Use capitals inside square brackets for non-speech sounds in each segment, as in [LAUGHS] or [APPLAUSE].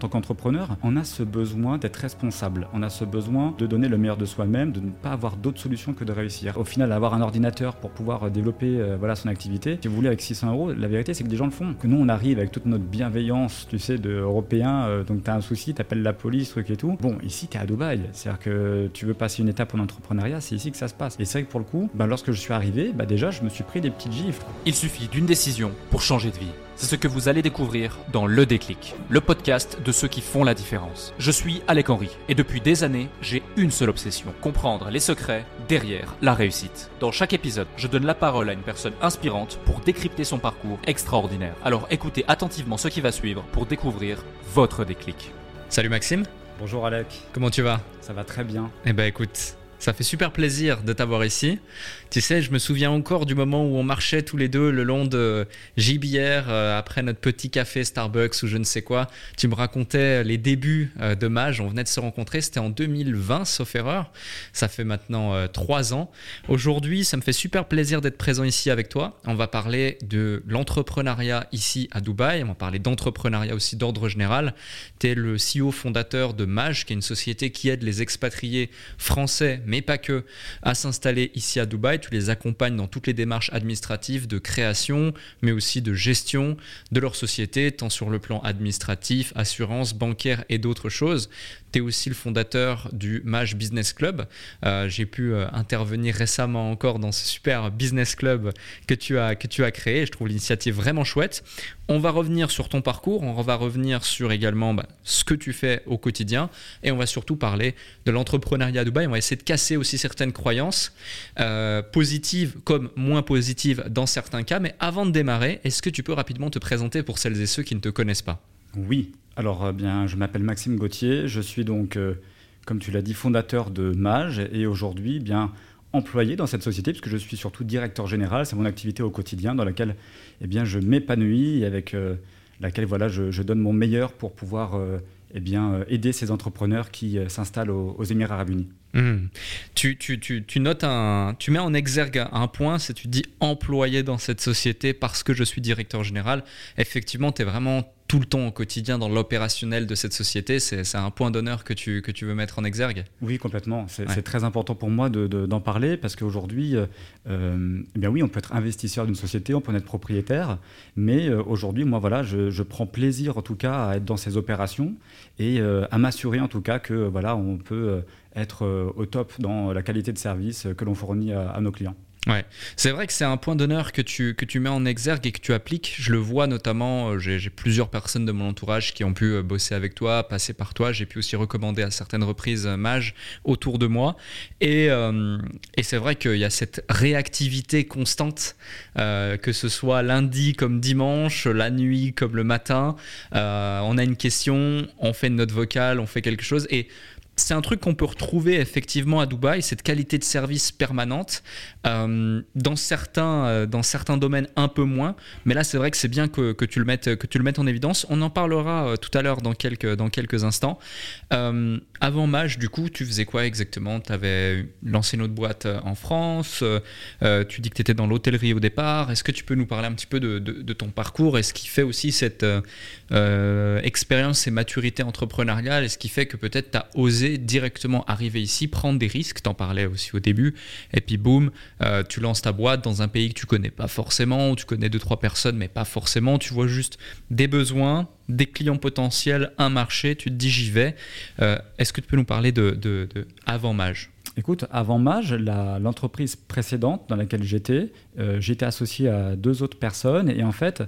En tant qu'entrepreneur, on a ce besoin d'être responsable, on a ce besoin de donner le meilleur de soi-même, de ne pas avoir d'autres solutions que de réussir. Au final, avoir un ordinateur pour pouvoir euh, développer euh, voilà, son activité, si vous voulez, avec 600 euros, la vérité c'est que des gens le font. Que nous, on arrive avec toute notre bienveillance, tu sais, de européens, euh, donc tu as un souci, tu appelles la police, truc et tout. Bon, ici, tu es à Dubaï, c'est-à-dire que tu veux passer une étape en entrepreneuriat, c'est ici que ça se passe. Et c'est vrai que pour le coup, bah, lorsque je suis arrivé, bah, déjà, je me suis pris des petites gifles. Il suffit d'une décision pour changer de vie. C'est ce que vous allez découvrir dans Le Déclic, le podcast de ceux qui font la différence. Je suis Alec Henry et depuis des années, j'ai une seule obsession, comprendre les secrets derrière la réussite. Dans chaque épisode, je donne la parole à une personne inspirante pour décrypter son parcours extraordinaire. Alors écoutez attentivement ce qui va suivre pour découvrir votre déclic. Salut Maxime. Bonjour Alec. Comment tu vas? Ça va très bien. Eh ben écoute, ça fait super plaisir de t'avoir ici. Tu sais, je me souviens encore du moment où on marchait tous les deux le long de Gibière euh, après notre petit café Starbucks ou je ne sais quoi. Tu me racontais les débuts euh, de Mage. On venait de se rencontrer. C'était en 2020, sauf erreur. Ça fait maintenant euh, trois ans. Aujourd'hui, ça me fait super plaisir d'être présent ici avec toi. On va parler de l'entrepreneuriat ici à Dubaï. On va parler d'entrepreneuriat aussi d'ordre général. Tu es le CEO fondateur de Mage, qui est une société qui aide les expatriés français, mais pas que, à s'installer ici à Dubaï tu les accompagnes dans toutes les démarches administratives de création, mais aussi de gestion de leur société, tant sur le plan administratif, assurance, bancaire et d'autres choses. Tu es aussi le fondateur du Mage Business Club. Euh, j'ai pu euh, intervenir récemment encore dans ce super business club que tu as, que tu as créé. Je trouve l'initiative vraiment chouette. On va revenir sur ton parcours, on va revenir sur également bah, ce que tu fais au quotidien et on va surtout parler de l'entrepreneuriat à Dubaï. On va essayer de casser aussi certaines croyances euh, positives comme moins positives dans certains cas. Mais avant de démarrer, est-ce que tu peux rapidement te présenter pour celles et ceux qui ne te connaissent pas? Oui, alors, euh, bien, je m'appelle Maxime Gauthier. Je suis donc, euh, comme tu l'as dit, fondateur de Mage et aujourd'hui, bien employé dans cette société puisque je suis surtout directeur général. C'est mon activité au quotidien dans laquelle, eh bien, je m'épanouis et avec euh, laquelle, voilà, je, donne mon meilleur pour pouvoir, eh bien, aider ces entrepreneurs qui s'installent aux, Émirats Arabes Unis. Mmh. Tu, tu, tu, notes un, tu mets en exergue un point, c'est tu dis employé dans cette société parce que je suis directeur général. Effectivement, tu es vraiment tout le temps au quotidien dans l'opérationnel de cette société, c'est un point d'honneur que tu, que tu veux mettre en exergue? Oui, complètement. C'est très important pour moi d'en de, d'en parler parce qu'aujourd'hui, euh, euh, eh bien oui, on peut être investisseur d'une société, on peut en être propriétaire, mais euh, aujourd'hui, moi, voilà, je, je, prends plaisir en tout cas à être dans ces opérations et à m'assurer en tout cas que voilà, on peut être au top dans la qualité de service que l'on fournit à nos clients. Ouais, c'est vrai que c'est un point d'honneur que tu, que tu mets en exergue et que tu appliques. Je le vois notamment, euh, j'ai plusieurs personnes de mon entourage qui ont pu euh, bosser avec toi, passer par toi. J'ai pu aussi recommander à certaines reprises euh, Mage autour de moi. Et, et c'est vrai qu'il y a cette réactivité constante, que ce soit lundi comme dimanche, la nuit comme le matin. on a une question, on fait une note vocale, on fait quelque chose. Et c'est un truc qu'on peut retrouver effectivement à Dubaï, cette qualité de service permanente. Euh, dans, certains, euh, dans certains domaines, un peu moins. Mais là, c'est vrai que c'est bien que, tu le mettes, en évidence. On en parlera euh, tout à l'heure dans quelques instants. Avant Mage, du coup, tu faisais quoi exactement? Tu avais lancé une autre boîte en France. tu dis que tu étais dans l'hôtellerie au départ. Est-ce que tu peux nous parler un petit peu de, ton parcours et ce qui fait aussi cette expérience et maturité entrepreneuriale et ce qui fait que peut-être tu as osé directement arriver ici, prendre des risques, t'en parlais aussi au début, et puis boum, euh, tu lances ta boîte dans un pays que tu connais pas forcément, où tu connais deux, trois personnes, mais pas forcément, tu vois juste des besoins, des clients potentiels, un marché, tu te dis j'y vais. Euh, est-ce que tu peux nous parler de, de, avant Mage? Écoute, avant Mage, l'entreprise précédente dans laquelle j'étais, euh, j'étais associé à deux autres personnes et en fait,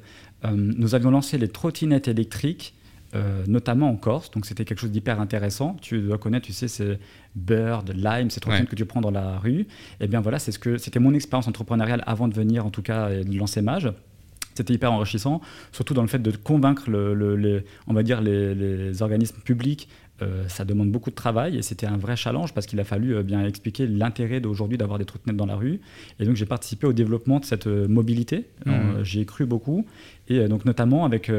nous avions lancé les trottinettes électriques euh, notamment en Corse. Donc c'était quelque chose d'hyper intéressant. Tu dois connaître, tu sais, c'est Bird, Lime, ces trottinettes que tu prends dans la rue. Et eh bien voilà, c'est ce que c'était mon expérience entrepreneuriale avant de venir, en tout cas, et de lancer Mage. C'était hyper enrichissant, surtout dans le fait de convaincre, le, les, on va dire, les, organismes publics euh, ça demande beaucoup de travail et c'était un vrai challenge parce qu'il a fallu euh, bien expliquer l'intérêt d'aujourd'hui d'avoir des trottinettes dans la rue. Et donc j'ai participé au développement de cette mobilité. Mmh. J'y ai cru beaucoup et donc notamment avec,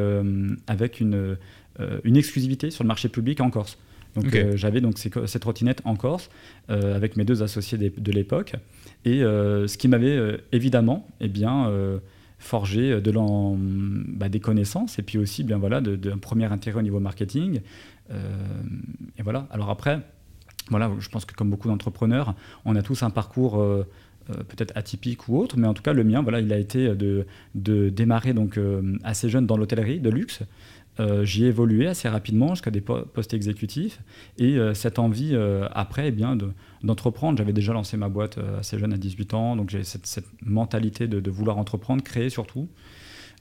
avec une, euh, une exclusivité sur le marché public en Corse. Donc euh, j'avais donc ces, cette trottinette en Corse euh, avec mes deux associés de, l'époque et ce qui m'avait évidemment eh bien forger de bah, des connaissances et puis aussi bien voilà d'un premier intérêt au niveau marketing. et voilà. Alors après, voilà, je pense que comme beaucoup d'entrepreneurs, on a tous un parcours peut-être atypique ou autre, mais en tout cas le mien, voilà, il a été de, de démarrer donc assez jeune dans l'hôtellerie de luxe. Euh, j'y ai évolué assez rapidement jusqu'à des postes exécutifs. Et euh, cette envie, euh, après, eh bien, d'entreprendre, j'avais déjà lancé ma boîte assez jeune, à 18 ans, donc j'ai cette, mentalité de, vouloir entreprendre, créer surtout.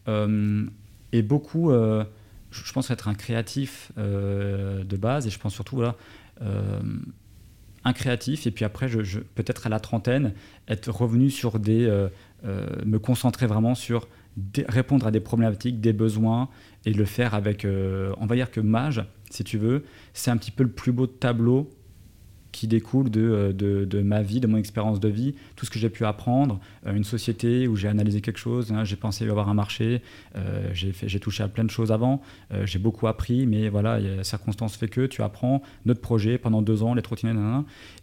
et beaucoup, je pense être un créatif de base, et je pense surtout, voilà, un créatif, et puis après, peut-être à la trentaine, être revenu sur des... me concentrer vraiment sur répondre à des problématiques, des besoins, et le faire avec, euh, on va dire que Mage, si tu veux, c'est un petit peu le plus beau tableau qui découle de, euh, de, ma vie, de mon expérience de vie, tout ce que j'ai pu apprendre, euh, une société où j'ai analysé quelque chose, hein, j'ai pensé avoir un marché, j'ai touché à plein de choses avant, j'ai beaucoup appris, mais voilà, la circonstance fait que tu apprends notre projet pendant deux ans, les trottinettes,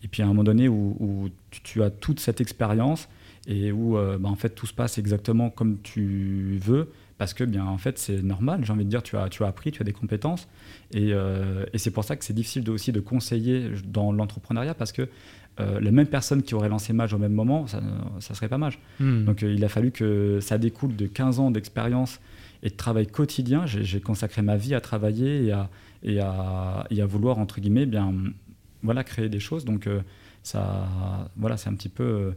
et puis à un moment donné où, tu, as toute cette expérience et où bah, en fait tout se passe exactement comme tu veux, parce que bien en fait c'est normal j'ai envie de dire tu as tu as appris tu as des compétences et, euh, et c'est pour ça que c'est difficile de, aussi de conseiller dans l'entrepreneuriat parce que euh, les mêmes personnes qui auraient lancé Mage au même moment ça ça serait pas Mage. Hmm. donc euh, il a fallu que ça découle de 15 ans d'expérience et de travail quotidien. J'ai consacré ma vie à travailler et à et à, et à vouloir entre guillemets bien voilà créer des choses. Donc ça voilà c'est un petit peu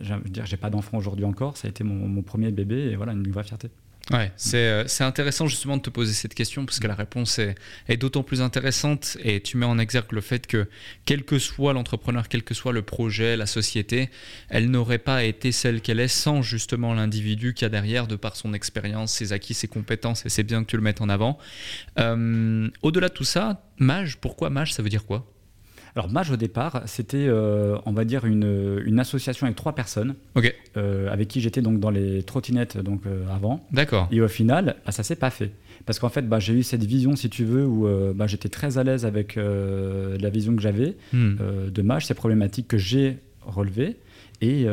je veux dire, j'ai pas d'enfant aujourd'hui encore, ça a été mon, premier bébé et voilà, une vraie fierté. Ouais, euh, c'est intéressant justement de te poser cette question parce que la réponse est, est d'autant plus intéressante et tu mets en exergue le fait que quel que soit l'entrepreneur, quel que soit le projet, la société, elle n'aurait pas été celle qu'elle est sans justement l'individu qui a derrière de par son expérience, ses acquis, ses compétences et c'est bien que tu le mettes en avant. Euh, au-delà de tout ça, Mage, pourquoi Mage, ça veut dire quoi? Alors Mage au départ, c'était, euh, on va dire, une, une, association avec trois personnes, euh, avec qui j'étais donc dans les trottinettes donc euh, avant. D'accord. Et au final, bah, ça s'est pas fait, parce qu'en fait, bah, j'ai eu cette vision, si tu veux, où bah, j'étais très à l'aise avec la vision que j'avais hmm. de Mage, ces problématiques que j'ai relevées. Et,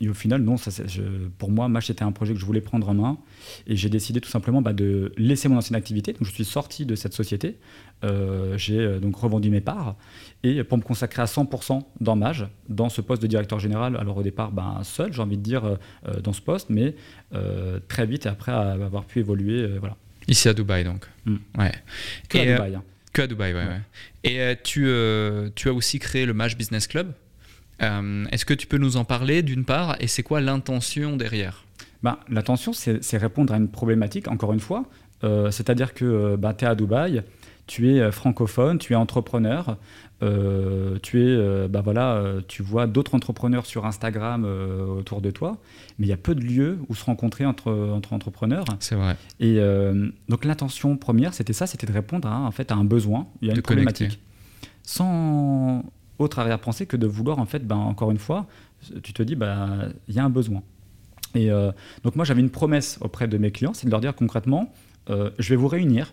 et, au final, non, ça, je, pour moi, Mage, c'était un projet que je voulais prendre en main. Et j'ai décidé tout simplement bah, de laisser mon ancienne activité. Donc, je suis sorti de cette société. J'ai donc revendu mes parts et pour me consacrer à 100% dans Mage, dans ce poste de directeur général. Alors au départ, ben, seul, j'ai envie de dire, euh, euh, dans ce poste, mais euh, très vite et après avoir pu évoluer. voilà. Ici à Dubaï, donc. Hmm. Ouais. Que à Dubaï. Hein. Que à Dubaï, ouais. ouais. Et tu, tu as aussi créé le Mage Business Club. Est-ce que tu peux nous en parler d'une part et c'est quoi l'intention derrière? Ben, L'intention, c'est répondre à une problématique, encore une fois. C'est-à-dire que ben, tu es à Dubaï, tu es francophone, tu es entrepreneur, euh, tu es, euh, bah voilà, euh, tu vois d'autres entrepreneurs sur Instagram autour de toi, mais il y a peu de lieux où se rencontrer entre, entre entrepreneurs. C'est vrai. Et donc l'intention première, c'était ça, c'était de répondre à, en fait, à un besoin, il y a une problématique. Sans autre arrière-pensée que de vouloir, en fait, ben, encore une fois, tu te dis, bah, il y a un besoin. Et donc moi, j'avais une promesse auprès de mes clients, c'est de leur dire concrètement, je vais vous réunir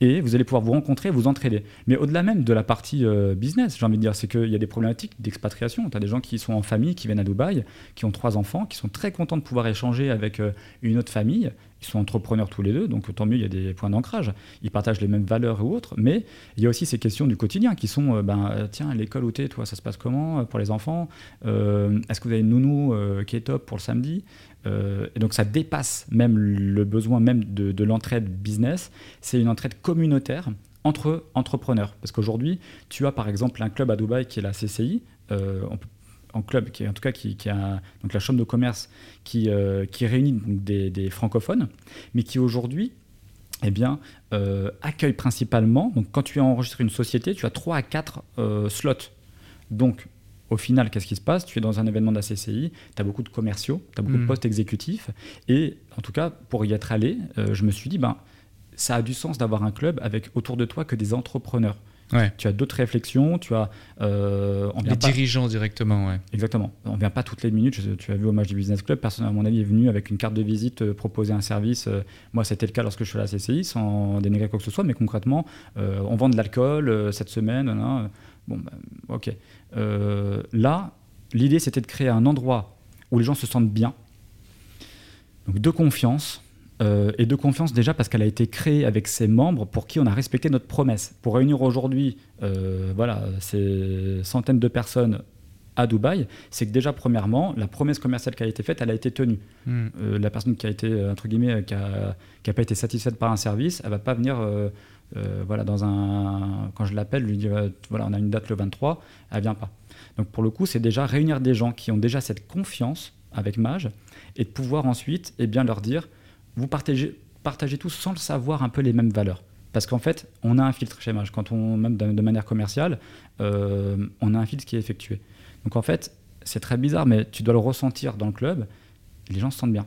et vous allez pouvoir vous rencontrer, vous entraider. Mais au-delà même de la partie euh, business, j'ai envie de dire, c'est qu'il y a des problématiques d'expatriation. Tu as des gens qui sont en famille, qui viennent à Dubaï, qui ont trois enfants, qui sont très contents de pouvoir échanger avec euh, une autre famille. Ils sont entrepreneurs tous les deux, donc tant mieux, il y a des points d'ancrage. Ils partagent les mêmes valeurs ou autres, mais il y a aussi ces questions du quotidien qui sont, euh, ben, tiens, l'école où es, toi, ça se passe comment pour les enfants Est-ce que vous avez une nounou qui est top pour le samedi? Euh, et donc ça dépasse même le besoin même de, l'entraide business. C'est une entraide communautaire entre entrepreneurs. Parce qu'aujourd'hui, tu as par exemple un club à Dubaï qui est la CCI, euh, en club, qui en tout cas qui, a donc la chambre de commerce qui, euh, qui réunit des, francophones, mais qui aujourd'hui eh bien, accueille principalement, donc quand tu as enregistré une société, tu as 3 à 4 slots. Donc au final, qu'est-ce qui se passe? Tu es dans un événement de la CCI, tu as beaucoup de commerciaux, tu as beaucoup de mm. postes exécutifs. Et en tout cas, pour y être allé, euh, je me suis dit, ben, ça a du sens d'avoir un club avec autour de toi que des entrepreneurs. Tu as d'autres réflexions, tu as... Euh, les dirigeants directement, ouais. Exactement. On ne vient pas toutes les minutes. tu as vu au match du Business Club, personne, à mon avis, est venu avec une carte de visite euh, proposer un service. moi, c'était le cas lorsque je suis à la CCI, sans dénigrer quoi que ce soit, mais concrètement, on vend de l'alcool cette semaine. bon, ben, ok. Euh, là, l'idée, c'était de créer un endroit où les gens se sentent bien, Donc de confiance, euh, et de confiance déjà parce qu'elle a été créée avec ses membres pour qui on a respecté notre promesse. Pour réunir aujourd'hui euh, voilà, ces centaines de personnes à Dubaï, c'est que déjà, premièrement, la promesse commerciale qui a été faite, elle a été tenue. Hmm. Euh, la personne qui a été, entre guillemets, qui n'a pas été satisfaite par un service, elle va pas venir, voilà, dans un, quand je l'appelle, lui dire, voilà, on a une date le 23, elle vient pas. Donc pour le coup, c'est déjà réunir des gens qui ont déjà cette confiance avec Mage et de pouvoir ensuite, eh bien, leur dire, vous partagez, partagez tous sans le savoir un peu les mêmes valeurs. Parce qu'en fait, on a un filtre chez Mage. Quand on, même de, manière commerciale, euh, on a un filtre qui est effectué. Donc en fait, c'est très bizarre, mais tu dois le ressentir dans le club. Les gens se sentent bien.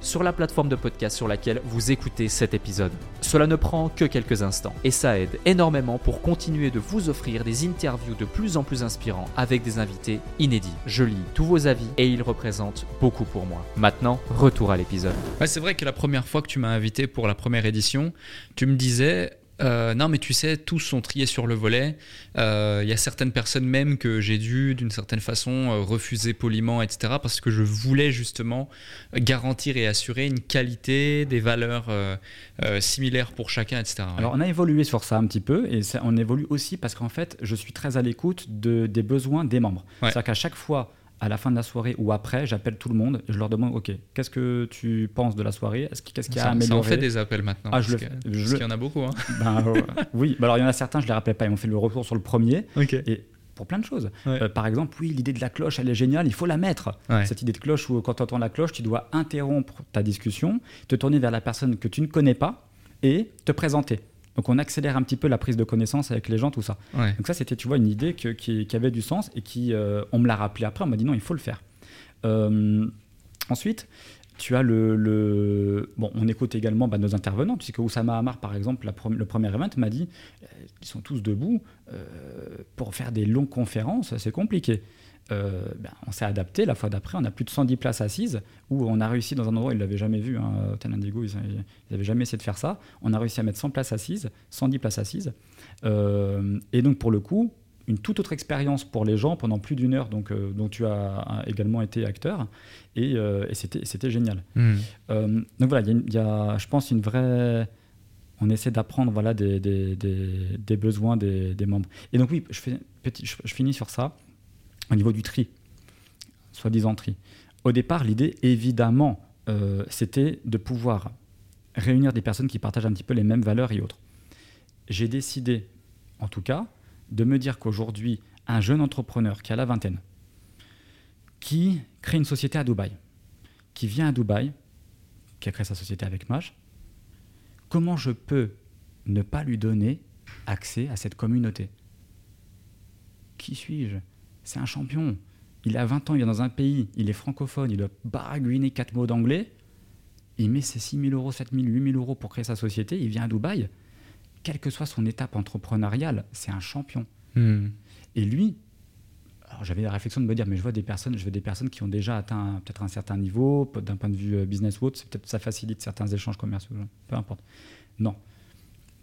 sur la plateforme de podcast sur laquelle vous écoutez cet épisode. Cela ne prend que quelques instants et ça aide énormément pour continuer de vous offrir des interviews de plus en plus inspirants avec des invités inédits. Je lis tous vos avis et ils représentent beaucoup pour moi. Maintenant, retour à l'épisode. c'est vrai que la première fois que tu m'as invité pour la première édition, tu me disais euh, non, mais tu sais, tous sont triés sur le volet. Il euh, y a certaines personnes même que j'ai dû, d'une certaine façon, euh, refuser poliment, etc., parce que je voulais justement garantir et assurer une qualité, des valeurs similaires pour chacun, etc. Alors, on a évolué sur ça un petit peu, et on évolue aussi parce qu'en fait, je suis très à l'écoute de, des besoins des membres. C'est-à-dire qu'à chaque fois à la fin de la soirée ou après, j'appelle tout le monde et je leur demande Ok, qu'est-ce que tu penses de la soirée? Qu'est-ce qui a amélioré Ça en fait des appels maintenant. Ah, je parce, qu'il y en a beaucoup. Hein. [LAUGHS] Ben, oui, bah, alors il y en a certains, je ne les rappelle pas, ils m'ont fait le retour sur le premier. Et pour plein de choses. Euh, par exemple, oui, l'idée de la cloche, elle est géniale, il faut la mettre. Cette idée de cloche où quand tu entends la cloche, tu dois interrompre ta discussion, te tourner vers la personne que tu ne connais pas et te présenter. Donc on accélère un petit peu la prise de connaissance avec les gens, tout ça. Donc ça, c'était, tu vois, une idée qui, avait du sens et qui, euh, on me l'a rappelé après, on m'a dit non, il faut le faire. Euh, ensuite, tu as le, Bon, on écoute également bah, nos intervenants, puisque Oussama Hamar, par exemple, le premier event m'a dit, euh, ils sont tous debout, pour faire des longues conférences, c'est compliqué. Euh, ben, on s'est adapté. La fois d'après, on a plus de 110 places assises, où on a réussi dans un endroit, ils ne l'avaient jamais vu, hein, Hotel Indigo, ils n'avaient jamais essayé de faire ça. On a réussi à mettre 100 places assises, 110 places assises. Euh, et donc, pour le coup, une toute autre expérience pour les gens pendant plus d'une heure, donc, euh, dont tu as également été acteur. Et, c'était génial. Hmm. donc voilà, il y, a, je pense, une vraie on essaie d'apprendre voilà, des, des, besoins des, membres. Et donc oui, je, fais, petit, je finis sur ça au niveau du tri, soi-disant tri. Au départ, l'idée, évidemment, euh, c'était de pouvoir réunir des personnes qui partagent un petit peu les mêmes valeurs et autres. J'ai décidé, en tout cas, de me dire qu'aujourd'hui, un jeune entrepreneur qui a la vingtaine, qui crée une société à Dubaï, qui vient à Dubaï, qui a créé sa société avec Maj, comment je peux ne pas lui donner accès à cette communauté? Qui suis-je? C'est un champion. Il a 20 ans, il est dans un pays, il est francophone, il doit baragouiner quatre mots d'anglais. Il met ses 6 000 euros, 7 000, 8 000 euros pour créer sa société, il vient à Dubaï. Quelle que soit son étape entrepreneuriale, c'est un champion. Hmm. Et lui, alors j'avais la réflexion de me dire, mais je vois des personnes, je veux des personnes qui ont déjà atteint peut-être un certain niveau, d'un point de vue euh, business ou autre, peut-être ça facilite certains échanges commerciaux, peu importe. Non.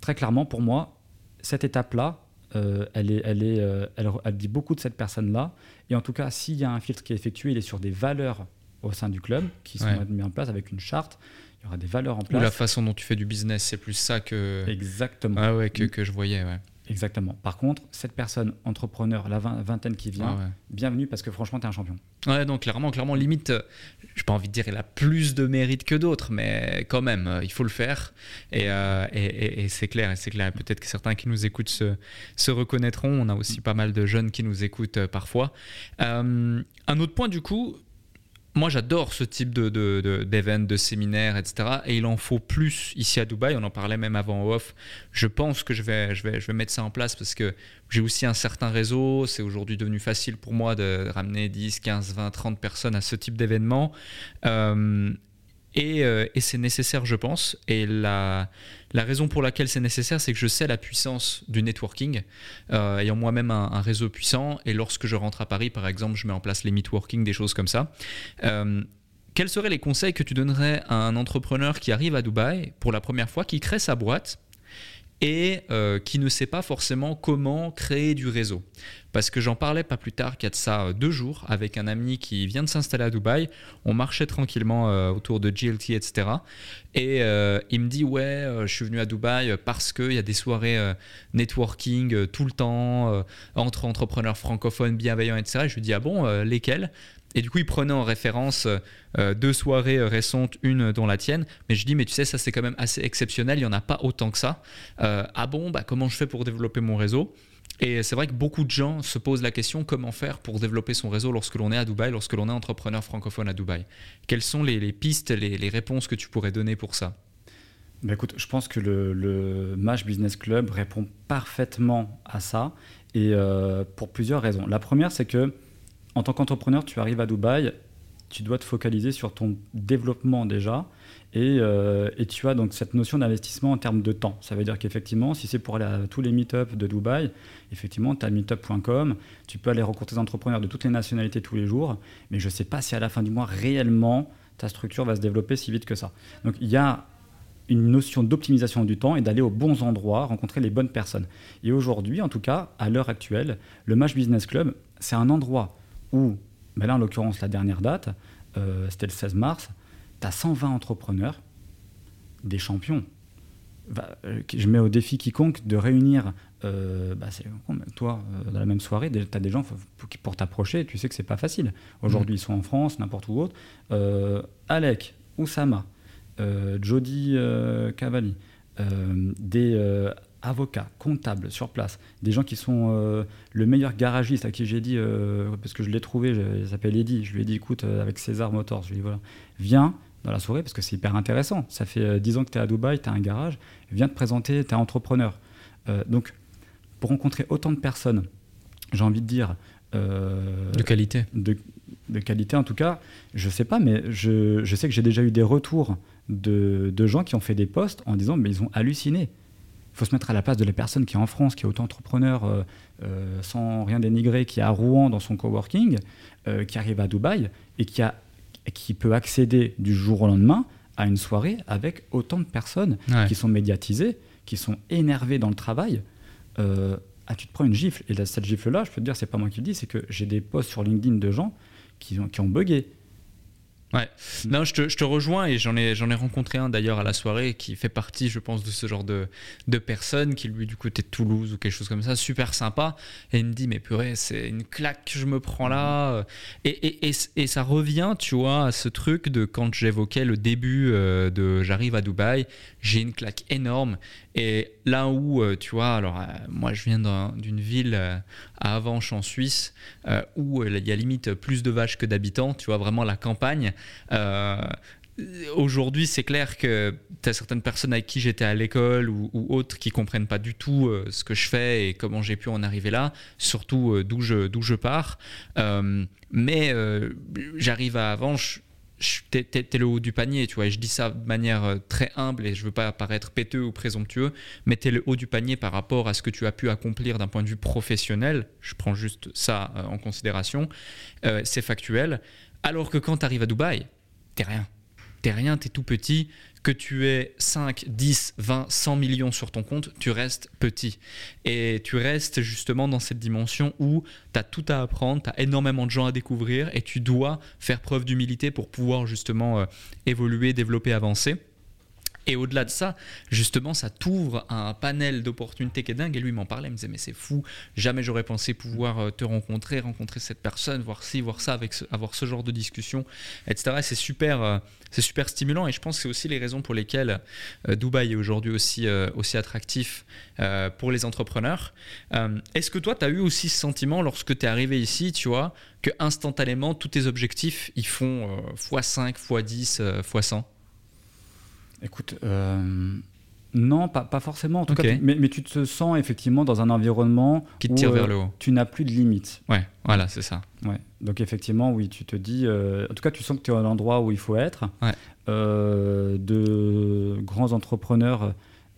Très clairement, pour moi, cette étape-là, euh, elle, est, elle, est, euh, elle, dit beaucoup de cette personne-là. Et en tout cas, s'il y a un filtre qui est effectué, il est sur des valeurs au sein du club qui sont mises en place avec une charte. Il y aura des valeurs en place. Ou la façon dont tu fais du business, c'est plus ça que. Exactement. Ah ouais, que, que je voyais, ouais. Exactement. Par contre, cette personne, entrepreneur, la vingtaine qui vient, ah bienvenue parce que franchement, tu es un champion. Ouais, donc clairement, clairement, limite, euh, j'ai pas envie de dire il a plus de mérite que d'autres, mais quand même, euh, il faut le faire. Euh, et, et, c'est clair, et c'est clair. Peut-être que certains qui nous écoutent se, se, reconnaîtront. On a aussi pas mal de jeunes qui nous écoutent parfois. un autre point, du coup, moi, j'adore ce type de, d'événements, de, séminaires, etc. Et il en faut plus ici à Dubaï. On en parlait même avant off. Je pense que je vais, je vais, je vais mettre ça en place parce que j'ai aussi un certain réseau. C'est aujourd'hui devenu facile pour moi de ramener 10, 15, 20, 30 personnes à ce type d'événement. Euh, Et, et c'est nécessaire, je pense. Et la, raison pour laquelle c'est nécessaire, c'est que je sais la puissance du networking, ayant moi-même un, réseau puissant. Et lorsque je rentre à Paris, par exemple, je mets en place les meetworking, des choses comme ça quels seraient les conseils que tu donnerais à un entrepreneur qui arrive à Dubaï pour la première fois, qui crée sa boîte et euh, qui ne sait pas forcément comment créer du réseau? Parce que j'en parlais pas plus tard qu'il y de ça euh, deux jours avec un ami qui vient de s'installer à Dubaï. On marchait tranquillement euh, autour de GLT, etc. Et il me dit Ouais, je suis venu à Dubaï parce qu'il y a des soirées networking tout le temps entre entrepreneurs francophones bienveillants, etc. je lui dis Ah bon, lesquels? Et du coup, il prenait en référence euh, deux soirées euh, récentes, une dans la tienne. Mais je dis, mais tu sais, ça c'est quand même assez exceptionnel, il n'y en a pas autant que ça. Euh, ah bon, bah, comment je fais pour développer mon réseau? Et c'est vrai que beaucoup de gens se posent la question comment faire pour développer son réseau lorsque l'on est à Dubaï, lorsque l'on est entrepreneur francophone à Dubaï? Quelles sont les, pistes, les, réponses que tu pourrais donner pour ça? Bah écoute, je pense que le, le, MASH Business Club répond parfaitement à ça et pour plusieurs raisons. La première, c'est que en tant qu'entrepreneur, tu arrives à Dubaï, tu dois te focaliser sur ton développement déjà. Euh, et, tu as donc cette notion d'investissement en termes de temps. Ça veut dire qu'effectivement, si c'est pour aller à tous les meet-ups de Dubaï, effectivement, tu as meetup.com, tu peux aller rencontrer des entrepreneurs de toutes les nationalités tous les jours, mais je ne sais pas si à la fin du mois, réellement, ta structure va se développer si vite que ça. Donc il y a une notion d'optimisation du temps et d'aller aux bons endroits, rencontrer les bonnes personnes. Et aujourd'hui, en tout cas, à l'heure actuelle, le Match Business Club, c'est un endroit où, ben là en l'occurrence la dernière date, euh, c'était le 16 mars, tu as 120 entrepreneurs, des champions. Bah, euh, je mets au défi quiconque de réunir, euh, bah, toi, dans la même soirée, tu as des gens pour t'approcher, tu sais que c'est pas facile. Aujourd'hui, mmh. ils sont en France, n'importe où autre. Alec, Oussama, Jody Cavalli, des avocats, comptables sur place, des gens qui sont euh, le meilleur garagiste à qui j'ai dit, euh, parce que je l'ai trouvé, il s'appelle Eddy, je lui ai dit écoute, euh, avec César Motors, je lui ai dit voilà, viens dans la soirée parce que c'est hyper intéressant. Ça fait 10 ans que tu es à Dubaï, tu as un garage, viens te présenter, tu es entrepreneur. donc, pour rencontrer autant de personnes, j'ai envie de dire. de qualité. De, qualité en tout cas, je sais pas, mais je, je sais que j'ai déjà eu des retours de, de gens qui ont fait des posts en disant mais ils ont halluciné il faut se mettre à la place de la personne qui est en France, qui est auto-entrepreneur, euh, euh, sans rien dénigrer, qui est à Rouen dans son coworking, euh, qui arrive à Dubaï et qui, a, qui peut accéder du jour au lendemain à une soirée avec autant de personnes qui sont médiatisées, qui sont énervées dans le travail. ah, tu te prends une gifle. Et cette gifle-là, je peux te dire, c'est pas moi qui le dis, c'est que j'ai des posts sur LinkedIn de gens qui ont, qui ont bugué Ouais. Non, je te, je te rejoins et j'en ai, j'en ai rencontré un d'ailleurs à la soirée qui fait partie, je pense, de ce genre de, de personne qui lui du côté de Toulouse ou quelque chose comme ça, super sympa. Et il me dit, mais purée, c'est une claque que je me prends là. Et, et, et, et, ça revient, tu vois, à ce truc de quand j'évoquais le début euh, de j'arrive à Dubaï, j'ai une claque énorme. Et là où, euh, tu vois, alors euh, moi je viens d'une ville à Avanches en Suisse où il y a limite plus de vaches que d'habitants, tu vois, vraiment la campagne. Euh, aujourd'hui, c'est clair que tu as certaines personnes avec qui j'étais à l'école ou, autres qui comprennent pas du tout euh, ce que je fais et comment j'ai pu en arriver là, surtout euh, d'où je, je pars. mais j'arrive à Avanches, t'es, es, le haut du panier, tu vois. Et je dis ça de manière très humble et je veux pas paraître péteux ou présomptueux, mais tu es le haut du panier par rapport à ce que tu as pu accomplir d'un point de vue professionnel. Je prends juste ça en considération. c'est factuel. Alors que quand tu arrives à Dubaï, t'es rien. T'es rien, t'es tout petit. Que tu aies 5, 10, 20, 100 millions sur ton compte, tu restes petit. Et tu restes justement dans cette dimension où tu as tout à apprendre, tu as énormément de gens à découvrir et tu dois faire preuve d'humilité pour pouvoir justement euh, évoluer, développer, avancer. Et au-delà de ça, justement, ça t'ouvre un panel d'opportunités qui est dingue. Et lui m'en parlait, il me disait, mais c'est fou, jamais j'aurais pensé pouvoir euh, te rencontrer, rencontrer cette personne, voir ci, voir ça, avec avoir ce genre de discussion, etc. C'est super, euh, c'est super stimulant. Et je pense que c'est aussi les raisons pour lesquelles euh, Dubaï est aujourd'hui aussi, aussi attractif pour les entrepreneurs. Est-ce que toi, tu as eu aussi ce sentiment lorsque tu es arrivé ici, tu vois, que instantanément, tous tes objectifs, ils font x5, x10, x100 Écoute, euh, Non, pas, pas forcément. En tout cas, mais, mais tu te sens effectivement dans un environnement Qui te où, tire euh, vers le haut. tu n'as plus de limites. Ouais, voilà, c'est ça. Ouais. Donc effectivement, oui, tu te dis, euh, en tout cas, tu sens que tu es à l'endroit où il faut être. Ouais. Euh, de grands entrepreneurs,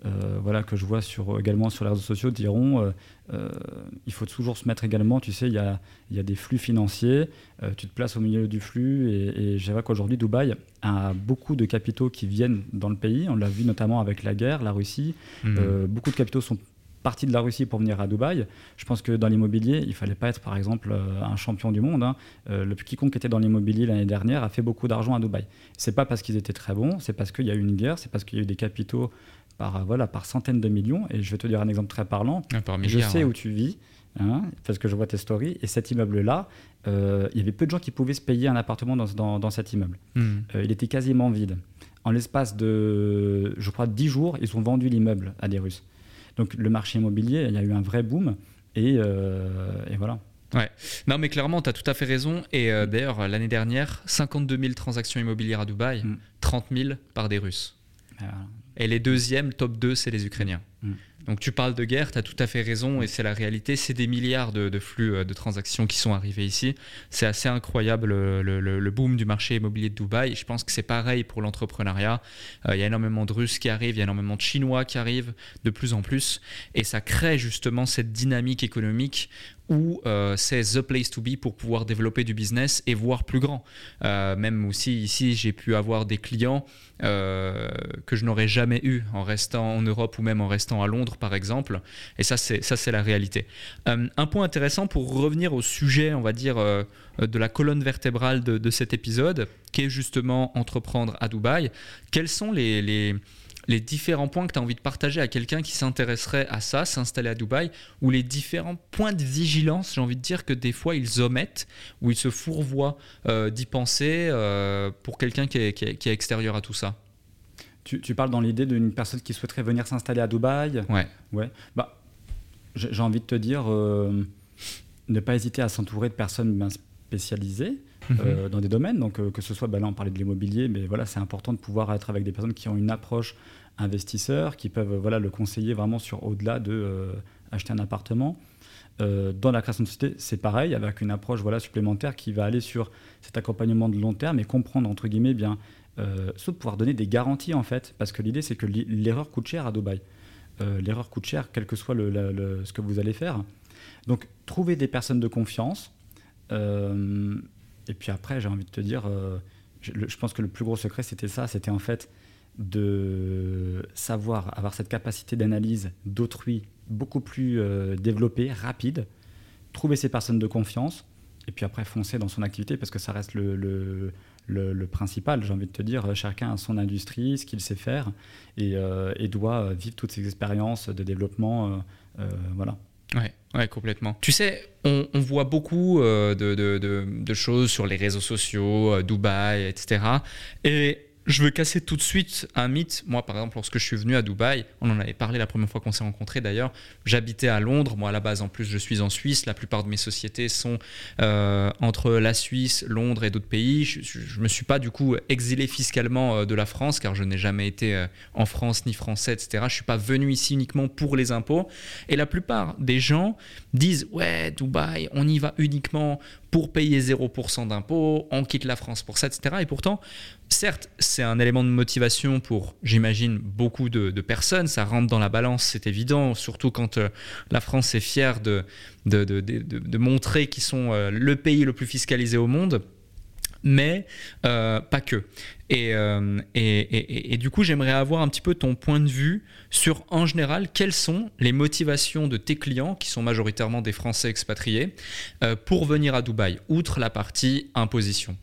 euh, voilà, que je vois sur, également sur les réseaux sociaux, diront, euh, euh, il faut toujours se mettre également, tu sais, il y a, y a des flux financiers, euh, tu te places au milieu du flux, et, et je vois qu'aujourd'hui, Dubaï a beaucoup de capitaux qui viennent dans le pays. On l'a vu notamment avec la guerre, la Russie. Euh, beaucoup de capitaux sont partis de la Russie pour venir à Dubaï. Je pense que dans l'immobilier, il fallait pas être, par exemple, euh, un champion du monde. hein. Euh, le quiconque était dans l'immobilier l'année dernière a fait beaucoup d'argent à Dubaï. C'est pas parce qu'ils étaient très bons, c'est parce qu'il y a eu une guerre, c'est parce qu'il y a eu des capitaux par, euh, voilà, par centaines de millions. Et je vais te dire un exemple très parlant. Ouais, par je sais ouais. où tu vis, hein, parce que je vois tes stories. Et cet immeuble-là, euh, il y avait peu de gens qui pouvaient se payer un appartement dans, dans- dans cet immeuble. Mhm. Euh, il était quasiment vide. En l'espace de, je crois, 10 jours, ils ont vendu l'immeuble à des Russes. Donc le marché immobilier, il y a eu un vrai boom. Et, euh, et voilà. Non, mais clairement, tu as tout à fait raison. Et d'ailleurs, l'année dernière, 52 000 transactions immobilières à Dubaï, Mm. 30 000 par des Russes. Voilà. Et les deuxièmes, top 2, c'est les Ukrainiens. Mm. Donc tu parles de guerre, tu as tout à fait raison, et c'est la réalité. C'est des milliards de, de flux euh, de transactions qui sont arrivés ici. C'est assez incroyable le, le- le- le boom du marché immobilier de Dubaï. Je pense que c'est pareil pour l'entrepreneuriat. Euh, Il y a énormément de Russes qui arrivent, il y a énormément de Chinois qui arrivent de plus en plus. Et ça crée justement cette dynamique économique où euh, c'est the place to be pour pouvoir développer du business et voir plus grand. Euh, même aussi ici, j'ai pu avoir des clients euh, que je n'aurais jamais eu en restant en Europe ou même en restant à Londres, par exemple. Et ça, c'est ça, c'est la réalité. Euh, un point intéressant pour revenir au sujet, on va dire, euh, de la colonne vertébrale de, de cet épisode, qui est justement entreprendre à Dubaï. Quels sont les, les les différents points que tu as envie de partager à quelqu'un qui s'intéresserait à ça, s'installer à Dubaï, ou les différents points de vigilance, j'ai envie de dire que des fois ils omettent, ou ils se fourvoient euh, d'y penser euh, pour quelqu'un qui est, qui, est, qui est extérieur à tout ça. Tu, tu parles dans l'idée d'une personne qui souhaiterait venir s'installer à Dubaï? Ouais. Ouais. Bah, j'ai envie de te dire, euh, ne pas hésiter à s'entourer de personnes ben, spécialisées. Mhm. euh, dans des domaines. Donc, euh, que ce soit, bah, là, on parlait de l'immobilier, mais voilà, c'est important de pouvoir être avec des personnes qui ont une approche investisseur, qui peuvent euh, voilà, le conseiller vraiment sur au-delà de acheter un appartement. Dans la création de société, c'est pareil, avec une approche voilà, supplémentaire qui va aller sur cet accompagnement de long terme et comprendre, entre guillemets, bien, de pouvoir donner des garanties, en fait, parce que l'idée, c'est que l'erreur coûte cher à Dubaï. L'erreur coûte cher, quel que soit le, ce que vous allez faire. Donc, trouver des personnes de confiance. Et puis après, j'ai envie de te dire, euh, je, pense que le plus gros secret, c'était ça, c'était en fait de savoir avoir cette capacité d'analyse d'autrui beaucoup plus euh, développée, rapide, trouver ces personnes de confiance, et puis après foncer dans son activité, parce que ça reste le, principal, j'ai envie de te dire, chacun a son industrie, ce qu'il sait faire, et, euh, et doit vivre toutes ces expériences de développement. euh, euh, voilà. Ouais, ouais, complètement. Tu sais, on, voit beaucoup euh, de choses sur les réseaux sociaux, euh, Dubaï, etc. Et je veux casser tout de suite un mythe. Moi, par exemple, lorsque je suis venu à Dubaï, on en avait parlé la première fois qu'on s'est rencontrés d'ailleurs. J'habitais à Londres. Moi, à la base, en plus, je suis en Suisse. La plupart de mes sociétés sont euh, entre la Suisse, Londres et d'autres pays. Je ne me suis pas, du coup, exilé fiscalement euh, de la France, car je n'ai jamais été euh, en France ni français, etc. Je ne suis pas venu ici uniquement pour les impôts. Et la plupart des gens disent Ouais, Dubaï, on y va uniquement pour payer 0% d'impôts, on quitte la France pour ça, etc. Et pourtant, certes, c'est un élément de motivation pour, j'imagine, beaucoup de, personnes. Ça rentre dans la balance, c'est évident, surtout quand euh, la France est fière de, de, montrer qu'ils sont euh, le pays le plus fiscalisé au monde. Mais euh, pas que. Et, et, et- et du coup, j'aimerais avoir un petit peu ton point de vue sur, en général, quelles sont les motivations de tes clients, qui sont majoritairement des Français expatriés, pour venir à Dubaï, outre la partie imposition.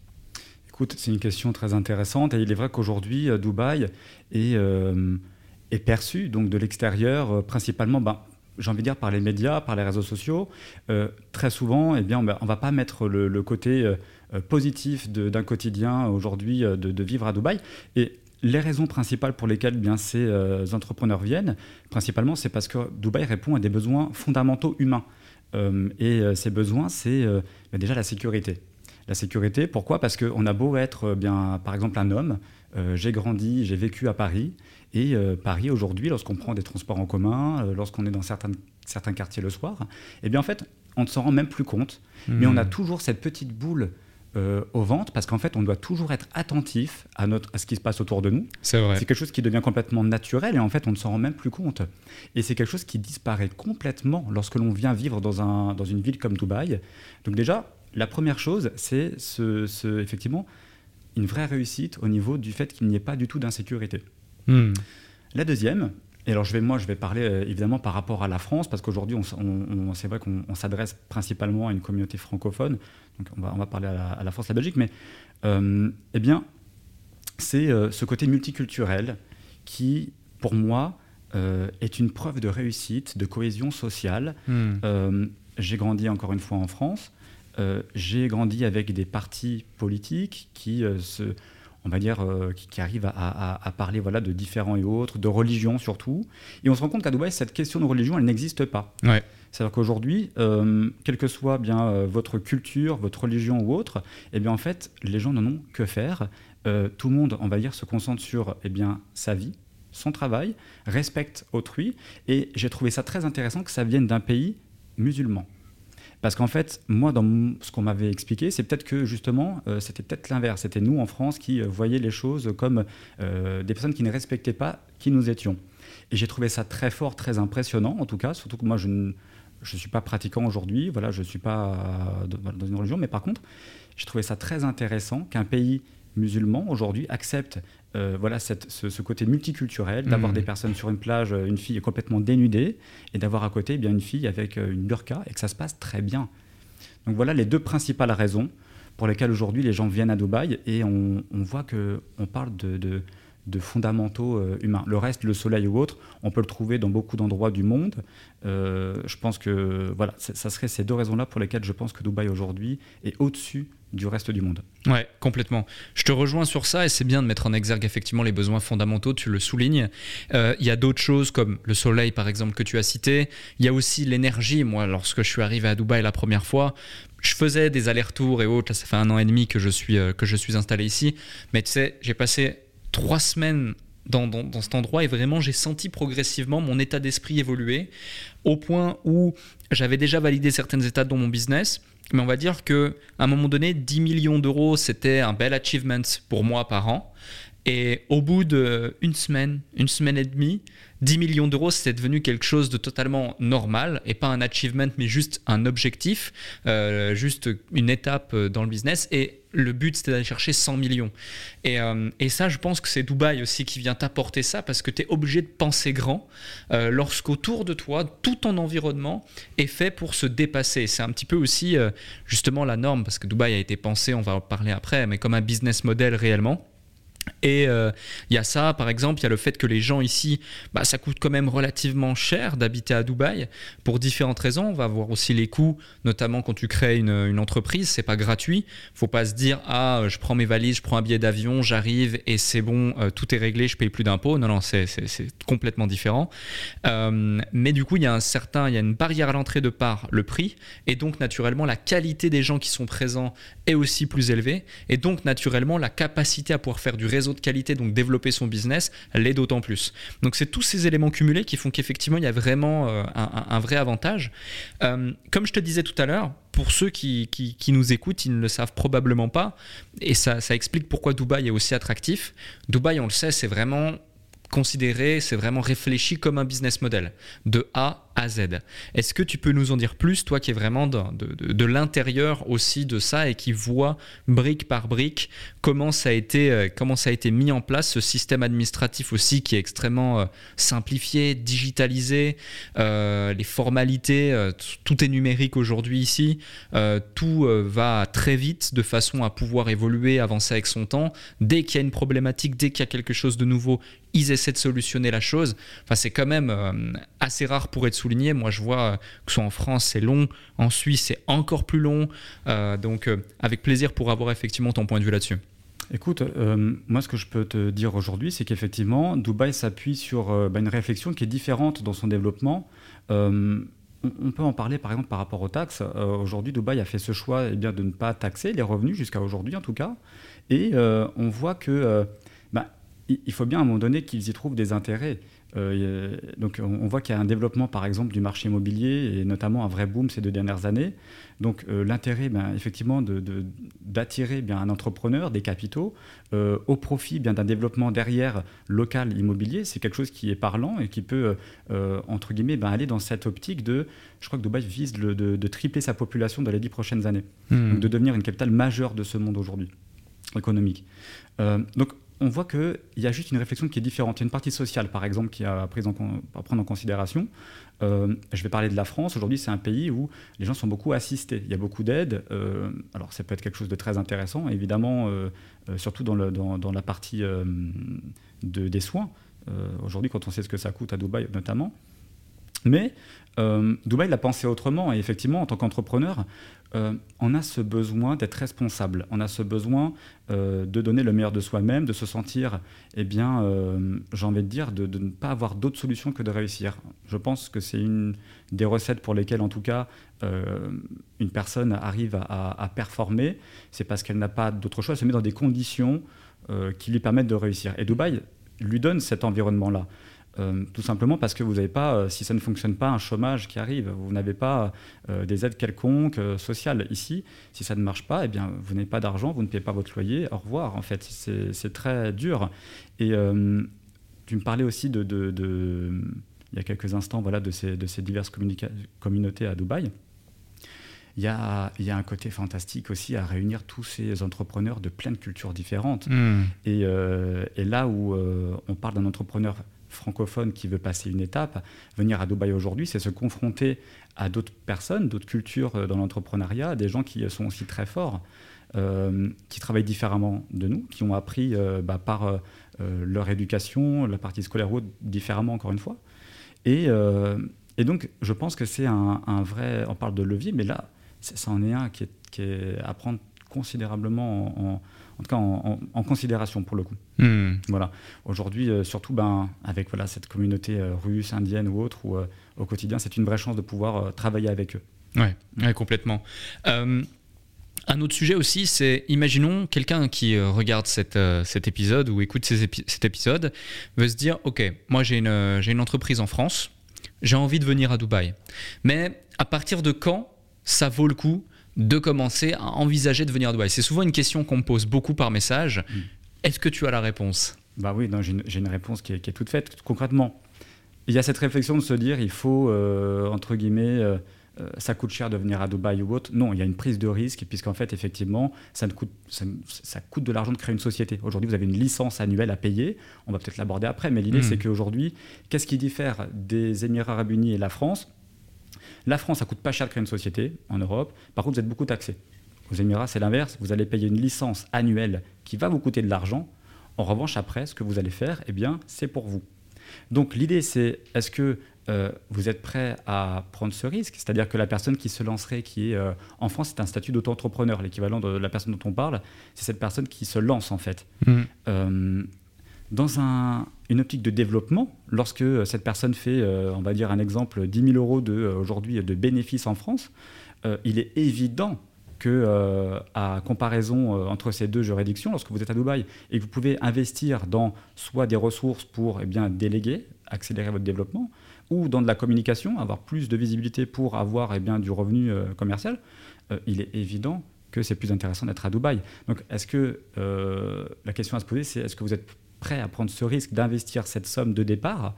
C'est une question très intéressante et il est vrai qu'aujourd'hui, euh, Dubaï est, euh, est perçu donc de l'extérieur euh, principalement, ben, j'ai envie de dire par les médias, par les réseaux sociaux. Très souvent, eh bien, ben, on ne va pas mettre le, côté positif d'un quotidien aujourd'hui de, vivre à Dubaï. Et les raisons principales pour lesquelles bien, ces entrepreneurs viennent, principalement, c'est parce que Dubaï répond à des besoins fondamentaux humains. Et ces besoins, c'est ben, déjà la sécurité. La sécurité, pourquoi? Parce qu'on a beau être, euh, bien, par exemple, un homme, j'ai grandi, j'ai vécu à Paris. Et Paris, aujourd'hui, lorsqu'on prend des transports en commun, lorsqu'on est dans certains, certains quartiers le soir, eh bien, en fait, on ne s'en rend même plus compte. Mais on a toujours cette petite boule euh, au ventre parce qu'en fait, on doit toujours être attentif à, notre, à ce qui se passe autour de nous. C'est vrai. C'est quelque chose qui devient complètement naturel et en fait, on ne s'en rend même plus compte. Et c'est quelque chose qui disparaît complètement lorsque l'on vient vivre dans, un, dans une ville comme Dubaï. Donc déjà, la première chose, c'est ce, effectivement une vraie réussite au niveau du fait qu'il n'y ait pas du tout d'insécurité. Hmm. La deuxième, et alors, je vais, moi, je vais parler euh, évidemment par rapport à la France, parce qu'aujourd'hui, on, c'est vrai qu'on s'adresse principalement à une communauté francophone. Donc, on va, on va parler à la, France, à la Belgique, mais euh, eh bien, c'est euh, ce côté multiculturel qui, pour moi, est une preuve de réussite, de cohésion sociale. Hmm. j'ai grandi encore une fois en France. J'ai grandi avec des partis politiques qui se on va dire, euh, qui, arrive à, parler voilà, de différents et autres, de religion surtout. Et on se rend compte qu'à Dubaï, cette question de religion, elle n'existe pas. Ouais. C'est-à-dire qu'aujourd'hui, euh, quelle que soit bien euh, votre culture, votre religion ou autre, eh bien en fait, les gens n'en ont que faire. tout le monde, on va dire, se concentre sur eh bien, sa vie, son travail, respecte autrui. Et j'ai trouvé ça très intéressant que ça vienne d'un pays musulman. Parce qu'en fait, moi, dans ce qu'on m'avait expliqué, c'est peut-être que justement, euh, c'était peut-être l'inverse. C'était nous en France qui euh, voyaient les choses comme euh, des personnes qui ne respectaient pas qui nous étions. Et j'ai trouvé ça très fort, très impressionnant, en tout cas. Surtout que moi, je ne suis pas pratiquant aujourd'hui. Voilà, je ne suis pas dans une religion. Mais par contre, j'ai trouvé ça très intéressant qu'un pays musulman aujourd'hui accepte euh, voilà ce, côté multiculturel, d'avoir mmh. des personnes sur une plage, euh, une fille complètement dénudée, et d'avoir à côté eh bien, une fille avec euh, une burqa, et que ça se passe très bien. Donc voilà les deux principales raisons pour lesquelles aujourd'hui les gens viennent à Dubaï, et on, voit qu'on parle de, de, fondamentaux humains. Le reste, le soleil ou autre, on peut le trouver dans beaucoup d'endroits du monde. je pense que voilà, ça serait ces deux raisons-là pour lesquelles je pense que Dubaï aujourd'hui est au-dessus du reste du monde. Ouais, complètement. Je te rejoins sur ça et c'est bien de mettre en exergue effectivement les besoins fondamentaux, tu le soulignes. Euh, il y a d'autres choses comme le soleil par exemple que tu as cité. Il y a aussi l'énergie. Moi, lorsque je suis arrivé à Dubaï la première fois, je faisais des allers-retours et autres. Là, ça fait un an et demi que je suis, euh, que je suis installé ici. Mais tu sais, j'ai passé trois semaines dans, dans, cet endroit et vraiment j'ai senti progressivement mon état d'esprit évoluer au point où j'avais déjà validé certaines étapes dans mon business mais on va dire que à un moment donné, 10 millions d'euros, c'était un bel achievement pour moi par an. Et au bout d'une semaine, une semaine et demie, 10 millions d'euros, c'était devenu quelque chose de totalement normal et pas un achievement, mais juste un objectif, euh, juste une étape dans le business. Et le but, c'était d'aller chercher 100 millions. Et, euh, et, ça, je pense que c'est Dubaï aussi qui vient t'apporter ça parce que tu es obligé de penser grand euh, lorsqu'autour de toi, tout ton environnement est fait pour se dépasser. C'est un petit peu aussi justement la norme parce que Dubaï a été pensé, on va en parler après, mais comme un business model réellement. Et euh, il y a ça, par exemple, il y a le fait que les gens ici, bah, ça coûte quand même relativement cher d'habiter à Dubaï pour différentes raisons. On va voir aussi les coûts, notamment quand tu crées une, une entreprise, c'est pas gratuit. Faut pas se dire ah je prends mes valises, je prends un billet d'avion, j'arrive et c'est bon, euh, tout est réglé, je paye plus d'impôts. Non non, c'est complètement différent. Euh, mais du coup, il y a un certain, il y a une barrière à l'entrée de part le prix et donc naturellement la qualité des gens qui sont présents est aussi plus élevée et donc naturellement la capacité à pouvoir faire du réseau de qualité, donc développer son business, l'est d'autant plus. Donc c'est tous ces éléments cumulés qui font qu'effectivement il y a vraiment euh, un, vrai avantage. Euh, comme je te disais tout à l'heure, pour ceux qui, qui, nous écoutent, ils ne le savent probablement pas, et ça, ça explique pourquoi Dubaï est aussi attractif. Dubaï, on le sait, c'est vraiment considéré, c'est vraiment réfléchi comme un business model, de A Est-ce que tu peux nous en dire plus, toi qui es vraiment de, l'intérieur aussi de ça et qui vois brique par brique comment ça, a été, euh, comment ça a été mis en place, ce système administratif aussi qui est extrêmement euh, simplifié, digitalisé, euh, les formalités, tout est numérique aujourd'hui ici, tout va très vite de façon à pouvoir évoluer, avancer avec son temps. Dès qu'il y a une problématique, dès qu'il y a quelque chose de nouveau, ils essaient de solutionner la chose. Enfin, c'est quand même assez rare pour être moi, je vois euh, que ce soit en France, c'est long. En Suisse, c'est encore plus long. Euh, donc, euh, avec plaisir pour avoir effectivement ton point de vue là-dessus. Écoute, moi ce que je peux te dire aujourd'hui, c'est qu'effectivement, Dubaï s'appuie sur bah, une réflexion qui est différente dans son développement. on, peut en parler par exemple par rapport aux taxes. aujourd'hui, Dubaï a fait ce choix eh bien, de ne pas taxer les revenus, jusqu'à aujourd'hui en tout cas. Et on voit que bah, il faut bien à un moment donné qu'ils y trouvent des intérêts. Euh, donc on, voit qu'il y a un développement par exemple du marché immobilier et notamment un vrai boom ces deux dernières années. Donc euh, l'intérêt ben, effectivement d'attirer de, bien un entrepreneur, des capitaux euh, au profit bien d'un développement derrière local immobilier, c'est quelque chose qui est parlant et qui peut entre guillemets ben, aller dans cette optique de, je crois que Dubaï vise de, tripler sa population dans les dix prochaines années, hmm. donc de devenir une capitale majeure de ce monde aujourd'hui économique. donc on voit qu'il y a juste une réflexion qui est différente. Il y a une partie sociale, par exemple, qui à, prendre en considération. Euh, je vais parler de la France. Aujourd'hui, c'est un pays où les gens sont beaucoup assistés. Il y a beaucoup d'aides. Euh, alors, ça peut être quelque chose de très intéressant, évidemment, euh, surtout dans, la partie des soins. Aujourd'hui, quand on sait ce que ça coûte à Dubaï, notamment. Mais Dubaï l'a pensé autrement. Et effectivement, en tant qu'entrepreneur, euh, on a ce besoin d'être responsable, on a ce besoin euh, de donner le meilleur de soi-même, de se sentir, eh bien, euh, j'ai envie de dire, de, ne pas avoir d'autre solution que de réussir. Je pense que c'est une des recettes pour lesquelles, en tout cas, une personne arrive à, performer, c'est parce qu'elle n'a pas d'autre choix, elle se met dans des conditions qui lui permettent de réussir. Et Dubaï lui donne cet environnement-là. Euh, tout simplement parce que vous n'avez pas, euh, si ça ne fonctionne pas, un chômage qui arrive. Vous n'avez pas euh, des aides quelconques sociales. Ici, si ça ne marche pas, eh bien, vous n'avez pas d'argent, vous ne payez pas votre loyer. Au revoir. En fait, c'est très dur. Et tu me parlais aussi de, il y a quelques instants, voilà, de ces, de ces diverses communautés à Dubaï. Il y, a, il y, a, un côté fantastique aussi à réunir tous ces entrepreneurs de plein de cultures différentes. Hmm. Et, et, là où on parle d'un entrepreneur francophone qui veut passer une étape, venir à Dubaï aujourd'hui, c'est se confronter à d'autres personnes, d'autres cultures euh, dans l'entrepreneuriat, des gens qui sont aussi très forts, euh, qui travaillent différemment de nous, qui ont appris euh, bah, par leur éducation, la partie scolaire ou différemment encore une fois. Et, donc, je pense que c'est un, vrai, on parle de levier, mais là, ça en est un qui est, qui à prendre considérablement en, en tout cas en, considération pour le coup. Hmm. Voilà. Aujourd'hui, euh, surtout ben, avec voilà, cette communauté euh, russe, indienne ou autre, où euh, au quotidien, c'est une vraie chance de pouvoir travailler avec eux. Oui, complètement. Un autre sujet aussi, c'est imaginons quelqu'un qui regarde cette, cet épisode ou écoute cet épisode veut se dire Ok, moi j'ai une, une entreprise en France, j'ai envie de venir à Dubaï. Mais à partir de quand ça vaut le coup de commencer à envisager de venir à Dubaï C'est souvent une question qu'on me pose beaucoup par message. Mm. Est-ce que tu as la réponse? Bah oui, j'ai une, réponse qui est, toute faite. Concrètement, il y a cette réflexion de se dire il faut, euh, entre guillemets, euh, euh, ça coûte cher de venir à Dubaï ou autre. Non, il y a une prise de risque, puisqu'en fait, effectivement, ça, coûte, ça, coûte de l'argent de créer une société. Aujourd'hui, vous avez une licence annuelle à payer. On va peut-être l'aborder après, mais l'idée, mm. c'est qu'aujourd'hui, qu'est-ce qui diffère des Émirats arabes unis et la France? La France, ça coûte pas cher de créer une société en Europe. Par contre, vous êtes beaucoup taxé. Aux Émirats, c'est l'inverse. Vous allez payer une licence annuelle qui va vous coûter de l'argent. En revanche, après, ce que vous allez faire, eh bien, c'est pour vous. Donc l'idée, c'est est-ce que euh, vous êtes prêt à prendre ce risque? C'est-à-dire que la personne qui se lancerait, qui est euh, en France, c'est un statut d'auto-entrepreneur. L'équivalent de la personne dont on parle, c'est cette personne qui se lance en fait. Mmh. Euh, dans une optique de développement, lorsque euh, cette personne fait, euh, on va dire un exemple, 10 000 euros de, euh, aujourd'hui de bénéfices en France, il est évident que, à comparaison entre ces deux juridictions, lorsque vous êtes à Dubaï et que vous pouvez investir dans soit des ressources pour eh bien, déléguer, accélérer votre développement, ou dans de la communication, avoir plus de visibilité pour avoir eh bien, du revenu commercial, il est évident que c'est plus intéressant d'être à Dubaï. Donc, est-ce que la question à se poser, c'est est-ce que vous êtes prêt à prendre ce risque d'investir cette somme de départ.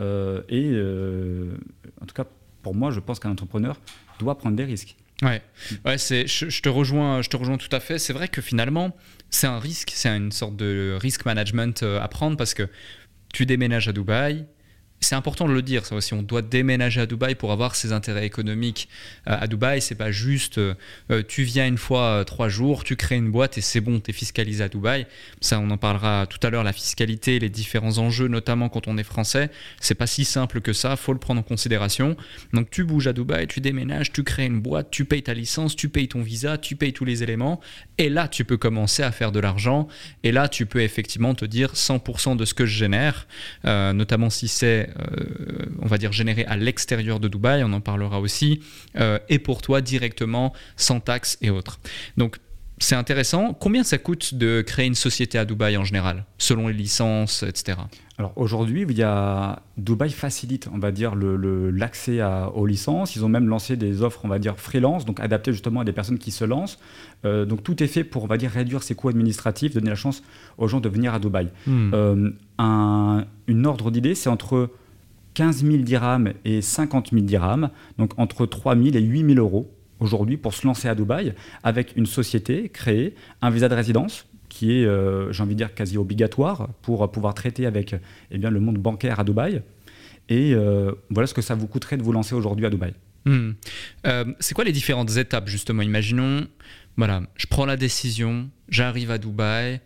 Euh, et euh, en tout cas, pour moi, je pense qu'un entrepreneur doit prendre des risques. Ouais, ouais c'est, je, te rejoins, je te rejoins tout à fait. C'est vrai que finalement, c'est un risque, c'est une sorte de risk management euh, à prendre parce que tu déménages à Dubaï, c'est important de le dire, ça aussi. On doit déménager à Dubaï pour avoir ses intérêts économiques euh, à Dubaï. C'est pas juste euh, euh, tu viens une fois trois jours, tu crées une boîte et c'est bon, tu es fiscalisé à Dubaï. Ça, on en parlera tout à l'heure. La fiscalité, les différents enjeux, notamment quand on est français, c'est pas si simple que ça. Faut le prendre en considération. Donc tu bouges à Dubaï, tu déménages, tu crées une boîte, tu payes ta licence, tu payes ton visa, tu payes tous les éléments. Et là, tu peux commencer à faire de l'argent. Et là, tu peux effectivement te dire 100% de ce que je génère, notamment si c'est euh, on va dire, généré à l'extérieur de Dubaï, on en parlera aussi, euh, et pour toi directement, sans taxes et autres. Donc, c'est intéressant. Combien ça coûte de créer une société à Dubaï en général, selon les licences, etc. Alors aujourd'hui, il y a Dubaï facilite, on va dire, l'accès le, aux licences. Ils ont même lancé des offres, on va dire, freelance, donc adaptées justement à des personnes qui se lancent. Euh, donc tout est fait pour, on va dire, réduire ses coûts administratifs, donner la chance aux gens de venir à Dubaï. Hmm. Euh, un, une ordre d'idée, c'est entre 15 000 dirhams et 50 000 dirhams, donc entre 3 000 et 8 000 euros aujourd'hui pour se lancer à Dubaï avec une société créée, un visa de résidence qui est, euh, j'ai envie de dire, quasi obligatoire pour pouvoir traiter avec eh bien, le monde bancaire à Dubaï. Et euh, voilà ce que ça vous coûterait de vous lancer aujourd'hui à Dubaï. Hmm. Euh, c'est quoi les différentes étapes justement? Imaginons, voilà, je prends la décision, j'arrive à Dubaï,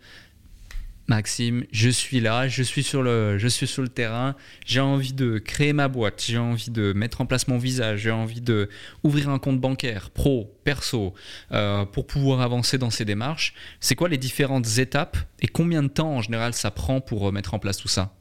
Maxime, je suis là, je suis sur le, je suis sur le terrain, j'ai envie de créer ma boîte, j'ai envie de mettre en place mon visage, j'ai envie de ouvrir un compte bancaire, pro, perso, euh, pour pouvoir avancer dans ces démarches. C'est quoi les différentes étapes et combien de temps en général ça prend pour euh, mettre en place tout ça?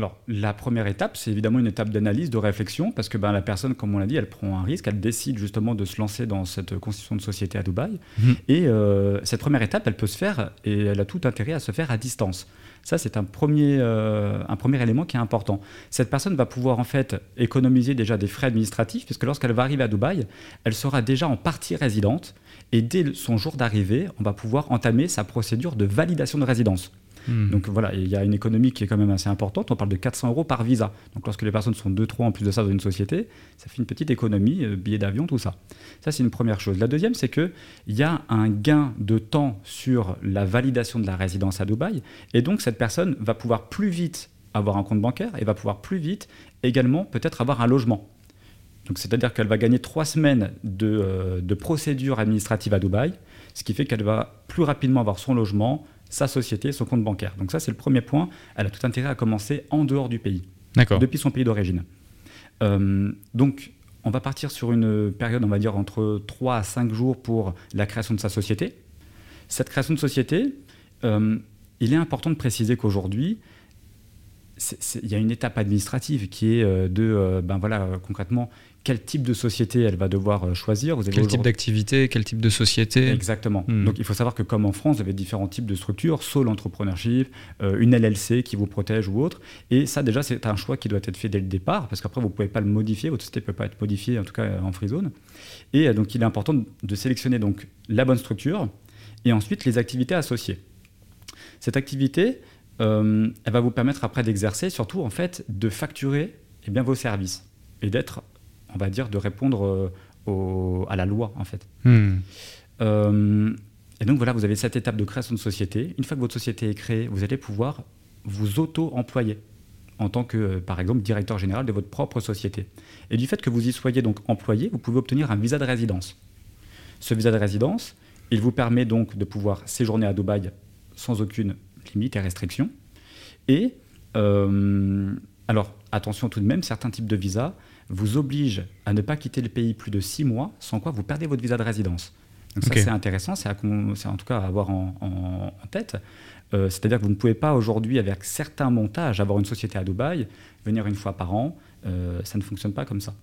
Alors, la première étape, c'est évidemment une étape d'analyse, de réflexion, parce que ben, la personne, comme on l'a dit, elle prend un risque, elle décide justement de se lancer dans cette constitution de société à Dubaï. Mhm. Et euh, cette première étape, elle peut se faire, et elle a tout intérêt à se faire à distance. Ça, c'est un premier, euh, un premier élément qui est important. Cette personne va pouvoir en fait économiser déjà des frais administratifs, puisque lorsqu'elle va arriver à Dubaï, elle sera déjà en partie résidente, et dès son jour d'arrivée, on va pouvoir entamer sa procédure de validation de résidence. Hmm. Donc voilà, il y a une économie qui est quand même assez importante. On parle de 400 euros par visa. Donc lorsque les personnes sont 2-3 en plus de ça dans une société, ça fait une petite économie, euh, billets d'avion, tout ça. Ça, c'est une première chose. La deuxième, c'est qu'il y a un gain de temps sur la validation de la résidence à Dubaï. Et donc cette personne va pouvoir plus vite avoir un compte bancaire et va pouvoir plus vite également peut-être avoir un logement. Donc c'est-à-dire qu'elle va gagner trois semaines de, euh, de procédure administrative à Dubaï, ce qui fait qu'elle va plus rapidement avoir son logement, sa société, son compte bancaire. Donc ça, c'est le premier point. Elle a tout intérêt à commencer en dehors du pays, depuis son pays d'origine. Euh, donc, on va partir sur une période, on va dire, entre 3 à 5 jours pour la création de sa société. Cette création de société, euh, il est important de préciser qu'aujourd'hui, il y a une étape administrative qui est euh, de, ben voilà, concrètement, quel type de société elle va devoir euh, choisir. Vous avez quel type d'activité, quel type de société Exactement. Hmm. Donc il faut savoir que comme en France, vous avez différents types de structures, solo entrepreneurship, euh, une LLC qui vous protège ou autre. Et ça déjà, c'est un choix qui doit être fait dès le départ, parce qu'après, vous ne pouvez pas le modifier, votre société ne peut pas être modifiée, en tout cas euh, en free zone. Et donc il est important de sélectionner donc la bonne structure et ensuite les activités associées. Cette activité, elle va vous permettre après d'exercer, surtout en fait, de facturer eh bien, vos services et d'être on va dire, de répondre euh, à la loi, en fait. Hmm. Euh, et donc voilà, vous avez cette étape de création de société. Une fois que votre société est créée, vous allez pouvoir vous auto-employer en tant que, euh, par exemple, directeur général de votre propre société. Et du fait que vous y soyez donc employé, vous pouvez obtenir un visa de résidence. Ce visa de résidence, il vous permet donc de pouvoir séjourner à Dubaï sans aucune limite et restriction. Et alors, attention tout de même, certains types de visas vous oblige à ne pas quitter le pays plus de six mois, sans quoi vous perdez votre visa de résidence. Donc ça, c'est intéressant, c'est en tout cas à avoir en, tête. Euh, c'est-à-dire que vous ne pouvez pas aujourd'hui, avec certains montages, avoir une société à Dubaï, venir une fois par an. Euh, ça ne fonctionne pas comme ça.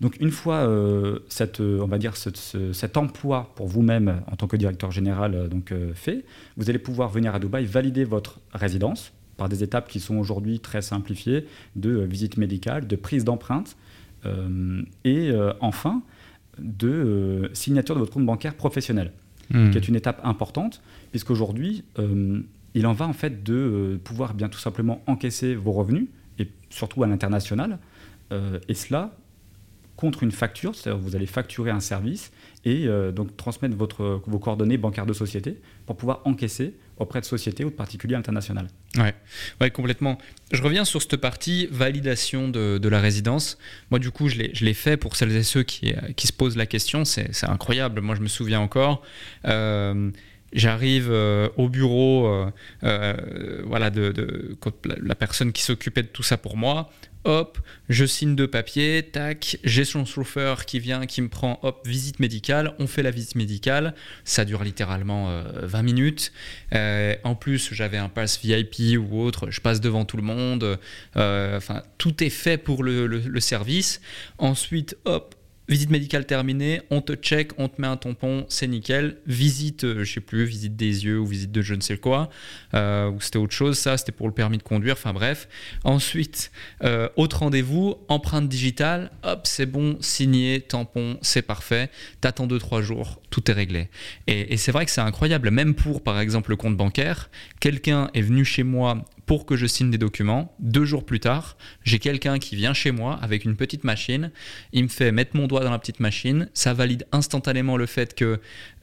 Donc une fois euh, cette, on va dire cet emploi pour vous-même en tant que directeur général donc, fait, vous allez pouvoir venir à Dubaï valider votre résidence par des étapes qui sont aujourd'hui très simplifiées de euh, visite médicale, de prise d'empreinte euh, et euh, enfin de signature de votre compte bancaire professionnel, hmm. qui est une étape importante puisqu'aujourd'hui il en va en fait de pouvoir bien tout simplement encaisser vos revenus et surtout à l'international et cela contre une facture, c'est-à-dire vous allez facturer un service et donc transmettre votre, vos coordonnées bancaires de société pour pouvoir encaisser auprès de sociétés ou de particuliers internationaux. Ouais. ouais, complètement. Je reviens sur cette partie validation de, la résidence. Moi, du coup, je l'ai fait pour celles et ceux qui, qui se posent la question. C'est incroyable. Moi, je me souviens encore. Euh, J'arrive euh, au bureau, euh, euh, voilà, de, la, personne qui s'occupait de tout ça pour moi. Hop, je signe deux papiers, tac, j'ai son chauffeur qui vient, qui me prend, hop, visite médicale. On fait la visite médicale, ça dure littéralement 20 minutes. en plus, j'avais un pass VIP ou autre, je passe devant tout le monde. Enfin, tout est fait pour le service. Ensuite, hop, Visite médicale terminée, on te check, on te met un tampon, c'est nickel. Visite, euh, je sais plus, visite des yeux ou visite de je ne sais quoi, euh, ou c'était autre chose, ça c'était pour le permis de conduire, enfin bref. Ensuite, euh, autre rendez-vous, empreinte digitale, hop, c'est bon, signé, tampon, c'est parfait. T'attends 2-3 jours, tout est réglé. Et c'est vrai que c'est incroyable, même pour par exemple le compte bancaire, quelqu'un est venu chez moi pour que je signe des documents. Deux jours plus tard, j'ai quelqu'un qui vient chez moi avec une petite machine. Il me fait mettre mon doigt dans la petite machine. Ça valide instantanément le fait que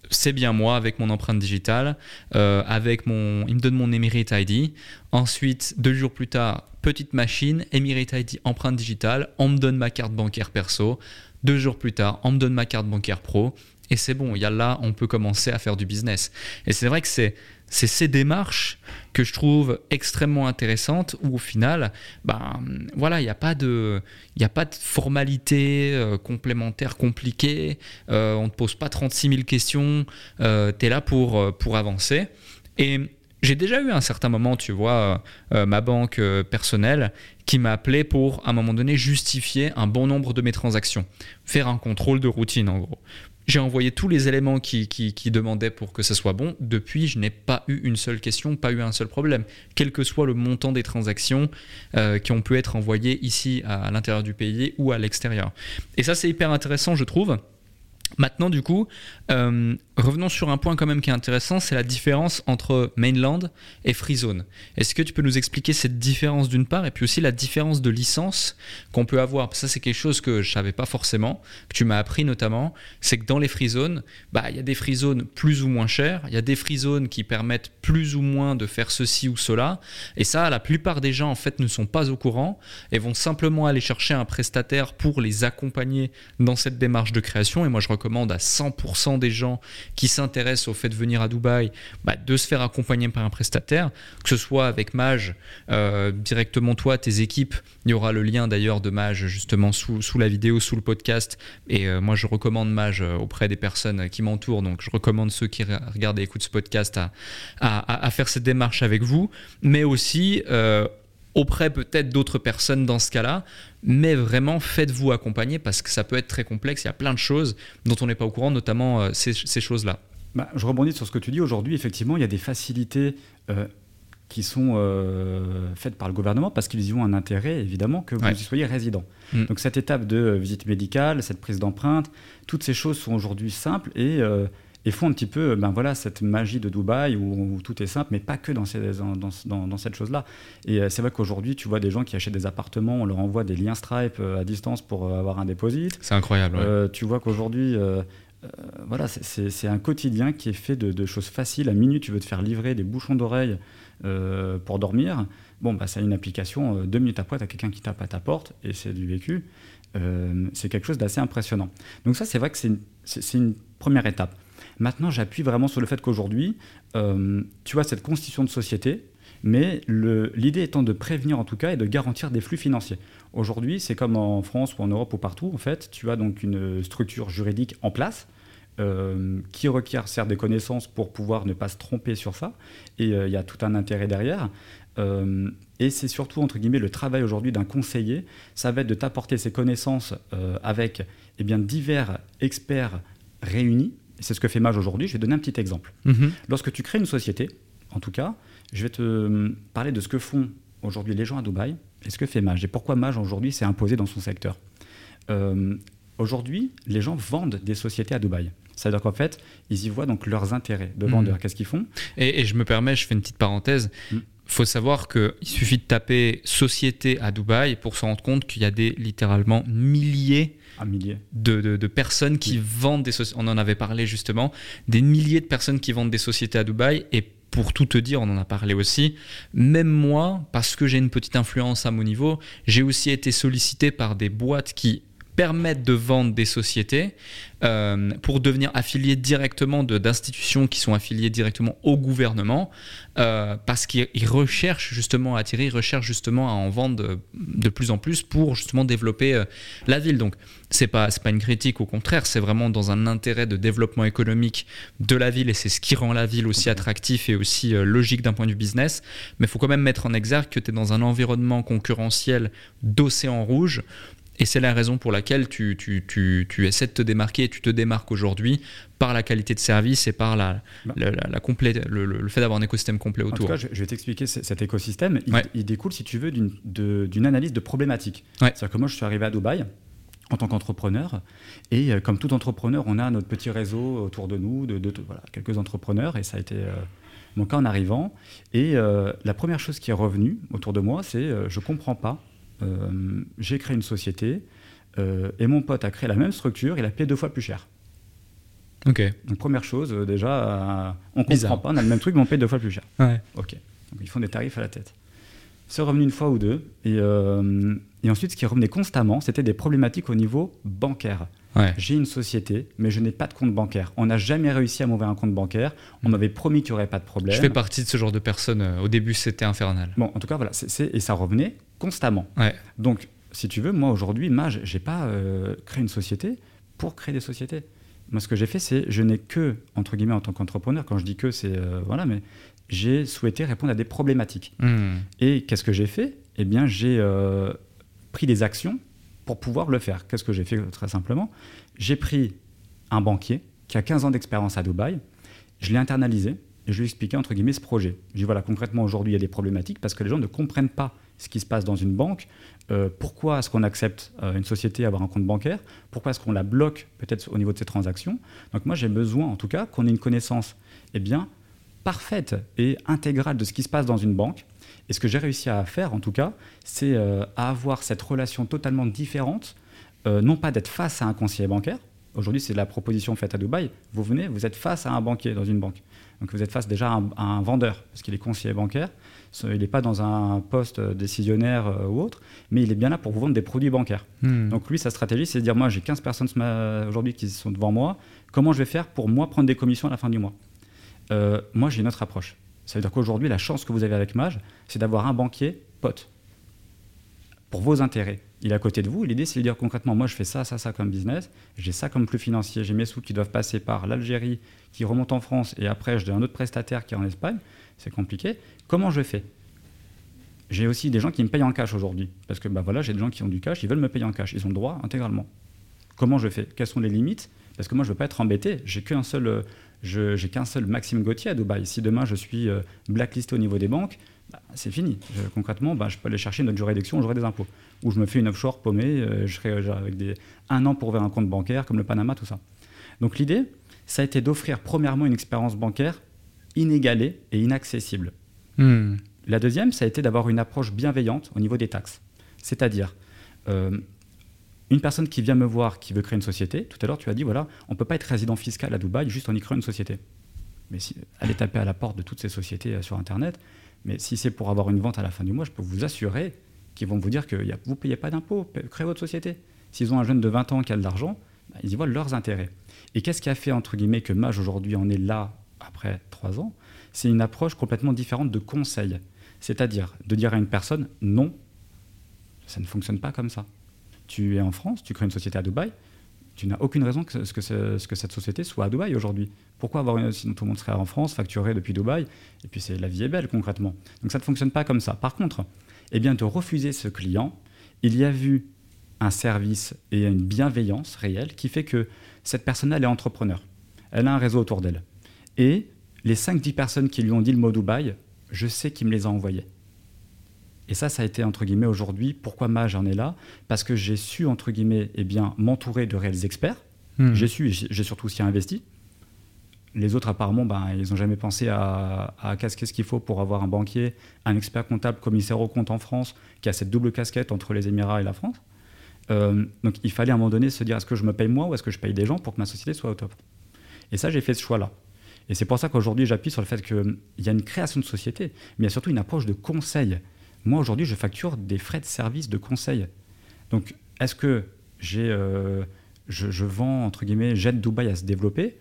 c'est bien moi avec mon empreinte digitale, euh, avec mon, il me donne mon Emirate ID. Ensuite, deux jours plus tard, petite machine, Emirate ID, empreinte digitale. On me donne ma carte bancaire perso. Deux jours plus tard, on me donne ma carte bancaire pro. Et c'est bon, il y a là, on peut commencer à faire du business. Et c'est vrai que c'est c'est ces démarches que je trouve extrêmement intéressantes où au final, ben, voilà, il n'y a pas de, il a pas de formalité euh, complémentaire compliquée, euh, on ne te pose pas 36 000 questions, euh, tu es là pour, pour avancer. Et j'ai déjà eu un certain moment, tu vois, ma banque personnelle qui m'a appelé pour, à un moment donné, justifier un bon nombre de mes transactions, faire un contrôle de routine en gros. J'ai envoyé tous les éléments qui, demandaient pour que ça soit bon. Depuis, je n'ai pas eu une seule question, pas eu un seul problème, quel que soit le montant des transactions euh, qui ont pu être envoyées ici à l'intérieur du pays ou à l'extérieur. Et ça, c'est hyper intéressant, je trouve. Maintenant, du coup, euh, revenons sur un point quand même qui est intéressant, c'est la différence entre mainland et free zone. Est-ce que tu peux nous expliquer cette différence d'une part et puis aussi la différence de licence qu'on peut avoir? Ça, c'est quelque chose que je savais pas forcément, que tu m'as appris notamment, c'est que dans les free zones, bah, il y a des free zones plus ou moins chères, il y a des free zones qui permettent plus ou moins de faire ceci ou cela, et ça, la plupart des gens en fait ne sont pas au courant et vont simplement aller chercher un prestataire pour les accompagner dans cette démarche de création. Et moi, je recommande à 100% des gens qui s'intéressent au fait de venir à Dubaï bah, de se faire accompagner par un prestataire, que ce soit avec Mage, euh, directement toi, tes équipes. Il y aura le lien d'ailleurs de Mage justement sous, la vidéo, sous le podcast. Et euh, moi, je recommande Mage euh, auprès des personnes qui m'entourent. Donc, je recommande ceux qui regardent et écoutent ce podcast à faire cette démarche avec vous, mais aussi auprès peut-être d'autres personnes dans ce cas-là, mais vraiment faites-vous accompagner parce que ça peut être très complexe, il y a plein de choses dont on n'est pas au courant, notamment euh, ces, choses-là. Bah, je rebondis sur ce que tu dis aujourd'hui, effectivement, il y a des facilités euh, qui sont euh, faites par le gouvernement parce qu'ils y ont un intérêt, évidemment, que vous y soyez résident. Mm. Donc cette étape de visite médicale, cette prise d'empreinte, toutes ces choses sont aujourd'hui simples et et font un petit peu ben voilà, cette magie de Dubaï où, tout est simple, mais pas que dans, ces, dans, dans, cette chose-là. Et euh, c'est vrai qu'aujourd'hui, tu vois des gens qui achètent des appartements, on leur envoie des liens Stripe euh, à distance pour euh, avoir un dépôt. C'est incroyable. tu vois qu'aujourd'hui, voilà, c'est un quotidien qui est fait de, choses faciles. À minute, tu veux te faire livrer des bouchons d'oreilles pour dormir. Bon, bah, ça a une application. deux minutes après, tu as quelqu'un qui tape à ta porte et c'est du vécu. c'est quelque chose d'assez impressionnant. Donc ça, c'est vrai que c'est une, une première étape. Maintenant, j'appuie vraiment sur le fait qu'aujourd'hui, euh, tu vois, cette constitution de société, mais l'idée étant de prévenir en tout cas et de garantir des flux financiers. Aujourd'hui, c'est comme en France ou en Europe ou partout, en fait, tu as donc une structure juridique en place. Euh, qui requiert certes des connaissances pour pouvoir ne pas se tromper sur ça, et euh, il y a tout un intérêt derrière. et c'est surtout, entre guillemets, le travail aujourd'hui d'un conseiller, ça va être de t'apporter ces connaissances avec eh bien, divers experts réunis c'est ce que fait Mage aujourd'hui. Je vais donner un petit exemple. Mhm. Lorsque tu crées une société, en tout cas, je vais te hum, parler de ce que font aujourd'hui les gens à Dubaï et ce que fait Mage et pourquoi Mage aujourd'hui s'est imposé dans son secteur. Euh, aujourd'hui, les gens vendent des sociétés à Dubaï. Ça veut dire qu'en fait, ils y voient donc leurs intérêts de vendeurs. Mhm. Qu'est-ce qu'ils font? Et, je me permets, je fais une petite parenthèse. Il mhm. faut savoir qu'il suffit de taper société à Dubaï pour se rendre compte qu'il y a des littéralement milliers de, personnes qui vendent des sociétés. On en avait parlé justement, des milliers de personnes qui vendent des sociétés à Dubaï. Et pour tout te dire, on en a parlé aussi, même moi, parce que j'ai une petite influence à mon niveau, j'ai aussi été sollicité par des boîtes qui permettent de vendre des sociétés euh, pour devenir affilié directement d'institutions qui sont affiliées directement au gouvernement euh, parce qu'ils recherchent justement à attirer, ils recherchent justement à en vendre de, plus en plus pour justement développer euh, la ville. Donc c'est pas pas une critique, au contraire, c'est vraiment dans un intérêt de développement économique de la ville et c'est ce qui rend la ville aussi attractif et aussi logique d'un point de vue business. Mais il faut quand même mettre en exergue que tu es dans un environnement concurrentiel d'océan rouge Et c'est la raison pour laquelle tu, tu, tu, tu, essaies de te démarquer et tu te démarques aujourd'hui par la qualité de service et par la, bah. la, la, le, le, fait d'avoir un écosystème complet autour. En tout cas, je, vais t'expliquer cet écosystème. Il, il, découle, si tu veux, d'une analyse de problématiques. C'est-à-dire que moi, je suis arrivé à Dubaï en tant qu'entrepreneur. Et euh, comme tout entrepreneur, on a notre petit réseau autour de nous, de, de, voilà, quelques entrepreneurs. Et ça a été euh, mon cas en arrivant. Et euh, la première chose qui est revenue autour de moi, c'est je ne comprends pas j'ai créé une société euh, et mon pote a créé la même structure, il a payé deux fois plus cher. Ok. Donc première chose, euh, déjà, on comprend pas, on a le même truc, mais on paye deux fois plus cher. Ouais. Ok. Donc ils font des tarifs à la tête. C'est revenu une fois ou deux. Et, et ensuite, ce qui revenait constamment, c'était des problématiques au niveau bancaire. Ouais. J'ai une société, mais je n'ai pas de compte bancaire. On n'a jamais réussi à m'ouvrir un compte bancaire. On m'avait promis qu'il n'y aurait pas de problème. Je fais partie de ce genre de personnes. Au début, c'était infernal. Bon, en tout cas, voilà. et ça revenait constamment. Ouais. Donc, si tu veux, moi aujourd'hui, Mage, j'ai pas euh, créé une société pour créer des sociétés. Moi, ce que j'ai fait, c'est je n'ai que entre guillemets en tant qu'entrepreneur. Quand je dis que, c'est euh, voilà, mais j'ai souhaité répondre à des problématiques. Mmh. Et qu'est-ce que j'ai fait? Eh bien, j'ai euh, pris des actions pour pouvoir le faire. Qu'est-ce que j'ai fait très simplement? J'ai pris un banquier qui a 15 ans d'expérience à Dubaï. Je l'ai internalisé et je lui ai expliqué entre guillemets ce projet. Je dis voilà, concrètement aujourd'hui, il y a des problématiques parce que les gens ne comprennent pas ce qui se passe dans une banque. Euh, pourquoi est-ce qu'on accepte euh, une société à avoir un compte bancaire? Pourquoi est-ce qu'on la bloque peut-être au niveau de ses transactions? Donc moi j'ai besoin en tout cas qu'on ait une connaissance eh bien, parfaite et intégrale de ce qui se passe dans une banque. Et ce que j'ai réussi à faire en tout cas, c'est euh, à avoir cette relation totalement différente, euh, non pas d'être face à un conseiller bancaire. Aujourd'hui c'est la proposition faite à Dubaï. Vous venez, vous êtes face à un banquier dans une banque. Donc vous êtes face déjà à un, à un vendeur, parce qu'il est conseiller bancaire. Il n'est pas dans un poste décisionnaire euh, ou autre, mais il est bien là pour vous vendre des produits bancaires. Mmh. Donc lui, sa stratégie, c'est de dire, moi j'ai 15 personnes aujourd'hui qui sont devant moi, comment je vais faire pour moi prendre des commissions à la fin du mois? Moi j'ai une autre approche. Ça veut dire qu'aujourd'hui, la chance que vous avez avec Mage, c'est d'avoir un banquier pote pour vos intérêts. Il est à côté de vous. L'idée, c'est de dire concrètement, moi, je fais ça, ça, ça comme business. J'ai ça comme flux financier. J'ai mes sous qui doivent passer par l'Algérie, qui remontent en France, et après, j'ai un autre prestataire qui est en Espagne. C'est compliqué. Comment je fais? J'ai aussi des gens qui me payent en cash aujourd'hui. Parce que bah, voilà, j'ai des gens qui ont du cash, ils veulent me payer en cash. Ils ont le droit intégralement. Comment je fais? Quelles sont les limites? Parce que moi, je ne veux pas être embêté. J'ai qu'un seul, euh, j'ai qu'un seul Maxime Gauthier à Dubaï. Si demain, je suis euh, blacklisté au niveau des banques, bah, c'est fini. Je, concrètement, bah, je peux aller chercher notre juridiction, j'aurai des impôts. Ou je me fais une offshore paumée, euh, je serai euh, avec des, un an pour ouvrir un compte bancaire, comme le Panama, tout ça. Donc l'idée, ça a été d'offrir premièrement une expérience bancaire inégalée et inaccessible. Mmh. La deuxième, ça a été d'avoir une approche bienveillante au niveau des taxes. C'est-à-dire, euh, une personne qui vient me voir, qui veut créer une société, tout à l'heure tu as dit, voilà, on ne peut pas être résident fiscal à Dubaï juste en y créant une société. Mais si, allez taper à la porte de toutes ces sociétés sur Internet, mais si c'est pour avoir une vente à la fin du mois, je peux vous assurer qu'ils vont vous dire que vous ne payez pas d'impôts, créez votre société. S'ils ont un jeune de 20 ans qui a de l'argent, bah, ils y voient leurs intérêts. Et qu'est-ce qui a fait, entre guillemets, que Mage aujourd'hui en est là après 3 ans? C'est une approche complètement différente de conseil. C'est-à-dire de dire à une personne, non, ça ne fonctionne pas comme ça. Tu es en France, tu crées une société à Dubaï, tu n'as aucune raison que, ce que, ce que, cette société soit à Dubaï aujourd'hui. Pourquoi avoir une, sinon tout le monde serait en France, facturé depuis Dubaï, et puis la vie est belle concrètement. Donc ça ne fonctionne pas comme ça. Par contre, eh bien de refuser ce client, il y a vu un service et une bienveillance réelle qui fait que cette personne-là, elle est entrepreneur. Elle a un réseau autour d'elle. Et les 5-10 personnes qui lui ont dit le mot Dubaï, je sais qui me les a envoyés. Et ça, ça a été, entre guillemets, aujourd'hui, pourquoi Mage en est là? Parce que j'ai su, entre guillemets, eh bien, m'entourer de réels experts. Mmh. J'ai su, j'ai surtout aussi investi. Les autres, apparemment, ben, ils n'ont jamais pensé à, à qu'est-ce qu'il faut pour avoir un banquier, un expert comptable, commissaire au compte en France, qui a cette double casquette entre les Émirats et la France. Euh, donc, il fallait à un moment donné se dire est-ce que je me paye moi ou est-ce que je paye des gens pour que ma société soit au top? Et ça, j'ai fait ce choix-là. Et c'est pour ça qu'aujourd'hui, j'appuie sur le fait qu'il y a une création de société, mais il y a surtout une approche de conseil. Moi, aujourd'hui, je facture des frais de service de conseil. Donc, est-ce que j'ai, euh, je, vends, entre guillemets, j'aide Dubaï à se développer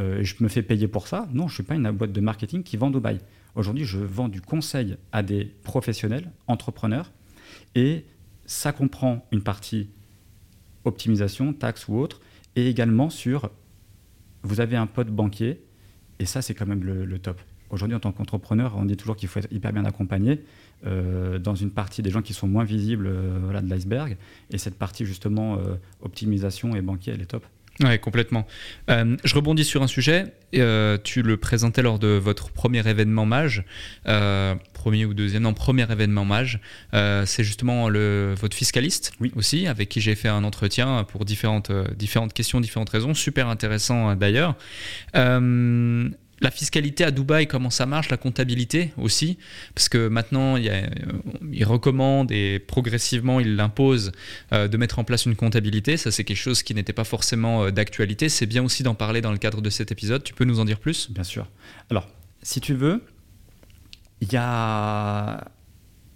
euh, et je me fais payer pour ça? Non, je ne suis pas une boîte de marketing qui vend Dubaï. Aujourd'hui, je vends du conseil à des professionnels, entrepreneurs, et ça comprend une partie optimisation, taxes ou autre, et également sur, vous avez un pote banquier, et ça, c'est quand même le top. Aujourd'hui, en tant qu'entrepreneur, on dit toujours qu'il faut être hyper bien accompagné euh, dans une partie des gens qui sont moins visibles euh, voilà, de l'iceberg. Et cette partie, justement, euh, optimisation et banquier, elle est top. Oui, complètement. Je rebondis sur un sujet. Tu le présentais lors de votre premier événement mage, premier ou deuxième, non, premier événement mage. c'est justement le, votre fiscaliste oui. aussi, avec qui j'ai fait un entretien pour différentes, différentes questions, différentes raisons. Super intéressant d'ailleurs. La fiscalité à Dubaï, comment ça marche, la comptabilité aussi, parce que maintenant, il, il recommande et progressivement, il l'impose euh, de mettre en place une comptabilité. Ça, c'est quelque chose qui n'était pas forcément euh, d'actualité. C'est bien aussi d'en parler dans le cadre de cet épisode. Tu peux nous en dire plus? Bien sûr. Alors, si tu veux, il y a,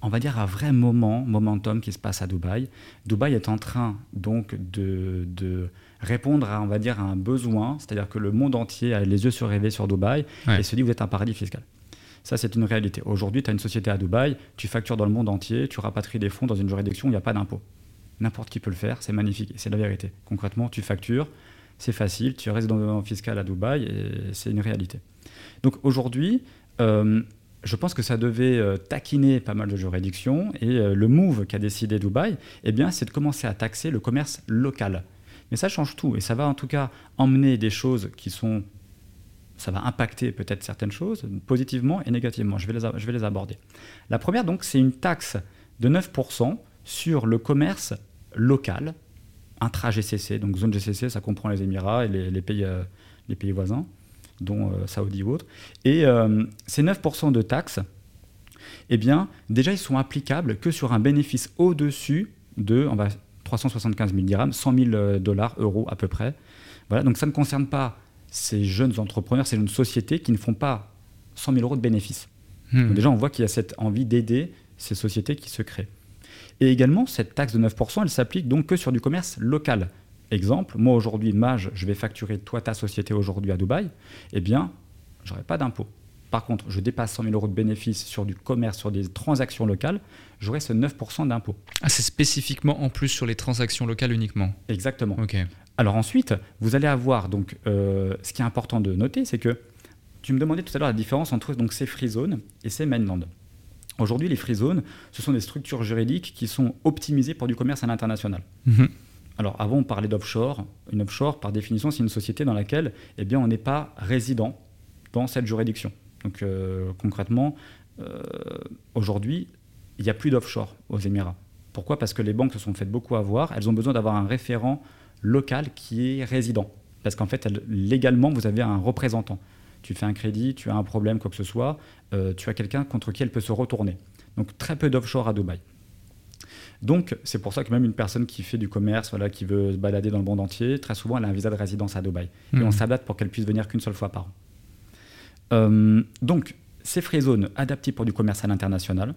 on va dire, un vrai moment, momentum qui se passe à Dubaï. Dubaï est en train donc de, de répondre à, on va dire, à un besoin, c'est-à-dire que le monde entier a les yeux surrivés sur Dubaï Ouais. et se dit vous êtes un paradis fiscal. Ça, c'est une réalité. Aujourd'hui, tu as une société à Dubaï, tu factures dans le monde entier, tu rapatries des fonds dans une juridiction où il n'y a pas d'impôt. N'importe qui peut le faire, c'est magnifique, c'est la vérité. Concrètement, tu factures, c'est facile, tu es résident fiscal à Dubaï et c'est une réalité. Donc aujourd'hui, euh, je pense que ça devait euh, taquiner pas mal de juridictions et euh, le move qu'a décidé Dubaï, eh bien, c'est de commencer à taxer le commerce local. Mais ça change tout et ça va en tout cas emmener des choses qui sont ça va impacter peut-être certaines choses positivement et négativement. Je vais les, je vais les aborder. La première, donc, c'est une taxe de 9% sur le commerce local, intra-GCC. Donc, zone GCC, ça comprend les Émirats et les, pays, euh, les pays voisins, dont euh, Saoudi ou autres. Et euh, ces 9% de taxes, eh bien, déjà, ils sont applicables que sur un bénéfice au-dessus de on va, 375 000 dirhams, 100 000 dollars, euros à peu près. Voilà, donc ça ne concerne pas ces jeunes entrepreneurs, ces jeunes sociétés qui ne font pas 100 000 euros de bénéfices. Hmm. Déjà, on voit qu'il y a cette envie d'aider ces sociétés qui se créent. Et également, cette taxe de 9%, elle s'applique donc que sur du commerce local. Exemple, moi aujourd'hui, Mage, je vais facturer toi ta société aujourd'hui à Dubaï, eh bien, j'aurai pas d'impôt. Par contre, je dépasse 100 000 euros de bénéfices sur du commerce, sur des transactions locales, j'aurai ce 9% d'impôt. Ah, c'est spécifiquement en plus sur les transactions locales uniquement. Exactement. Ok. Alors ensuite, vous allez avoir donc euh, ce qui est important de noter, c'est que tu me demandais tout à l'heure la différence entre donc ces free zones et ces mainland. Aujourd'hui, les free zones, ce sont des structures juridiques qui sont optimisées pour du commerce à l'international. Mhm. Alors avant, on parlait d'offshore. Une offshore, par définition, c'est une société dans laquelle eh bien, on n'est pas résident dans cette juridiction. Donc euh, concrètement, euh, aujourd'hui, il n'y a plus d'offshore aux Émirats. Pourquoi? Parce que les banques se sont faites beaucoup avoir. Elles ont besoin d'avoir un référent local qui est résident. Parce qu'en fait, elles- légalement, vous avez un représentant. Tu fais un crédit, tu as un problème, quoi que ce soit, euh, tu as quelqu'un contre qui elle peut se retourner. Donc très peu d'offshore à Dubaï. Donc c'est pour ça que même une personne qui fait du commerce, voilà, qui veut se balader dans le monde entier, très souvent elle a un visa de résidence à Dubaï. Et on s'adapte pour qu'elle puisse venir qu'une seule fois par an. Euh, donc ces free zones adaptées pour du commerce à l'international.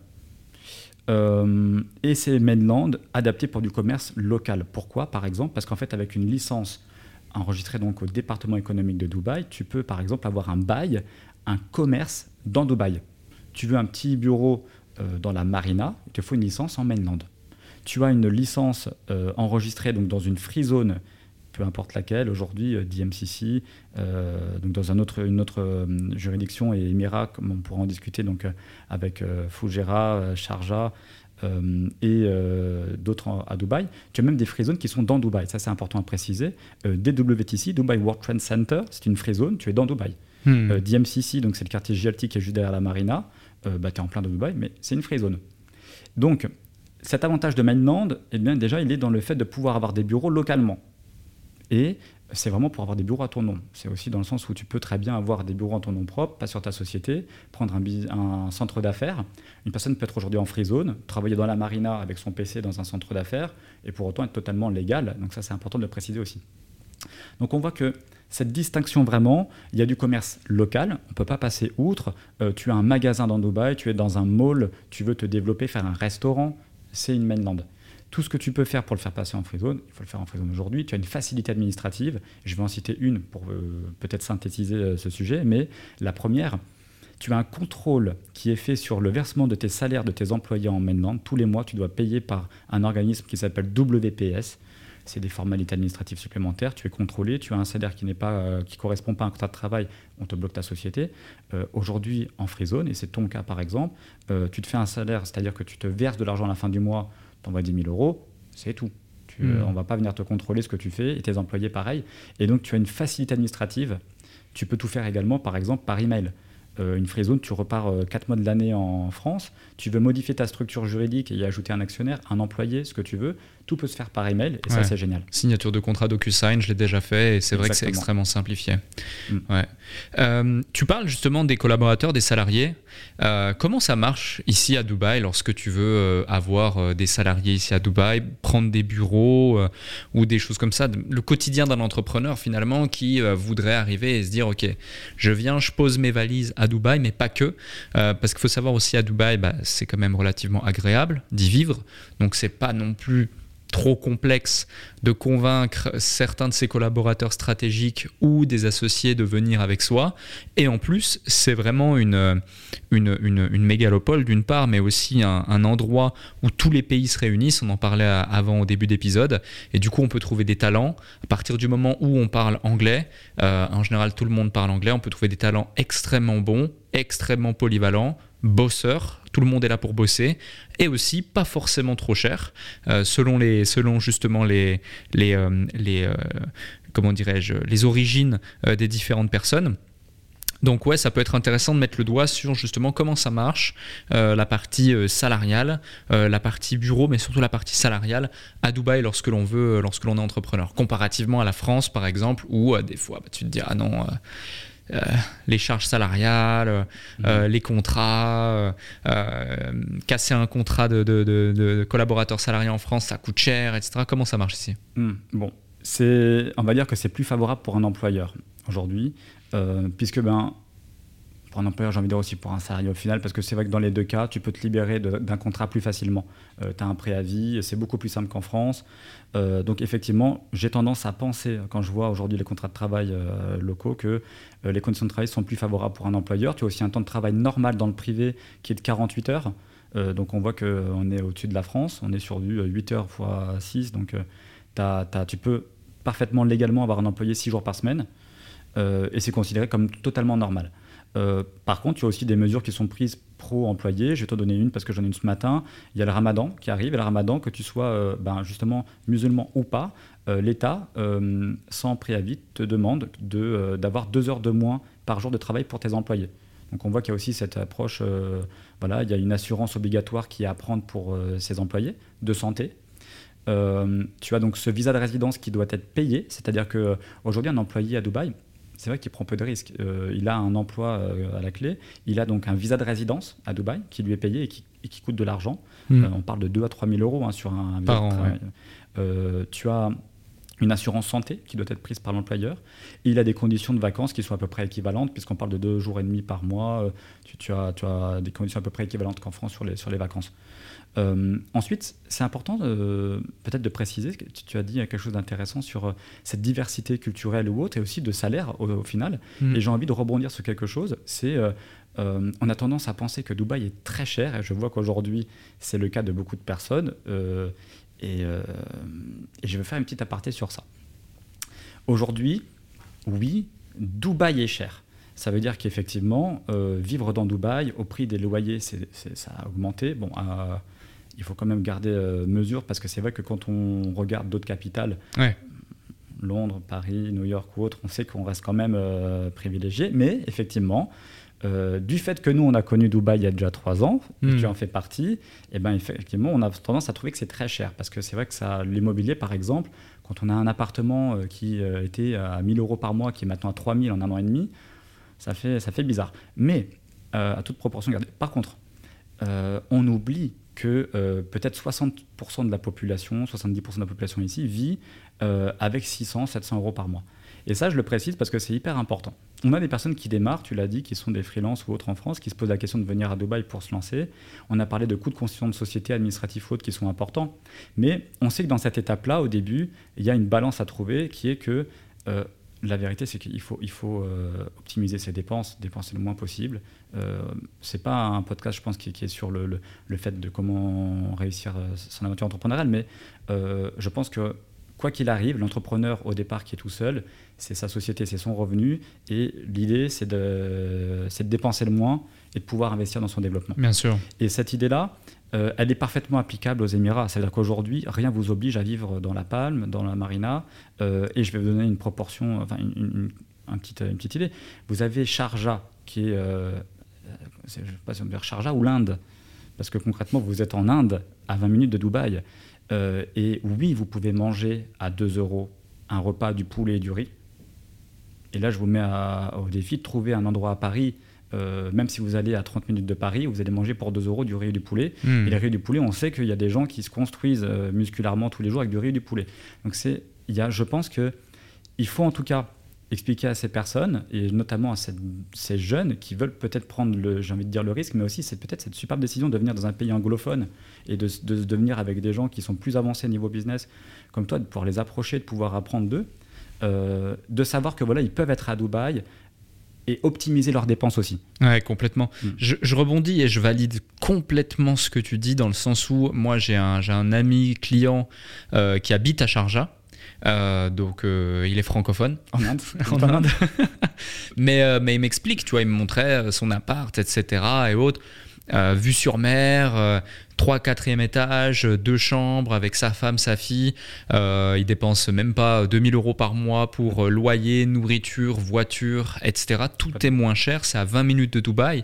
Euh, et ces mainland adaptés pour du commerce local. Pourquoi Par exemple, parce qu'en fait, avec une licence enregistrée donc au département économique de Dubaï, tu peux par exemple avoir un bail, un commerce dans Dubaï. Tu veux un petit bureau euh, dans la marina, il te faut une licence en mainland. Tu as une licence enregistrée donc dans une free zone, peu importe laquelle, aujourd'hui euh, DMCC, euh, donc dans un autre, une autre euh, juridiction et comme on pourra en discuter donc avec euh, euh, Sharjah euh, et d'autres à Dubaï. Tu as même des free zones qui sont dans Dubaï, ça c'est important à préciser. DWTC, Dubai World Trade Center, c'est une free zone, tu es dans Dubaï. Hmm. DMCC, donc c'est le quartier GLT qui est juste derrière la marina, bah, tu es en plein de Dubaï, mais c'est une free zone. Donc, cet avantage de mainland, eh bien, déjà, il est dans le fait de pouvoir avoir des bureaux localement. Et c'est vraiment pour avoir des bureaux à ton nom. C'est aussi dans le sens où tu peux très bien avoir des bureaux en ton nom propre, pas sur ta société, prendre un centre d'affaires. Une personne peut être aujourd'hui en free zone, travailler dans la marina avec son PC dans un centre d'affaires, et pour autant être totalement légal. Donc ça, c'est important de le préciser aussi. Donc on voit que cette distinction vraiment, il y a du commerce local, on ne peut pas passer outre. Euh, tu as un magasin dans Dubaï, tu es dans un mall, tu veux te développer, faire un restaurant, c'est une mainland. Tout ce que tu peux faire pour le faire passer en free zone, il faut le faire en free zone aujourd'hui. Tu as une facilité administrative. Je vais en citer une pour euh, peut-être synthétiser euh, ce sujet, mais la première, tu as un contrôle qui est fait sur le versement de tes salaires de tes employés en mainland. Tous les mois, tu dois payer par un organisme qui s'appelle WPS. c'est des formalités administratives supplémentaires, tu es contrôlé, tu as un salaire qui n'est pas, euh, qui correspond pas à un contrat de travail, on te bloque ta société. Aujourd'hui, en free zone, et c'est ton cas par exemple, tu te fais un salaire, c'est-à-dire que tu te verses de l'argent à la fin du mois, tu envoies 10 000 euros, c'est tout. Tu, hmm. on va pas venir te contrôler ce que tu fais, et tes employés pareil. Et donc tu as une facilité administrative. Tu peux tout faire également, par exemple, par email. Euh, une free zone, tu repars 4 euh, mois de l'année en France, tu veux modifier ta structure juridique et y ajouter un actionnaire, un employé, ce que tu veux, tout peut se faire par email et ça c'est génial. Signature de contrat DocuSign, je l'ai déjà fait et c'est vrai que c'est extrêmement simplifié. Mm. Ouais. Euh, tu parles justement des collaborateurs, des salariés. comment ça marche ici à Dubaï lorsque tu veux avoir des salariés ici à Dubaï, prendre des bureaux ou des choses comme ça, le quotidien d'un entrepreneur finalement qui voudrait arriver et se dire ok, je viens, je pose mes valises à Dubaï, mais pas que. Euh, parce qu'il faut savoir aussi à Dubaï, bah, c'est quand même relativement agréable d'y vivre. Donc c'est pas non plus trop complexe de convaincre certains de ses collaborateurs stratégiques ou des associés de venir avec soi. Et en plus, c'est vraiment une, une, une, mégalopole d'une part, mais aussi un, endroit où tous les pays se réunissent. On en parlait avant au début d'épisode. Et du coup, on peut trouver des talents. À partir du moment où on parle anglais, euh, en général, tout le monde parle anglais, on peut trouver des talents extrêmement bons, extrêmement polyvalents, bosseurs, tout le monde est là pour bosser, et aussi pas forcément trop cher, euh, selon, les, selon justement les, euh, euh, comment dirais-je, les origines des différentes personnes. Donc ouais, ça peut être intéressant de mettre le doigt sur justement comment ça marche, la partie salariale, la partie bureau, mais surtout la partie salariale à Dubaï lorsque l'on veut, lorsque l'on est entrepreneur, comparativement à la France par exemple, où des fois bah, tu te dis ah non euh, les charges salariales, euh, mhm. euh, les contrats, casser un contrat de, collaborateur salarié en France, ça coûte cher, etc. Comment ça marche ici? Hmm, Bon, c'est, on va dire que c'est plus favorable pour un employeur aujourd'hui, puisque ben, pour un employeur, j'ai envie de dire aussi pour un salarié au final, parce que c'est vrai que dans les deux cas, tu peux te libérer d'un contrat plus facilement. Euh, tu as un préavis, c'est beaucoup plus simple qu'en France. Euh, donc effectivement, j'ai tendance à penser, quand je vois aujourd'hui les contrats de travail euh, locaux, que les conditions de travail sont plus favorables pour un employeur. Tu as aussi un temps de travail normal dans le privé qui est de 48 heures. donc on voit qu'on est au-dessus de la France, on est sur du 8 heures fois 6, donc tu peux parfaitement légalement avoir un employé 6 jours par semaine, et c'est considéré comme totalement normal. Euh, par contre, il y a aussi des mesures qui sont prises pro-employés. Je vais te donner une parce que j'en ai une ce matin. Il y a le ramadan qui arrive. Et le ramadan, que tu sois euh, ben, justement musulman ou pas, euh, l'État, sans préavis, te demande d'avoir deux heures de moins par jour de travail pour tes employés. Donc on voit qu'il y a aussi cette approche, voilà, il y a une assurance obligatoire qui est à prendre pour ses employés de santé. tu as donc ce visa de résidence qui doit être payé, c'est-à-dire qu'aujourd'hui un employé à Dubaï, c'est vrai qu'il prend peu de risques. Euh, il a un emploi euh, à la clé, il a donc un visa de résidence à Dubaï qui lui est payé et qui, coûte de l'argent. Hmm. Euh, on parle de 2 à 3 000 euros hein, sur un visa tu as une assurance santé qui doit être prise par l'employeur. il a des conditions de vacances qui sont à peu près équivalentes, puisqu'on parle de deux jours et demi par mois. Tu, as, tu, as, des conditions à peu près équivalentes qu'en France sur les, sur les vacances. Euh, ensuite, c'est important peut-être de préciser, tu, as dit quelque chose d'intéressant sur euh, cette diversité culturelle ou autre, et aussi de salaire au, final. Mm. Et j'ai envie de rebondir sur quelque chose, c'est euh, on a tendance à penser que Dubaï est très cher, et je vois qu'aujourd'hui c'est le cas de beaucoup de personnes, et, et, je vais faire une petite aparté sur ça. Aujourd'hui, oui, Dubaï est cher. Ça veut dire qu'effectivement, vivre dans Dubaï, au prix des loyers, ça a augmenté. Bon, il faut quand même garder euh, mesure parce que c'est vrai que quand on regarde d'autres capitales, Londres, Paris, New York ou autres, on sait qu'on reste quand même euh, privilégié. Mais effectivement, euh, du fait que nous, on a connu Dubaï il y a déjà trois ans, hmm. tu en fais partie, et eh ben effectivement, on a tendance à trouver que c'est très cher. Parce que c'est vrai que ça, l'immobilier, par exemple, quand on a un appartement qui était à 1000 euros par mois, qui est maintenant à 3000 en un an et demi, ça fait, ça fait bizarre. Mais, à toute proportion gardée. Par contre, on oublie que euh, peut-être 60% de la population, 70% de la population ici vit euh, avec 600, 700 euros par mois. Et ça, je le précise parce que c'est hyper important. On a des personnes qui démarrent, tu l'as dit, qui sont des freelances ou autres en France, qui se posent la question de venir à Dubaï pour se lancer. On a parlé de coûts de constitution de société, administratifs autres qui sont importants. Mais on sait que dans cette étape-là, au début, il y a une balance à trouver qui est que euh, la vérité, c'est qu'il faut, il faut euh, optimiser ses dépenses, dépenser le moins possible. Euh, c'est pas un podcast, je pense, qui, est sur le, le, fait de comment réussir euh, son aventure entrepreneuriale, mais euh, je pense que quoi qu'il arrive, l'entrepreneur au départ qui est tout seul, c'est sa société, c'est son revenu. Et l'idée, c'est de, de dépenser le moins et de pouvoir investir dans son développement. Bien sûr. Et cette idée-là, euh, elle est parfaitement applicable aux Émirats. C'est-à-dire qu'aujourd'hui, rien ne vous oblige à vivre dans la Palme, dans la Marina. Euh, et je vais vous donner une proportion, enfin une, une, petite, une petite idée. Vous avez Sharjah, qui est, euh, je ne sais pas si on peut dire Sharjah ou l'Inde. Parce que concrètement, vous êtes en Inde, à 20 minutes de Dubaï. et oui, vous pouvez manger à 2 euros un repas du poulet et du riz. Et là, je vous mets au défi de trouver un endroit à Paris euh, même si vous allez à 30 minutes de Paris, vous allez manger pour 2 euros du riz et du poulet. Hmm. Et le riz et du poulet, on sait qu'il y a des gens qui se construisent euh, musculairement tous les jours avec du riz et du poulet. Donc c'est, y a, je pense que il faut en tout cas expliquer à ces personnes, et notamment à ces jeunes qui veulent peut-être prendre, le, j'ai envie de dire le risque, mais aussi c'est peut-être cette superbe décision de venir dans un pays anglophone et de, de, venir avec des gens qui sont plus avancés niveau business, comme toi, de pouvoir les approcher, de pouvoir apprendre d'eux, euh, de savoir que voilà, ils peuvent être à Dubaï, et optimiser leurs dépenses aussi. Ouais, complètement. Mm. Je, rebondis et je valide complètement ce que tu dis dans le sens où moi j'ai un, un ami client euh, qui habite à Sharjah. Euh, donc euh, il est francophone en Inde, [LAUGHS] en Inde. [LAUGHS] mais, mais il m'explique, tu vois, il me montrait son appart, etc. et autres. vue sur mer, 3 4 étage, deux chambres avec sa femme, sa fille. Euh, il dépense même pas 2000 euros par mois pour euh, loyer, nourriture, voiture, etc. Tout est moins cher, c'est à 20 minutes de Dubaï.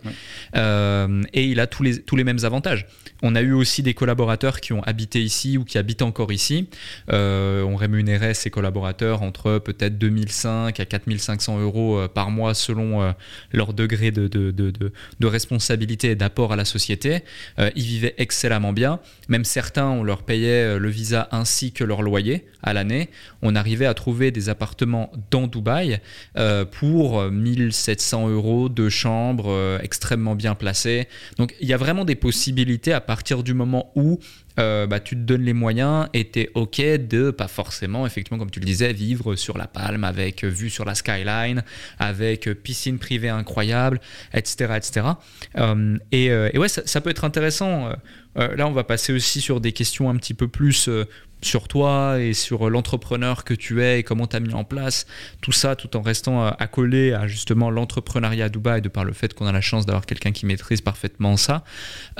Euh, et il a tous les, tous les mêmes avantages. On a eu aussi des collaborateurs qui ont habité ici ou qui habitent encore ici. Euh, on rémunérait ces collaborateurs entre peut-être 2005 à 4500 euros par mois selon leur degré de, de, de, de responsabilité et d'apport à la société. ils vivaient bien. Même certains, on leur payait euh, le visa ainsi que leur loyer à l'année. On arrivait à trouver des appartements dans Dubaï euh, pour 1700 euros, de chambres euh, extrêmement bien placées. Donc il y a vraiment des possibilités à partir du moment où euh, bah, tu te donnes les moyens et tu es OK de, pas forcément, effectivement, comme tu le disais, vivre sur la palme avec euh, vue sur la skyline, avec euh, piscine privée incroyable, etc. etc. et, et, ouais, ça, peut être intéressant. là, on va passer aussi sur des questions un petit peu plus sur toi et sur l'entrepreneur que tu es et comment tu as mis en place tout ça tout en restant accolé à justement l'entrepreneuriat à Dubaï de par le fait qu'on a la chance d'avoir quelqu'un qui maîtrise parfaitement ça.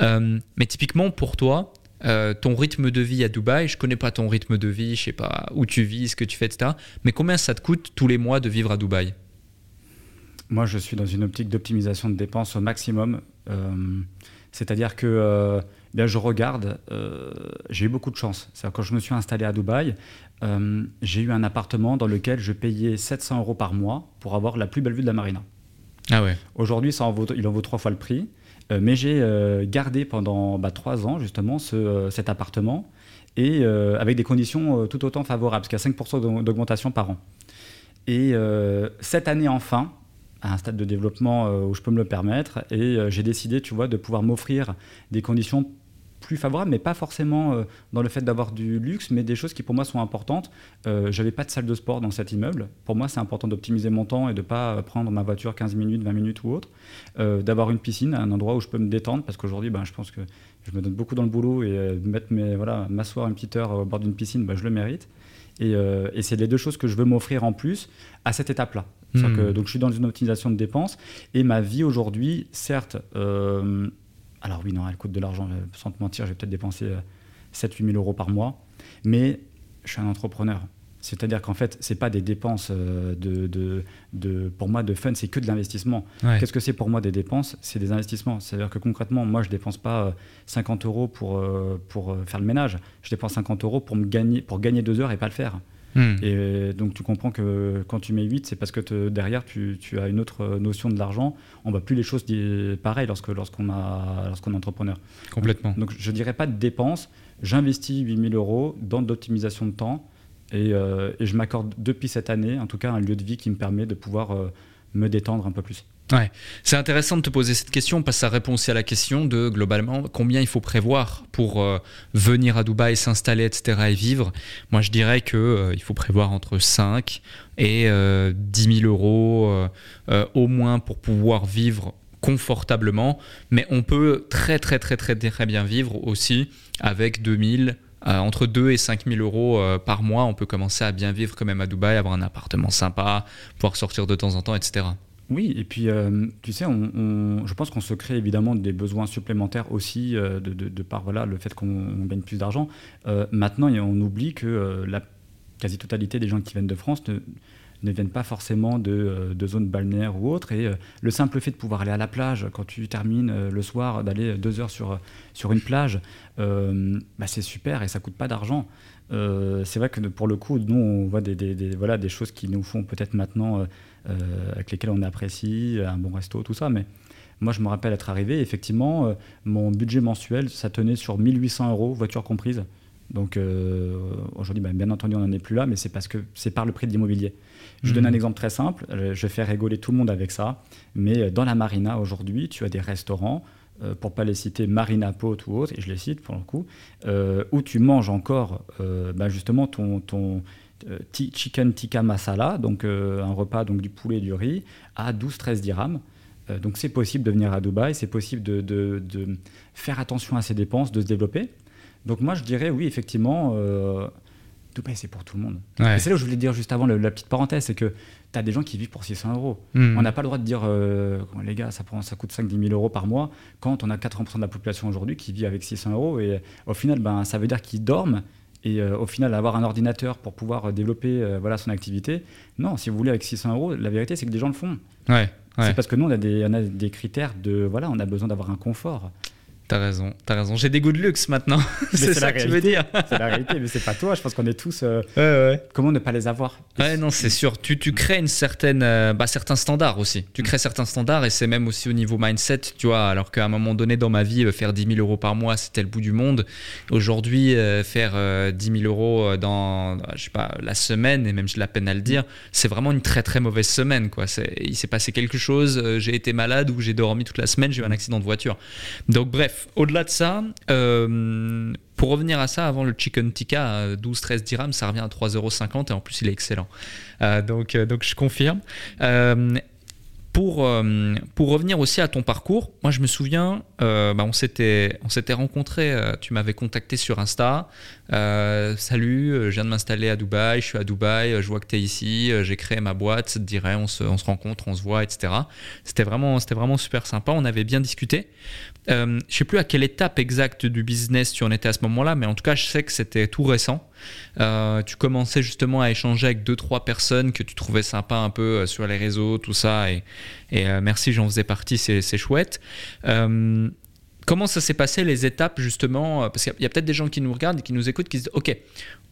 mais typiquement pour toi, euh, ton rythme de vie à Dubaï, je connais pas ton rythme de vie, je sais pas où tu vis, ce que tu fais, etc. Mais combien ça te coûte tous les mois de vivre à Dubaï? Moi, je suis dans une optique d'optimisation de dépenses au maximum. Euh, c'est-à-dire que euh, bien, je regarde, j'ai eu beaucoup de chance. C'est-à-dire quand je me suis installé à Dubaï, j'ai eu un appartement dans lequel je payais 700 euros par mois pour avoir la plus belle vue de la marina. Ah ouais. Aujourd'hui, il en vaut trois fois le prix. Euh, mais j'ai euh, gardé pendant bah, trois ans justement euh, cet appartement et avec des conditions tout autant favorables, parce qu'il y a 5% d'augmentation par an. Et cette année enfin, à un stade de développement où je peux me le permettre, et j'ai décidé, tu vois, de pouvoir m'offrir des conditions plus favorable, mais pas forcément euh, dans le fait d'avoir du luxe, mais des choses qui pour moi sont importantes. Euh, J'avais pas de salle de sport dans cet immeuble. Pour moi, c'est important d'optimiser mon temps et de pas euh, prendre ma voiture 15 minutes, 20 minutes ou autre. Euh, d'avoir une piscine, un endroit où je peux me détendre, parce qu'aujourd'hui, ben, je pense que je me donne beaucoup dans le boulot et mettre mes voilà, m'asseoir une petite heure au bord d'une piscine, ben, je le mérite. Et, et c'est les deux choses que je veux m'offrir en plus à cette étape-là. Hmm. Donc je suis dans une optimisation de dépenses et ma vie aujourd'hui, certes, alors oui, non, elle coûte de l'argent, euh, sans te mentir, je vais peut-être dépenser 7-8 euh, 000 euros par mois, mais je suis un entrepreneur. C'est-à-dire qu'en fait, ce n'est pas des dépenses euh, de, de, pour moi de fun, c'est que de l'investissement. Qu'est-ce que c'est pour moi des dépenses? C'est des investissements. C'est-à-dire que concrètement, moi, je ne dépense pas 50 euros pour, pour faire le ménage. Je dépense 50 euros pour, me gagner, pour gagner deux heures et pas le faire. Hmm. Et donc tu comprends que quand tu mets 8, c'est parce que derrière tu, tu, as une autre notion de l'argent. On ne voit plus les choses pareilles lorsque, lorsqu'on, a, lorsqu'on est entrepreneur. Complètement. Donc, je ne dirais pas de dépenses. J'investis 8000 euros dans d'optimisation de temps et, euh, et, je m'accorde depuis cette année, en tout cas, un lieu de vie qui me permet de pouvoir euh, me détendre un peu plus. Ouais. C'est intéressant de te poser cette question parce que ça répond aussi à la question de globalement combien il faut prévoir pour euh, venir à Dubaï, s'installer, etc. et vivre. Moi, je dirais qu'il euh, faut prévoir entre 5 et 10 euh, 000 euros au moins pour pouvoir vivre confortablement. Mais on peut très, très, très, très, très bien vivre aussi avec 2000 entre 2 et 5 000 euros par mois, on peut commencer à bien vivre quand même à Dubaï, avoir un appartement sympa, pouvoir sortir de temps en temps, etc. Oui, et puis tu sais, on, je pense qu'on se crée évidemment des besoins supplémentaires aussi de, de, par voilà, le fait qu'on gagne plus d'argent. maintenant, on oublie que la quasi-totalité des gens qui viennent de France ne, ne viennent pas forcément de, euh, de zones balnéaires ou autres. Et euh, le simple fait de pouvoir aller à la plage, quand tu termines euh, le soir, d'aller deux heures sur, sur une plage, bah c'est super et ça coûte pas d'argent. c'est vrai que pour le coup, nous, on voit des, des, voilà, des choses qui nous font peut-être maintenant, avec lesquelles on apprécie, un bon resto, tout ça. Mais moi, je me rappelle être arrivé, effectivement, mon budget mensuel, ça tenait sur 1800 euros, voiture comprise. Donc aujourd'hui, bah, bien entendu, on n'en est plus là, mais c'est parce que c'est par le prix de l'immobilier. Je donne un mhm. exemple très simple, euh, je fais rigoler tout le monde avec ça, mais euh, dans la marina aujourd'hui, tu as des restaurants, euh, pour pas les citer, Marina Pot ou autre, et je les cite pour le coup, où tu manges encore bah, justement ton, ton chicken tikka masala, donc un repas donc du poulet et du riz, à 12-13 dirhams. donc c'est possible de venir à Dubaï, c'est possible de, de, de, faire attention à ses dépenses, de se développer. Donc moi je dirais oui effectivement Dubaï, c'est pour tout le monde. c'est là où je voulais dire juste avant la petite parenthèse, c'est que tu as des gens qui vivent pour 600 euros. Hmm. On n'a pas le droit de dire, euh, les gars, ça, prend, ça coûte 5-10 000 euros par mois, quand on a 80% de la population aujourd'hui qui vit avec 600 euros. Et au final, ben, ça veut dire qu'ils dorment. Et euh, au final, avoir un ordinateur pour pouvoir développer euh, voilà, son activité, non, si vous voulez, avec 600 euros, la vérité, c'est que des gens le font. Ouais, C'est parce que nous, on a des, on a des critères de. Voilà, on a besoin d'avoir un confort. T'as raison, t'as raison. J'ai des goûts de luxe maintenant. [LAUGHS] c'est ça que tu veux dire. c'est la réalité, mais c'est pas toi. Je pense qu'on est tous. Euh, ouais, ouais. Comment ne pas les avoir? Ouais, non, c'est sûr. Tu, tu, crées une certaine, euh, bah, certains standards aussi. Tu crées certains standards et c'est même aussi au niveau mindset, tu vois. Alors qu'à un moment donné dans ma vie, euh, faire 10 000 euros par mois, c'était le bout du monde. Aujourd'hui, faire 10 000 euros dans, je sais pas, la semaine et même j'ai la peine à le dire, c'est vraiment une très très mauvaise semaine, quoi. Il s'est passé quelque chose. j'ai été malade ou j'ai dormi toute la semaine. J'ai eu un accident de voiture. Donc bref au-delà de ça, euh, pour revenir à ça, avant le chicken tikka 12-13 dirhams, ça revient à 3,50€ et en plus il est excellent. Euh, donc, euh, donc je confirme. Pour, pour, revenir aussi à ton parcours, moi je me souviens, bah, on s'était rencontrés, tu m'avais contacté sur Insta, salut, je viens de m'installer à Dubaï, je suis à Dubaï, je vois que tu es ici, j'ai créé ma boîte, dirait, on se, on se rencontre, on se voit, etc. C'était vraiment, vraiment super sympa, on avait bien discuté. Euh, je sais plus à quelle étape exacte du business tu en étais à ce moment-là, mais en tout cas, je sais que c'était tout récent. Euh, tu commençais justement à échanger avec deux trois personnes que tu trouvais sympa un peu euh, sur les réseaux, tout ça, et, euh, merci, j'en faisais partie, c'est chouette. Comment ça s'est passé les étapes justement Parce qu'il y a, peut-être des gens qui nous regardent et qui nous écoutent qui se disent Ok,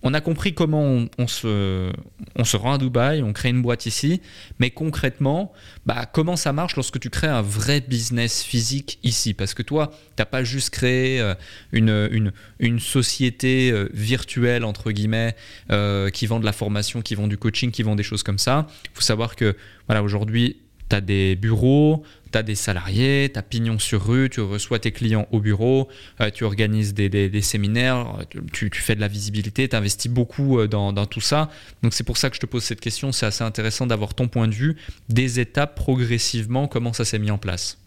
on a compris comment on, se, on se rend à Dubaï, on crée une boîte ici, mais concrètement, bah, comment ça marche lorsque tu crées un vrai business physique ici? Parce que toi, tu n'as pas juste créé euh, une, une, une société euh, virtuelle, entre guillemets, euh, qui vend de la formation, qui vend du coaching, qui vend des choses comme ça. Il faut savoir que voilà, aujourd'hui, tu as des bureaux, tu as des salariés, tu pignon sur rue, tu reçois tes clients au bureau, euh, tu organises des, séminaires, tu, fais de la visibilité, tu investis beaucoup euh, dans, dans, tout ça. Donc c'est pour ça que je te pose cette question. C'est assez intéressant d'avoir ton point de vue, des étapes progressivement, comment ça s'est mis en place.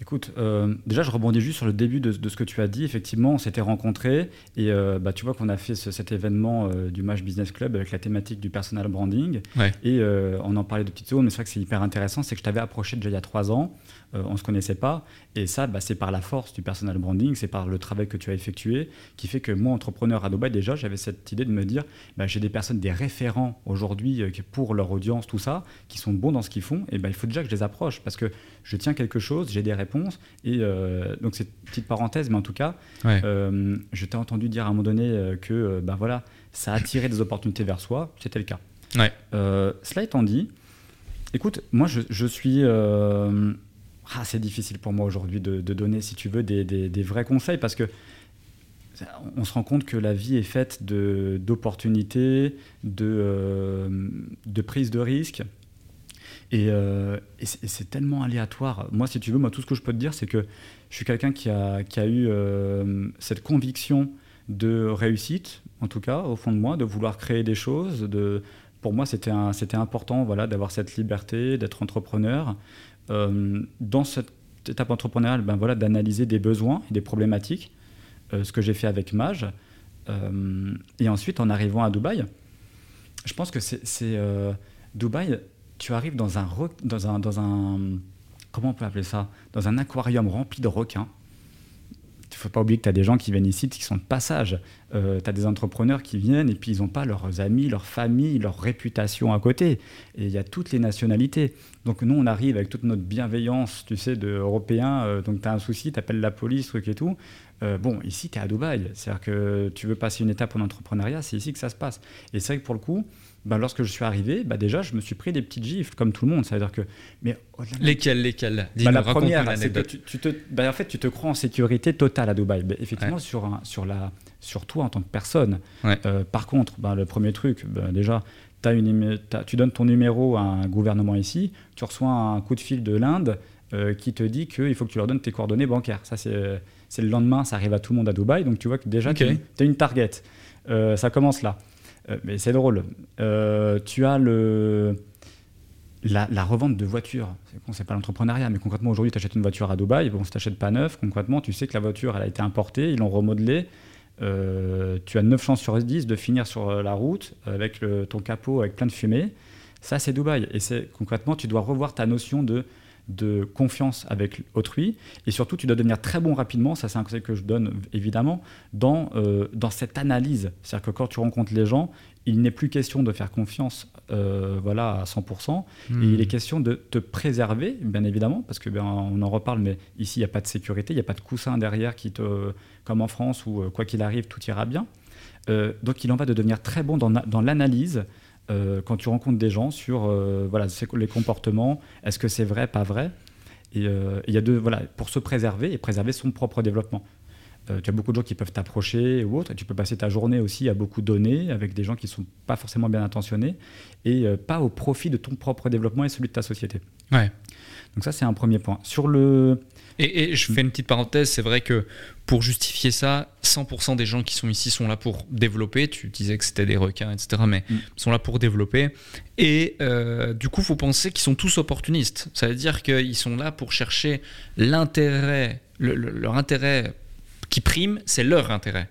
Écoute, euh, déjà, je rebondis juste sur le début de, ce que tu as dit. Effectivement, on s'était rencontrés et euh, bah, tu vois qu'on a fait cet événement euh, du Match Business Club avec la thématique du personal branding. Et on en parlait de petites secondes, mais c'est vrai que c'est hyper intéressant. C'est que je t'avais approché déjà il y a trois ans. On ne se connaissait pas. Et ça, bah, c'est par la force du personal branding, c'est par le travail que tu as effectué qui fait que moi, entrepreneur à Dubaï, déjà, j'avais cette idée de me dire bah, j'ai des personnes, des référents aujourd'hui pour leur audience, tout ça, qui sont bons dans ce qu'ils font. Et bah, il faut déjà que je les approche parce que je tiens quelque chose, j'ai des réponses. Et euh, donc, c'est une petite parenthèse, mais en tout cas, euh, je t'ai entendu dire à un moment donné euh, que ben voilà, ça attirait des opportunités vers soi. C'était le cas. Ouais. cela étant dit, écoute, moi, je, suis. Ah, c'est difficile pour moi aujourd'hui de, donner, si tu veux, des, vrais conseils parce que on se rend compte que la vie est faite d'opportunités, de, de, prise de risques. Euh, et, c'est tellement aléatoire. Moi, si tu veux, moi, tout ce que je peux te dire, c'est que je suis quelqu'un qui a, eu euh, cette conviction de réussite, en tout cas, au fond de moi, de vouloir créer des choses. De, pour moi, c'était important voilà, d'avoir cette liberté, d'être entrepreneur. Euh, dans cette étape entrepreneuriale, ben voilà, d'analyser des besoins et des problématiques, ce que j'ai fait avec Mage. et ensuite, en arrivant à Dubaï, je pense que c'est Dubaï, tu arrives dans un, dans un, dans un, comment on peut appeler ça, dans un aquarium rempli de requins faut pas oublier que tu as des gens qui viennent ici qui sont de passage. Euh, tu as des entrepreneurs qui viennent et puis ils n'ont pas leurs amis, leur famille, leur réputation à côté. Et il y a toutes les nationalités. Donc nous, on arrive avec toute notre bienveillance, tu sais, d'Européens. Euh, donc tu as un souci, tu appelles la police, truc et tout. Euh, bon, ici, tu es à Dubaï. C'est-à-dire que tu veux passer une étape en entrepreneuriat, c'est ici que ça se passe. Et c'est vrai que pour le coup, bah, lorsque je suis arrivé, bah, déjà, je me suis pris des petites gifles, comme tout le monde. Ça veut dire que. Mais, lesquelles lesquelles bah, La première, c'est que tu, te, bah, en fait, tu te crois en sécurité totale à Dubaï. effectivement, sur, un, sur, la, sur toi en tant que personne. Euh, par contre, bah, le premier truc, bah, déjà, as une, tu donnes ton numéro à un gouvernement ici, tu reçois un coup de fil de l'Inde euh, qui te dit qu'il faut que tu leur donnes tes coordonnées bancaires. Ça, c'est le lendemain, ça arrive à tout le monde à Dubaï. Donc, tu vois que déjà, tu as une target. Euh, ça commence là. Euh, mais c'est drôle. Euh, tu as le, la, revente de voitures. C'est pas l'entrepreneuriat, mais concrètement, aujourd'hui, tu achètes une voiture à Dubaï. Bon, si tu pas neuf, concrètement, tu sais que la voiture, elle a été importée, ils l'ont remodelée. Euh, tu as 9 chances sur 10 de finir sur la route avec ton capot avec plein de fumée. Ça, c'est Dubaï. Et concrètement, tu dois revoir ta notion de de confiance avec autrui. Et surtout, tu dois devenir très bon rapidement, ça c'est un conseil que je donne évidemment, dans, euh, dans cette analyse. C'est-à-dire que quand tu rencontres les gens, il n'est plus question de faire confiance euh, voilà, à 100%, et il hmm. est question de te préserver, bien évidemment, parce que ben, on en reparle, mais ici, il n'y a pas de sécurité, il n'y a pas de coussin derrière qui te, comme en France, où euh, quoi qu'il arrive, tout ira bien. donc il en va de devenir très bon dans, dans l'analyse, euh, quand tu rencontres des gens sur euh, voilà, les comportements, est-ce que c'est vrai, pas vrai? Et euh, il y a deux, voilà, pour se préserver et préserver son propre développement. tu as beaucoup de gens qui peuvent t'approcher ou autre, tu peux passer ta journée aussi à beaucoup donner avec des gens qui ne sont pas forcément bien intentionnés et pas au profit de ton propre développement et celui de ta société. Ouais. Donc ça, c'est un premier point. Sur le, et, je fais une petite parenthèse, c'est vrai que pour justifier ça, 100% des gens qui sont ici sont là pour développer. Tu disais que c'était des requins, etc., mais mm. sont là pour développer. Et euh, du coup, il faut penser qu'ils sont tous opportunistes. Ça veut dire qu'ils sont là pour chercher l'intérêt, leur intérêt qui prime, c'est leur intérêt.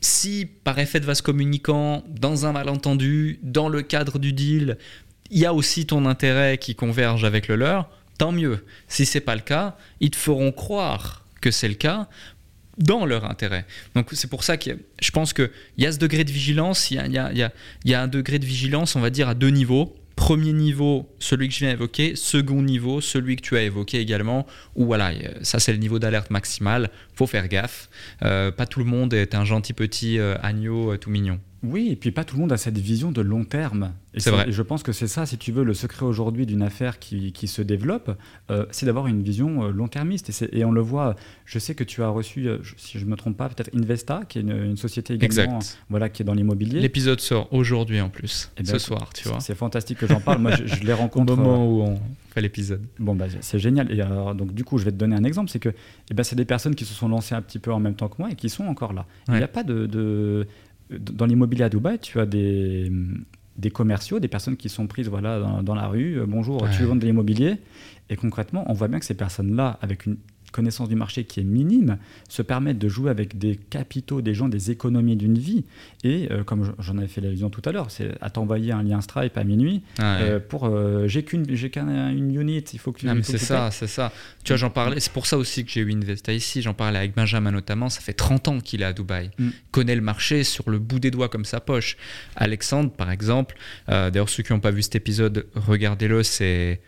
Si par effet de vase communicant, dans un malentendu, dans le cadre du deal, il y a aussi ton intérêt qui converge avec le leur, tant mieux. Si c'est pas le cas, ils te feront croire que c'est le cas dans leur intérêt. Donc c'est pour ça que je pense qu'il y a ce degré de vigilance, il y a, un degré de vigilance, on va dire, à deux niveaux. Premier niveau, celui que je viens d'évoquer. Second niveau, celui que tu as évoqué également, où voilà, ça c'est le niveau d'alerte maximal. faut faire gaffe. Euh, pas tout le monde est un gentil petit euh, agneau euh, tout mignon. Oui, et puis pas tout le monde a cette vision de long terme. C'est vrai. Et je pense que c'est ça, si tu veux, le secret aujourd'hui d'une affaire qui, qui, se développe, euh, c'est d'avoir une vision euh, long-termiste. Et, et, on le voit, je sais que tu as reçu, euh, si je ne me trompe pas, peut-être Investa, qui est une, société également voilà, qui est dans l'immobilier. L'épisode sort aujourd'hui en plus, eh ce soir, tu vois. C'est fantastique que j'en parle. Moi, je, les [LAUGHS] rencontre. Au moment où on fait l'épisode. Bon, bah, c'est génial. Et alors, donc, du coup, je vais te donner un exemple c'est que eh ben, c'est des personnes qui se sont lancées un petit peu en même temps que moi et qui sont encore là. Il n'y a pas de, de dans l'immobilier à Dubaï, tu as des, des commerciaux, des personnes qui sont prises voilà, dans, la rue. Euh, bonjour, tu veux vendre de l'immobilier Et concrètement, on voit bien que ces personnes-là, avec une connaissance du marché qui est minime, se permettent de jouer avec des capitaux des gens, des économies d'une vie. Et euh, comme j'en avais fait l'allusion tout à l'heure, c'est à t'envoyer un lien Stripe à minuit euh, pour euh, j'ai qu'une j'ai qu'une unit, il faut que tu. c'est ça, c'est ça. Tu vois, j'en parlais. C'est pour ça aussi que j'ai eu Investa ici. J'en parlais avec Benjamin notamment. Ça fait 30 ans qu'il est à Dubaï. Mm. Connaît le marché sur le bout des doigts comme sa poche. Alexandre, par exemple. D'ailleurs, ceux qui n'ont pas vu cet épisode, regardez-le. C'est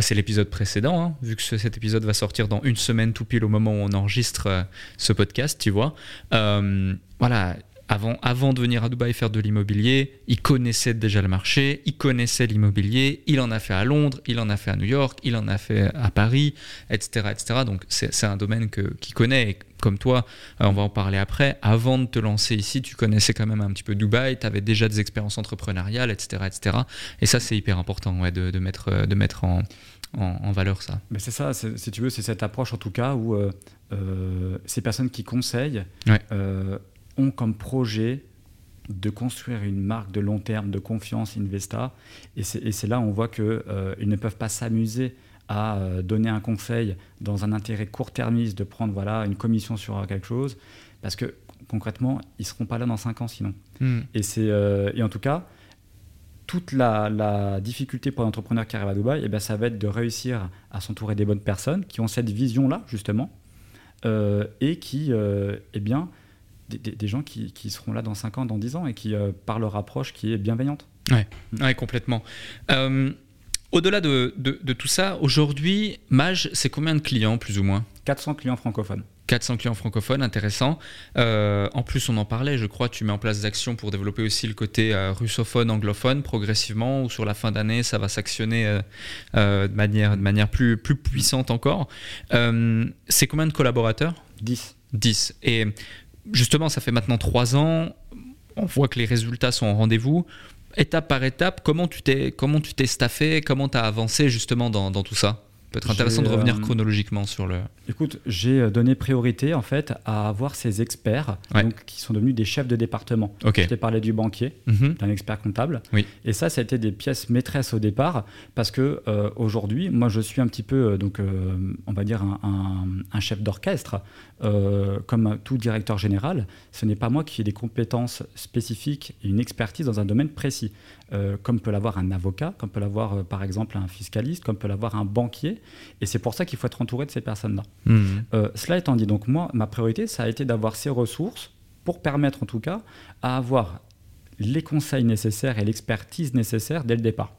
c'est l'épisode précédent, hein, vu que cet épisode va sortir dans une semaine tout pile au moment où on enregistre euh, ce podcast, tu vois. Euh, voilà, avant, avant de venir à Dubaï faire de l'immobilier, il connaissait déjà le marché, il connaissait l'immobilier, il en a fait à Londres, il en a fait à New York, il en a fait à Paris, etc. etc. Donc c'est un domaine qu'il connaît. Et comme toi, euh, on va en parler après, avant de te lancer ici, tu connaissais quand même un petit peu Dubaï, tu avais déjà des expériences entrepreneuriales, etc. etc. Et ça, c'est hyper important ouais, de, de, mettre, de mettre en, en, valeur ça. Mais c'est ça, si tu veux, c'est cette approche en tout cas où euh, euh, ces personnes qui conseillent ont comme projet de construire une marque de long terme, de confiance Investa. Et c'est là où on voit qu'ils euh, ne peuvent pas s'amuser à euh, donner un conseil dans un intérêt court-termiste, de prendre voilà, une commission sur quelque chose. Parce que concrètement, ils ne seront pas là dans 5 ans sinon. Hmm. Et, c'est, euh, et en tout cas, toute la, la difficulté pour l'entrepreneur qui arrive à Dubaï, eh ben, ça va être de réussir à s'entourer des bonnes personnes qui ont cette vision-là, justement, euh, et qui, euh, eh bien, des, des- des gens qui, qui seront là dans 5 ans, dans 10 ans, et qui, par leur approche qui est bienveillante. Ouais, complètement. Euh, Au-delà de, de- de tout ça, aujourd'hui, Mage, c'est combien de clients, plus ou moins 400 clients francophones. 400 clients francophones, intéressant. Euh, en plus, on en parlait, je crois, tu mets en place des actions pour développer aussi le côté euh, russophone, anglophone, progressivement, ou sur la fin d'année, ça va s'actionner euh, de manière, de manière plus, plus puissante encore. C'est combien de collaborateurs 10. 10. Et justement, ça fait maintenant 3 ans, on voit que les résultats sont au rendez-vous. Étape par étape, comment tu t'es, comment tu t'es staffé, comment tu as avancé justement dans, dans tout ça? Peut-être intéressant de revenir euh, chronologiquement sur le... Écoute, j'ai euh, donné priorité en fait à avoir ces experts Ouais. donc, qui sont devenus des chefs de département. Ok. Je t'ai parlé du banquier, Mhm. d'un expert comptable. Oui. Et ça, ça a été des pièces maîtresses au départ parce que euh, aujourd'hui, moi, je suis un petit peu, donc, euh, on va dire, un, un- un chef d'orchestre. Euh, comme tout directeur général, ce n'est pas moi qui ai des compétences spécifiques et une expertise dans un domaine précis, Euh, comme peut l'avoir un avocat, comme peut l'avoir, euh, par exemple, un fiscaliste, comme peut l'avoir un banquier. Et c'est pour ça qu'il faut être entouré de ces personnes-là. Euh, cela étant dit, donc moi, ma priorité, ça a été d'avoir ces ressources pour permettre en tout cas à avoir les conseils nécessaires et l'expertise nécessaire dès le départ.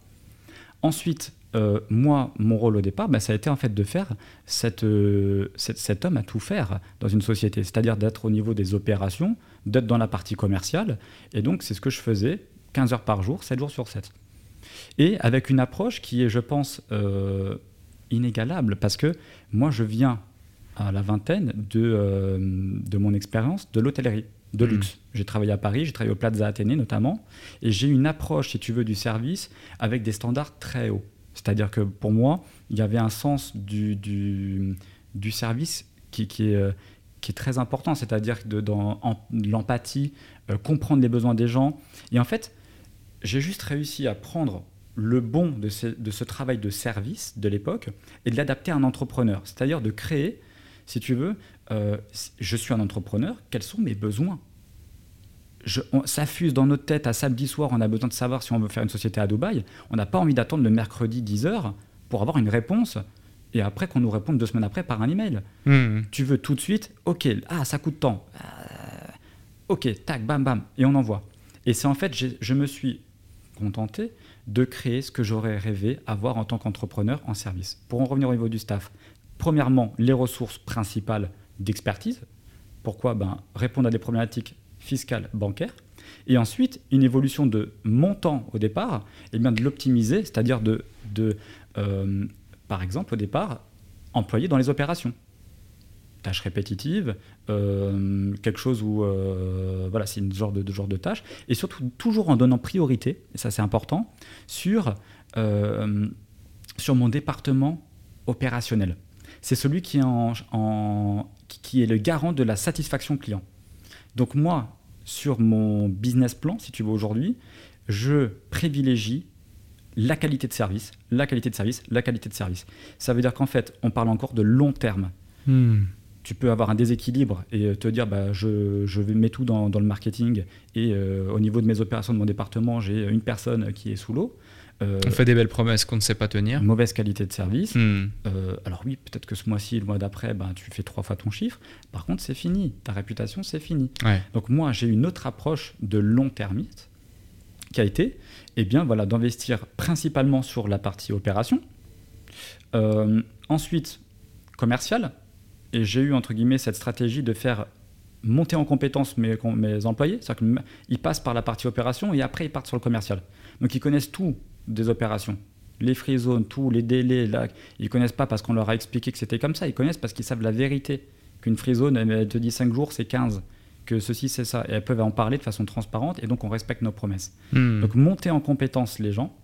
Ensuite, euh, moi, mon rôle au départ, bah, ça a été en fait de faire euh, cette- cet homme à tout faire dans une société, c'est-à-dire d'être au niveau des opérations, d'être dans la partie commerciale. Et donc, c'est ce que je faisais 15 heures par jour, 7 jours sur 7. Et avec une approche qui est, je pense, euh, inégalable, parce que moi, je viens à la vingtaine de, de mon expérience de l'hôtellerie, de Mhm. luxe. J'ai travaillé à Paris, j'ai travaillé au Plaza Athénée notamment, et j'ai une approche, si tu veux, du service avec des standards très hauts. C'est-à-dire que pour moi, il y avait un sens du, du, du service qui, qui est, euh, qui est très important, c'est-à-dire dans l'empathie, euh, comprendre les besoins des gens. Et en fait, j'ai juste réussi à prendre le bon de ce, de ce travail de service de l'époque et de l'adapter à un entrepreneur. C'est-à-dire de créer, si tu veux, euh, je suis un entrepreneur, quels sont mes besoins? Je, on, ça fuse dans notre tête à samedi soir, on a besoin de savoir si on veut faire une société à Dubaï. On n'a pas envie d'attendre le mercredi 10h pour avoir une réponse et après qu'on nous réponde deux semaines après par un email. Mhm. Tu veux tout de suite, ok, ah, ça coûte tant. Euh, ok, tac, bam, bam, et on envoie. Et c'est en fait, je me suis contenté de créer ce que j'aurais rêvé avoir en tant qu'entrepreneur en service. Pour en revenir au niveau du staff, premièrement, les ressources principales d'expertise. Pourquoi? Ben, Répondre à des problématiques fiscales, bancaires. Et ensuite, une évolution de montant au départ, et bien de l'optimiser, c'est-à-dire de, de euh, par exemple, au départ, employer dans les opérations tâches répétitives, euh, quelque chose où euh, voilà, c'est une genre de, genre de tâche, et surtout toujours en donnant priorité, et ça c'est important, sur, sur mon département opérationnel. C'est celui qui est, en- qui- est le garant de la satisfaction client. Donc moi, sur mon business plan, si tu veux aujourd'hui, je privilégie la qualité de service, la qualité de service, la qualité de service. Ça veut dire qu'en fait, on parle encore de long terme Mhm. tu peux avoir un déséquilibre et euh, te dire bah, je, je mets tout dans, dans le marketing et euh, au niveau de mes opérations de mon département, j'ai une personne qui est sous l'eau. Euh, On fait des belles promesses qu'on ne sait pas tenir. mauvaise qualité de service. Mhm. Euh, alors oui, peut-être que ce mois-ci, le mois d'après, ben, tu fais trois fois ton chiffre. Par contre, c'est fini. Ta réputation, c'est fini. Ouais. Donc moi, j'ai une autre approche de long-termiste qui a été eh bien, voilà, d'investir principalement sur la partie opération. Euh, ensuite, commercial. Et j'ai eu, entre guillemets, cette stratégie de faire monter en compétence mes, mes employés. C'est-à-dire qu'ils passent par la partie opération et après, ils partent sur le commercial. Donc, ils connaissent tout des opérations. Les free zones, tous les délais, là, ils connaissent pas parce qu'on leur a expliqué que c'était comme ça. Ils connaissent parce qu'ils savent la vérité. Qu'une free zone, elle, elle te dit 5 jours, c'est 15. Que ceci, c'est ça. Et elles peuvent en parler de façon transparente et donc on respecte nos promesses. Mhm. Donc monter en compétence les gens,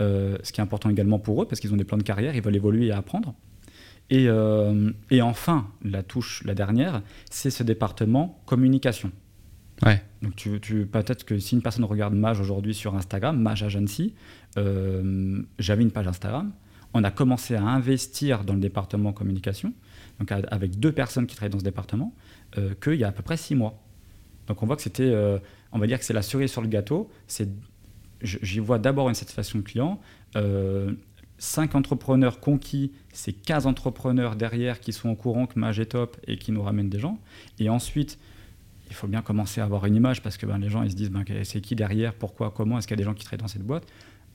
euh, ce qui est important également pour eux parce qu'ils ont des plans de carrière, ils veulent évoluer et apprendre. Et, euh, et enfin, la touche, la dernière, c'est ce département communication. Ouais. Donc tu, tu- peut-être que si une personne regarde Mage aujourd'hui sur Instagram, Mage Agency, euh, j'avais une page Instagram. On a commencé à investir dans le département communication, donc avec deux personnes qui travaillent dans ce département, euh, qu'il y a à peu près six mois. Donc on voit que c'était, on va dire que c'est la cerise sur le gâteau. J'y vois d'abord une satisfaction client. 5 entrepreneurs conquis, c'est 15 entrepreneurs derrière qui sont au courant que Mage est top et qui nous ramènent des gens. Et ensuite, il faut bien commencer à avoir une image parce que ben, les gens ils se disent ben, c'est qui derrière, pourquoi, comment, est-ce qu'il y a des gens qui travaillent dans cette boîte?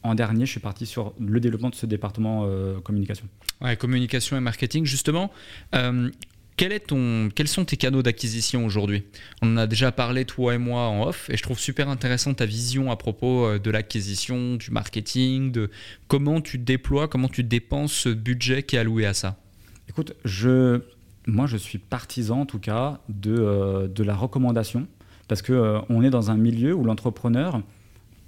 En dernier, je suis parti sur le développement de ce département euh, communication. Ouais, communication et marketing, justement. Euh, quel est ton, quels sont tes canaux d'acquisition aujourd'hui? On en a déjà parlé, toi et moi, en off, et je trouve super intéressant ta vision à propos euh, de l'acquisition, du marketing, de comment tu déploies, comment tu dépenses ce budget qui est alloué à ça. Écoute, je, moi, je suis partisan, en tout cas, de, euh, de la recommandation, parce qu'on euh, est dans un milieu où l'entrepreneur,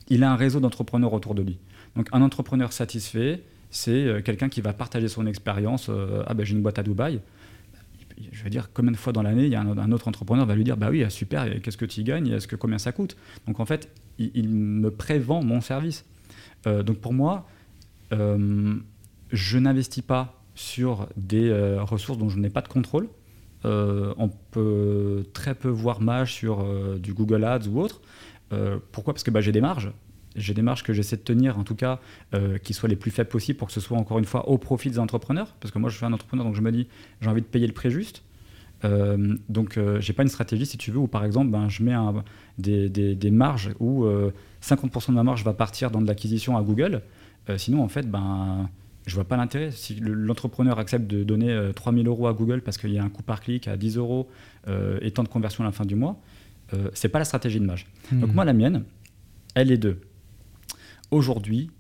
il a un réseau d'entrepreneurs autour de lui. Donc, un entrepreneur satisfait, c'est quelqu'un qui va partager son expérience. ah ben, j'ai une boîte à Dubaï je veux dire, combien de fois dans l'année, il y a un, autre entrepreneur va lui dire Bah oui, super, qu'est-ce que tu y gagnes Est-ce que combien ça coûte? Donc en fait, il, me prévend mon service. Euh, donc pour moi, euh, je n'investis pas sur des euh, ressources dont je n'ai pas de contrôle. on peut très peu voir Mage sur du Google Ads ou autre. pourquoi? Parce que bah, j'ai des marges j'ai des marges que j'essaie de tenir, en tout cas, euh, qui soient les plus faibles possibles pour que ce soit encore une fois au profit des entrepreneurs. Parce que moi, je suis un entrepreneur, donc je me dis, j'ai envie de payer le prix juste. Euh, donc, euh, j'ai pas une stratégie, si tu veux, où par exemple, ben, je mets un, des, des, marges où 50% de ma marge va partir dans de l'acquisition à Google. sinon, en fait, ben, je vois pas l'intérêt. Si l'entrepreneur accepte de donner 3000 euros à Google parce qu'il y a un coût par clic à 10 euros et temps de conversion à la fin du mois, c'est pas la stratégie de. Donc, hmm. moi, la mienne, elle est de aujourd'hui,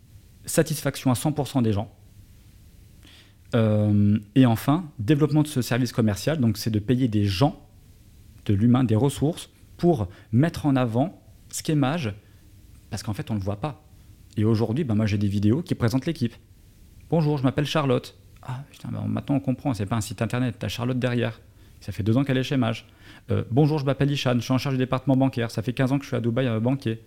satisfaction à 100% des gens. Euh, et enfin, développement de ce service commercial, donc c'est de payer des gens, de l'humain, des ressources, pour mettre en avant ce qu'est Mage, parce qu'en fait on ne le voit pas. Et aujourd'hui, ben moi j'ai des vidéos qui présentent l'équipe. Bonjour, je m'appelle Charlotte. Ah, putain, ben maintenant on comprend, c'est pas un site internet, t'as Charlotte derrière. Ça fait deux ans qu'elle est chez Mage. Euh, bonjour, je m'appelle Ishan, je suis en charge du département bancaire. Ça fait 15 ans que je suis à Dubaï euh, banquier.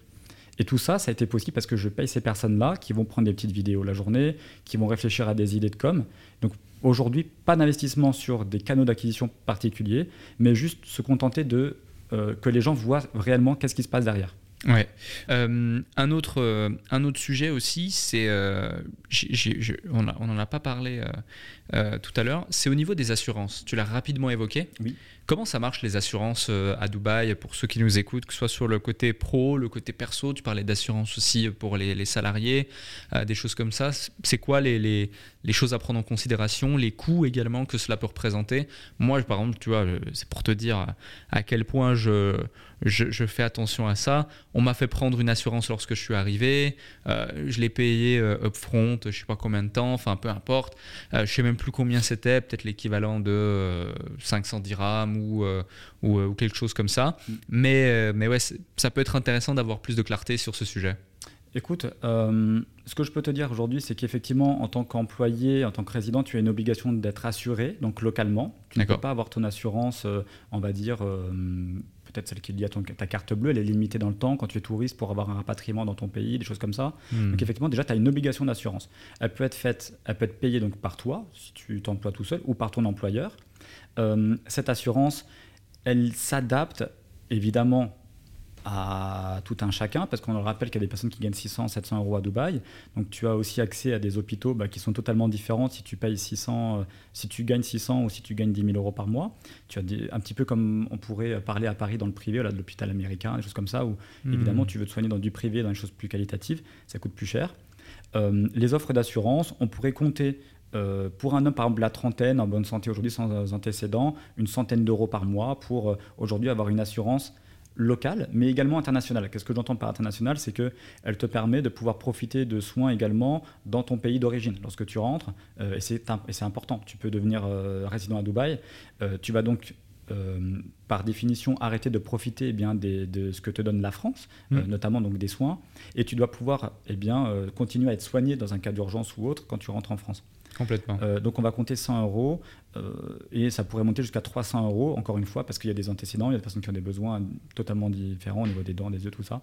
Et tout ça, ça a été possible parce que je paye ces personnes-là qui vont prendre des petites vidéos la journée, qui vont réfléchir à des idées de com. Donc aujourd'hui, pas d'investissement sur des canaux d'acquisition particuliers, mais juste se contenter de euh, que les gens voient réellement qu'est-ce qui se passe derrière. Ouais. Euh, un, autre, euh, un autre sujet aussi, c'est. on n'en a pas parlé tout à l'heure, c'est au niveau des assurances. Tu l'as rapidement évoqué. Oui. Comment ça marche les assurances euh, à Dubaï pour ceux qui nous écoutent, que ce soit sur le côté pro, le côté perso Tu parlais d'assurance aussi pour les, salariés, euh, des choses comme ça. C'est quoi les, les, choses à prendre en considération, les coûts également que cela peut représenter? Moi, par exemple, tu vois, c'est pour te dire à quel point je, je, fais attention à ça. On m'a fait prendre une assurance lorsque je suis arrivé. Euh, je l'ai payé upfront, je sais pas combien de temps, enfin peu importe. je sais même plus combien c'était, peut-être l'équivalent de 500 dirhams euh, euh, ou, quelque chose comme ça. Mm. Mais, euh, mais ouais, ça peut être intéressant d'avoir plus de clarté sur ce sujet. Écoute, ce que je peux te dire aujourd'hui, c'est qu'effectivement, en tant qu'employé, en tant que résident, tu as une obligation d'être assuré, donc localement. Tu ne peux pas avoir ton assurance, on va dire, peut-être celle qui est liée à ta carte bleue, elle est limitée dans le temps quand tu es touriste pour avoir un rapatriement dans ton pays, des choses comme ça. Mm. Donc effectivement, déjà, tu as une obligation d'assurance. Elle peut être faite, elle peut être payée donc par toi, si tu t'emploies tout seul, ou par ton employeur. Euh, cette assurance, elle s'adapte évidemment à tout un chacun, parce qu'on le rappelle qu'il y a des personnes qui gagnent 600, 700 euros à Dubaï. Donc tu as aussi accès à des hôpitaux bah, qui sont totalement différents si tu payes 600, euh, si tu gagnes 600 ou si tu gagnes 10 000 euros par mois. Tu as un petit peu comme on pourrait parler à Paris dans le privé, là, de l'hôpital américain, des choses comme ça, où hmm. évidemment tu veux te soigner dans du privé, dans des choses plus qualitatives, ça coûte plus cher. Euh, les offres d'assurance, on pourrait compter euh, pour un homme, par exemple, la trentaine, en bonne santé aujourd'hui, sans antécédents, une centaine d'euros par mois pour euh, aujourd'hui avoir une assurance locale, mais également internationale. Qu'est-ce que j'entends par international? C'est qu'elle te permet de pouvoir profiter de soins également dans ton pays d'origine. Lorsque tu rentres, euh, et c'est important, tu peux devenir résident à Dubaï, tu vas donc par définition arrêter de profiter eh bien, de ce que te donne la France, mmh. notamment donc des soins, et tu dois pouvoir eh bien, continuer à être soigné dans un cas d'urgence ou autre quand tu rentres en France. Complètement. Euh, donc on va compter 100 euros euh, et ça pourrait monter jusqu'à 300 euros, encore une fois, parce qu'il y a des antécédents, il y a des personnes qui ont des besoins totalement différents au niveau des dents, des yeux, tout ça.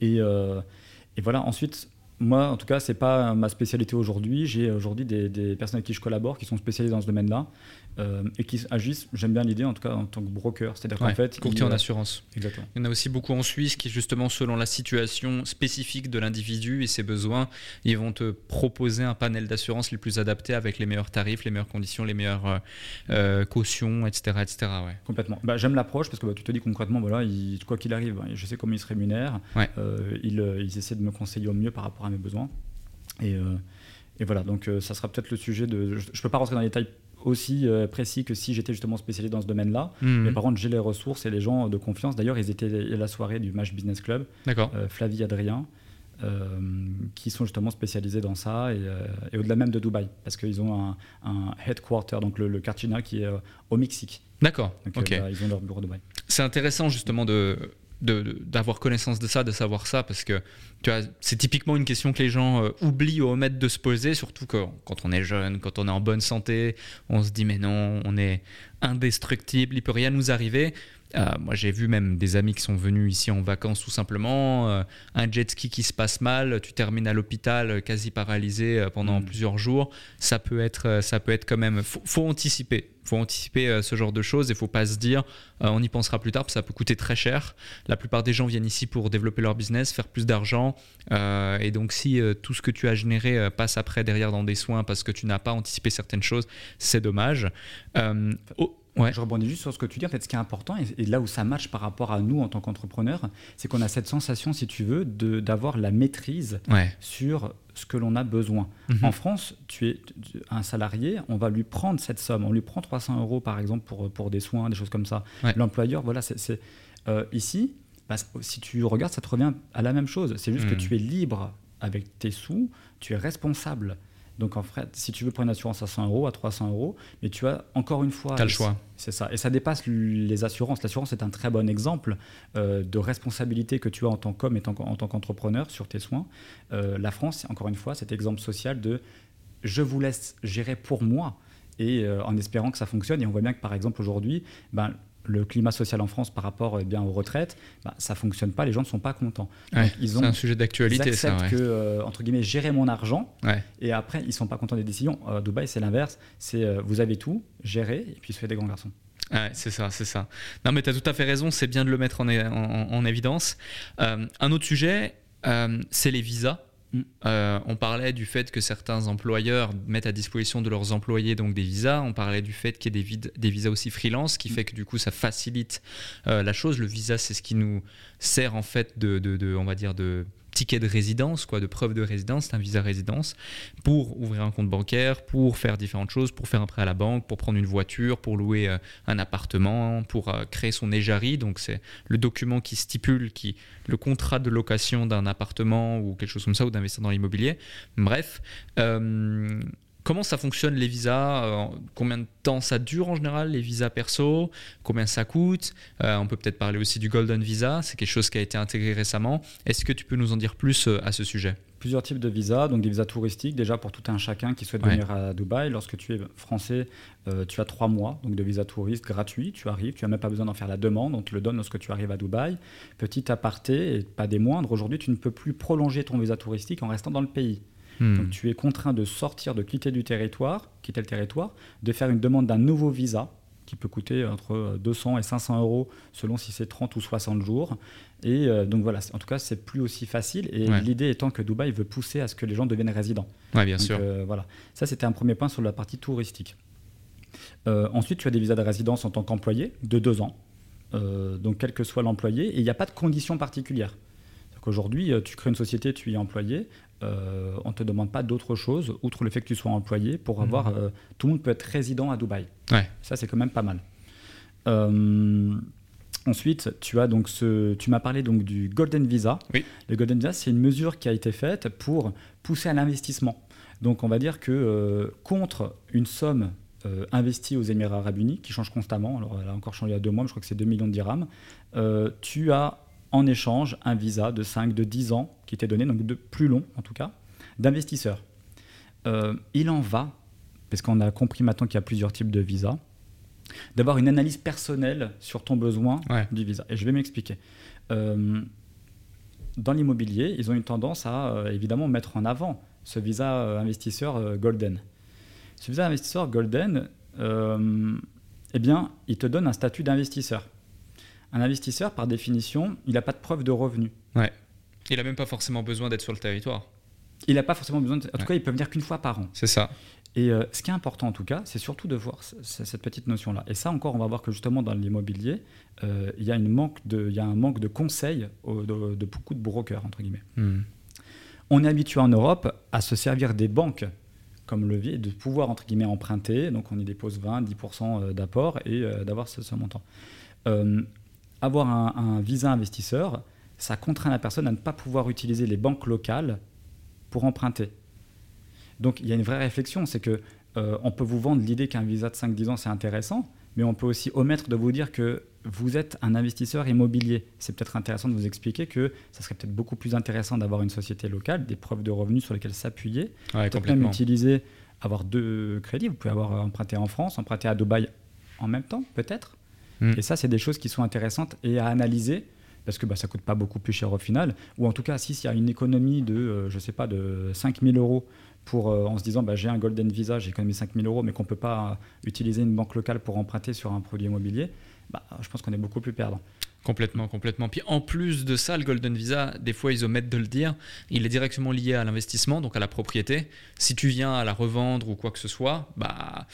Et, euh, et voilà, ensuite, moi, en tout cas, c'est pas ma spécialité aujourd'hui. J'ai aujourd'hui des, des, personnes avec qui je collabore qui sont spécialisées dans ce domaine-là euh, et qui agissent. J'aime bien l'idée, en tout cas, en tant que broker. C'est-à-dire qu'en fait, courtier en assurance. Exactement. Il y en a aussi beaucoup en Suisse qui, justement, selon la situation spécifique de l'individu et ses besoins, ils vont te proposer un panel d'assurance les plus adaptés avec les meilleurs tarifs, les meilleures conditions, les meilleures euh, euh, cautions, etc., etc. Ouais. Complètement. Bah, J'aime l'approche parce que bah, tu te dis concrètement, voilà, il, quoi qu'il arrive, je sais comment ils se rémunèrent. ils, ils essaient de me conseiller au mieux par rapport à mes besoins. Et, et voilà, donc euh, ça sera peut-être le sujet de. Je ne peux pas rentrer dans les détails aussi euh, précis que si j'étais justement spécialisé dans ce domaine-là. Mhm. Mais par contre, j'ai les ressources et les gens de confiance. D'ailleurs, ils étaient à la soirée du Match Business Club. D'accord. Flavie, Adrien. qui sont justement spécialisés dans ça et, au-delà même de Dubaï parce qu'ils ont un, un, headquarter donc le, le quartier qui est au Mexique d'accord ok bah, ils ont leur bureau à Dubaï c'est intéressant justement de d'avoir connaissance de ça, de savoir ça, parce que tu c'est typiquement une question que les gens euh, oublient ou omettent de se poser, surtout que, quand on est jeune, quand on est en bonne santé, on se dit mais non, on est indestructible, il peut rien nous arriver. Euh, moi, j'ai vu même des amis qui sont venus ici en vacances tout simplement. Euh, un jet ski qui se passe mal, tu termines à l'hôpital quasi paralysé pendant mm. plusieurs jours. Ça peut être, ça peut être quand même. Faut, faut anticiper faut anticiper euh, ce genre de choses et faut pas se dire euh, on y pensera plus tard parce que ça peut coûter très cher. La plupart des gens viennent ici pour développer leur business, faire plus d'argent euh, et donc si tout ce que tu as généré passe après derrière dans des soins parce que tu n'as pas anticipé certaines choses, c'est dommage. Oh, Ouais. Je rebondis juste sur ce que tu dis. En fait, ce qui est important, et, là où ça match par rapport à nous en tant qu'entrepreneurs, c'est qu'on a cette sensation, si tu veux, d'avoir la maîtrise sur ce que l'on a besoin. Mhm. En France, tu es un salarié, on va lui prendre cette somme. On lui prend 300 euros, par exemple, pour, pour des soins, des choses comme ça. L'employeur, voilà, c'est euh, ici. Bah, si tu regardes, ça te revient à la même chose. C'est juste que mhm. tu es libre avec tes sous, tu es responsable donc en fait, si tu veux prendre une assurance à 100 euros, à 300 euros, mais tu as encore une fois... Tu as le choix. C'est ça. Et ça dépasse les assurances. L'assurance est un très bon exemple euh, de responsabilité que tu as en tant qu'homme et en, tant qu'entrepreneur sur tes soins. Euh, la France, encore une fois, cet exemple social de je vous laisse gérer pour moi et euh, en espérant que ça fonctionne. Et on voit bien que par exemple aujourd'hui, ben, le climat social en France par rapport eh bien, aux retraites, bah, ça ne fonctionne pas, les gens ne sont pas contents. c'est un sujet d'actualité. Ils acceptent que, euh, entre guillemets, gérer mon argent, et après, ils ne sont pas contents des décisions. À Dubaï, c'est l'inverse. C'est euh, vous avez tout, gérez, et puis soyez des grands garçons. c'est ça, c'est ça. Non, mais tu as tout à fait raison, c'est bien de le mettre en, en, évidence. Euh, un autre sujet, c'est les visas. Mm. Euh, on parlait du fait que certains employeurs mettent à disposition de leurs employés donc des visas. On parlait du fait qu'il y ait des, des, visas aussi freelance, qui mm. fait que du coup ça facilite euh, la chose. Le visa, c'est ce qui nous sert en fait de, de on va dire de ticket de résidence, quoi, de preuve de résidence, un visa résidence, pour ouvrir un compte bancaire, pour faire différentes choses, pour faire un prêt à la banque, pour prendre une voiture, pour louer euh, un appartement, pour euh, créer son EJARI. Donc c'est le document qui stipule qui, le contrat de location d'un appartement ou quelque chose comme ça, ou d'investir dans l'immobilier. Bref. Euh, Comment ça fonctionne les visas euh, Combien de temps ça dure en général, les visas perso? Combien ça coûte? Euh, On peut peut-être parler aussi du Golden Visa, c'est quelque chose qui a été intégré récemment. Est-ce que tu peux nous en dire plus euh, à ce sujet? Plusieurs types de visas, donc des visas touristiques, déjà pour tout un chacun qui souhaite venir à Dubaï. Lorsque tu es français, tu as trois mois donc de visa touriste gratuit. Tu arrives, tu n'as même pas besoin d'en faire la demande, on te le donne lorsque tu arrives à Dubaï. Petit aparté, et pas des moindres, aujourd'hui tu ne peux plus prolonger ton visa touristique en restant dans le pays. Hmm. Donc tu es contraint de sortir, de quitter du territoire, quitter le territoire, de faire une demande d'un nouveau visa qui peut coûter entre 200 et 500 euros selon si c'est 30 ou 60 jours. Et euh, donc voilà, en tout cas, c'est plus aussi facile. Et l'idée étant que Dubaï veut pousser à ce que les gens deviennent résidents. Oui, bien sûr. Euh, voilà, ça c'était un premier point sur la partie touristique. Euh, ensuite, tu as des visas de résidence en tant qu'employé de deux ans. donc quel que soit l'employé, et il n'y a pas de conditions particulières. Aujourd'hui, tu crées une société, tu y es employé, euh, on ne te demande pas d'autre chose, outre le fait que tu sois employé, pour avoir. Mhm. Euh, tout le monde peut être résident à Dubaï. Ça, c'est quand même pas mal. Euh, ensuite, tu as donc ce, tu m'as parlé donc du Golden Visa. Le Golden Visa, c'est une mesure qui a été faite pour pousser à l'investissement. Donc, on va dire que contre une somme investie aux Émirats Arabes Unis, qui change constamment, alors elle a encore changé il y a deux mois, mais je crois que c'est 2 millions de dirhams, tu as en échange un visa de 5, de 10 ans qui était donné, donc de plus long en tout cas, d'investisseurs. Euh, il en va, parce qu'on a compris maintenant qu'il y a plusieurs types de visas, d'avoir une analyse personnelle sur ton besoin du visa. Et je vais m'expliquer. Euh, dans l'immobilier, ils ont une tendance à évidemment mettre en avant ce visa investisseur golden. Ce visa investisseur golden, eh bien, il te donne un statut d'investisseur. Un investisseur, par définition, il n'a pas de preuve de revenu. Ouais. Il n'a même pas forcément besoin d'être sur le territoire. Il n'a pas forcément besoin. De... En tout cas, il peut venir qu'une fois par an. C'est ça. Et euh, ce qui est important en tout cas, c'est surtout de voir cette petite notion-là. Et ça encore, on va voir que justement dans l'immobilier, euh, il y, a une manque de, il y a un manque de conseils de, beaucoup de brokers, entre guillemets. Hmm. On est habitué en Europe à se servir des banques comme levier, de pouvoir, entre guillemets, emprunter. Donc on y dépose 20, 10% euh, d'apport et d'avoir ce, montant. Avoir un, visa investisseur, ça contraint la personne à ne pas pouvoir utiliser les banques locales pour emprunter. Donc il y a une vraie réflexion, c'est que euh, on peut vous vendre l'idée qu'un visa de 5-10 ans c'est intéressant, mais on peut aussi omettre de vous dire que vous êtes un investisseur immobilier. C'est peut-être intéressant de vous expliquer que ça serait peut-être beaucoup plus intéressant d'avoir une société locale, des preuves de revenus sur lesquelles s'appuyer, peut-être même utiliser, avoir deux crédits. Vous pouvez avoir emprunté en France, emprunté à Dubaï en même temps, peut-être. Hmm. Et ça, c'est des choses qui sont intéressantes et à analyser parce que bah, ça coûte pas beaucoup plus cher au final. Ou en tout cas, si s'il y a une économie de, euh, je sais pas, de 5000 euros pour, euh, en se disant bah, j'ai un Golden Visa, j'ai économisé 5000 euros, mais qu'on ne peut pas utiliser une banque locale pour emprunter sur un produit immobilier, bah, je pense qu'on est beaucoup plus perdant. Complètement, complètement. Puis en plus de ça, le Golden Visa, des fois ils omettent de le dire, il est directement lié à l'investissement, donc à la propriété. Si tu viens à la revendre ou quoi que ce soit, bah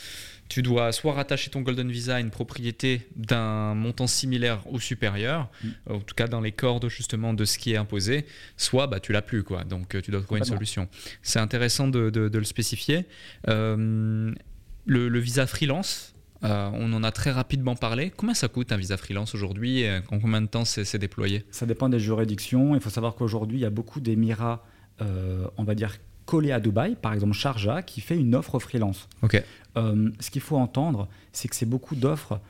tu dois soit rattacher ton Golden Visa à une propriété d'un montant similaire ou supérieur, mm. en tout cas dans les cordes justement de ce qui est imposé, soit bah, tu l'as plus. Quoi. Donc euh, tu dois trouver une solution. C'est intéressant de, le spécifier. Euh, le, visa freelance, euh, on en a très rapidement parlé. Combien ça coûte un visa freelance aujourd'hui En combien de temps c'est déployé? Ça dépend des juridictions. Il faut savoir qu'aujourd'hui, il y a beaucoup d'émirats, on va dire, collé à Dubaï, par exemple Sharjah, qui fait une offre freelance. Euh, ce qu'il faut entendre, c'est que c'est beaucoup d'offres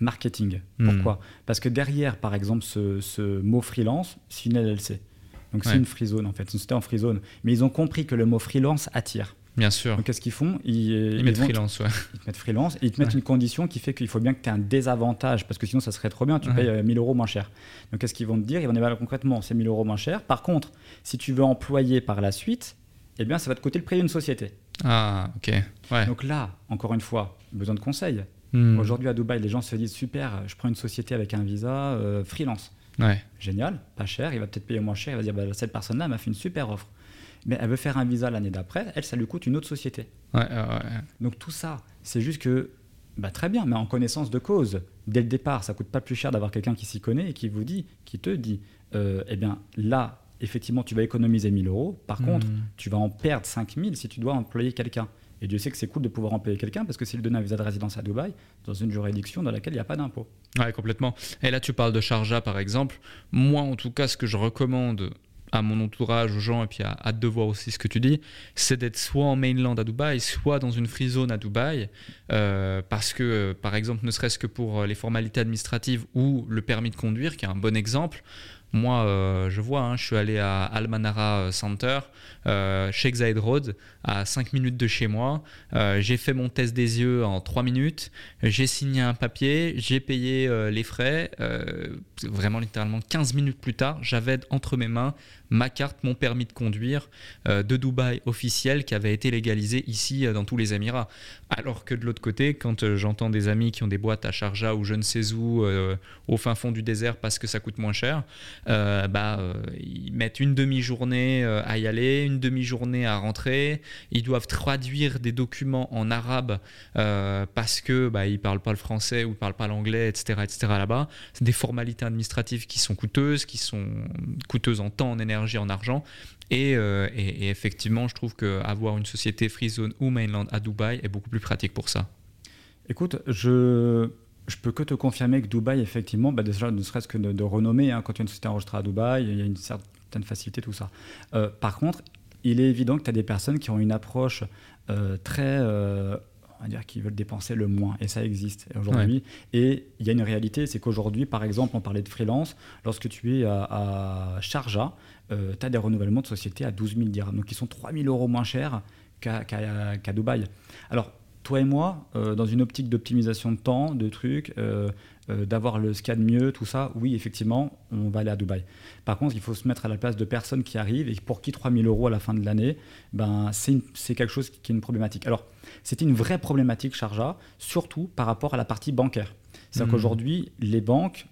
marketing. Hmm. Pourquoi? Parce que derrière, par exemple, ce, mot freelance, c'est une LLC. Donc c'est une free zone en fait, c'est une société en free zone. Mais ils ont compris que le mot freelance attire. Bien sûr. Donc qu'est-ce qu'ils font? Ils, mettent freelance, ouais. [LAUGHS] Ils te mettent freelance et ils te mettent une condition qui fait qu'il faut bien que tu aies un désavantage parce que sinon ça serait trop bien, tu payes 1000 euh, euros moins cher. Donc qu'est-ce qu'ils vont te dire? Ils vont dire concrètement, c'est 1000 euros moins cher. Par contre, si tu veux employer par la suite, eh bien, ça va te coûter le prix d'une société. Ah, ok. Ouais. Donc là, encore une fois, besoin de conseils. Hmm. Aujourd'hui, à Dubaï, les gens se disent super, je prends une société avec un visa euh, freelance. Ouais. Génial, pas cher, il va peut-être payer moins cher, il va dire bah, cette personne-là m'a fait une super offre. Mais elle veut faire un visa l'année d'après, elle, ça lui coûte une autre société. Ouais, Donc tout ça, c'est juste que, bah, très bien, mais en connaissance de cause, dès le départ, ça coûte pas plus cher d'avoir quelqu'un qui s'y connaît et qui vous dit, qui te dit, euh, eh bien là, effectivement, tu vas économiser 1000 euros. Par hmm. contre, tu vas en perdre 5000 si tu dois employer quelqu'un. Et Dieu sait que c'est cool de pouvoir employer quelqu'un parce que s'il donne un visa de résidence à Dubaï, dans une juridiction dans laquelle il n'y a pas d'impôt. Oui, complètement. Et là, tu parles de Sharjah, par exemple. Moi, en tout cas, ce que je recommande à mon entourage, aux gens, et puis à, hâte de voir aussi ce que tu dis, c'est d'être soit en mainland à Dubaï, soit dans une free zone à Dubaï, euh, parce que, euh, par exemple, ne serait-ce que pour euh, les formalités administratives ou le permis de conduire, qui est un bon exemple, moi, euh, je vois, hein, je suis allé à Almanara euh, Center, euh, Sheikh Zayed Road, à 5 minutes de chez moi. J'ai fait mon test des yeux en 3 minutes. J'ai signé un papier, j'ai payé les frais. vraiment, littéralement, 15 minutes plus tard, j'avais entre mes mains ma carte, mon permis de conduire de Dubaï officiel qui avait été légalisé ici dans tous les Émirats. Alors que de l'autre côté, quand j'entends des amis qui ont des boîtes à Sharjah ou je ne sais où, au fin fond du désert parce que ça coûte moins cher, euh, bah, euh, ils mettent une demi-journée euh, à y aller, une demi-journée à rentrer. Ils doivent traduire des documents en arabe parce que bah, ils parlent pas le français ou ils parlent pas l'anglais, etc., etc. Là-bas, c'est des formalités administratives qui sont coûteuses, qui sont coûteuses en temps, en énergie, en argent. Et, et, effectivement, je trouve qu'avoir une société Free Zone ou Mainland à Dubaï est beaucoup plus pratique pour ça. Écoute, je je peux que te confirmer que Dubaï, effectivement, bah déjà, ne serait-ce que de, renommée, hein, quand tu as une société enregistrée à Dubaï, il y a une certaine facilité, tout ça. Euh, par contre, il est évident que tu as des personnes qui ont une approche euh, très. Euh, on va dire qui veulent dépenser le moins, et ça existe aujourd'hui. Et il y a une réalité, c'est qu'aujourd'hui, par exemple, on parlait de freelance, lorsque tu es à, à Sharjah, tu as des renouvellements de société à 12 000 dirhams, donc qui sont 3 000 euros moins chers qu'à Dubaï. Alors, toi et moi, euh, dans une optique d'optimisation de temps, de trucs, euh, euh, d'avoir le SCAD mieux, tout ça, oui, effectivement, on va aller à Dubaï. Par contre, il faut se mettre à la place de personnes qui arrivent et pour qui 3000 euros à la fin de l'année, ben, c'est quelque chose qui est une problématique. Alors, c'était une vraie problématique, Charja, surtout par rapport à la partie bancaire. C'est-à-dire mmh. qu'aujourd'hui, les banques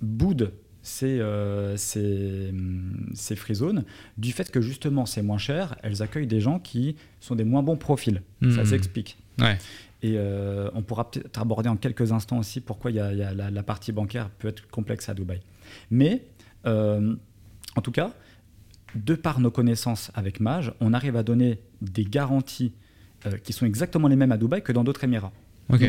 boudent ces, euh, ces, ces free zones du fait que justement c'est moins cher, elles accueillent des gens qui sont des moins bons profils. Ça mmh. s'explique. Ouais. Et euh, on pourra peut-être aborder en quelques instants aussi pourquoi y a, y a la, partie bancaire peut être complexe à Dubaï. Mais euh, en tout cas, de par nos connaissances avec Mage, on arrive à donner des garanties euh, qui sont exactement les mêmes à Dubaï que dans d'autres Émirats.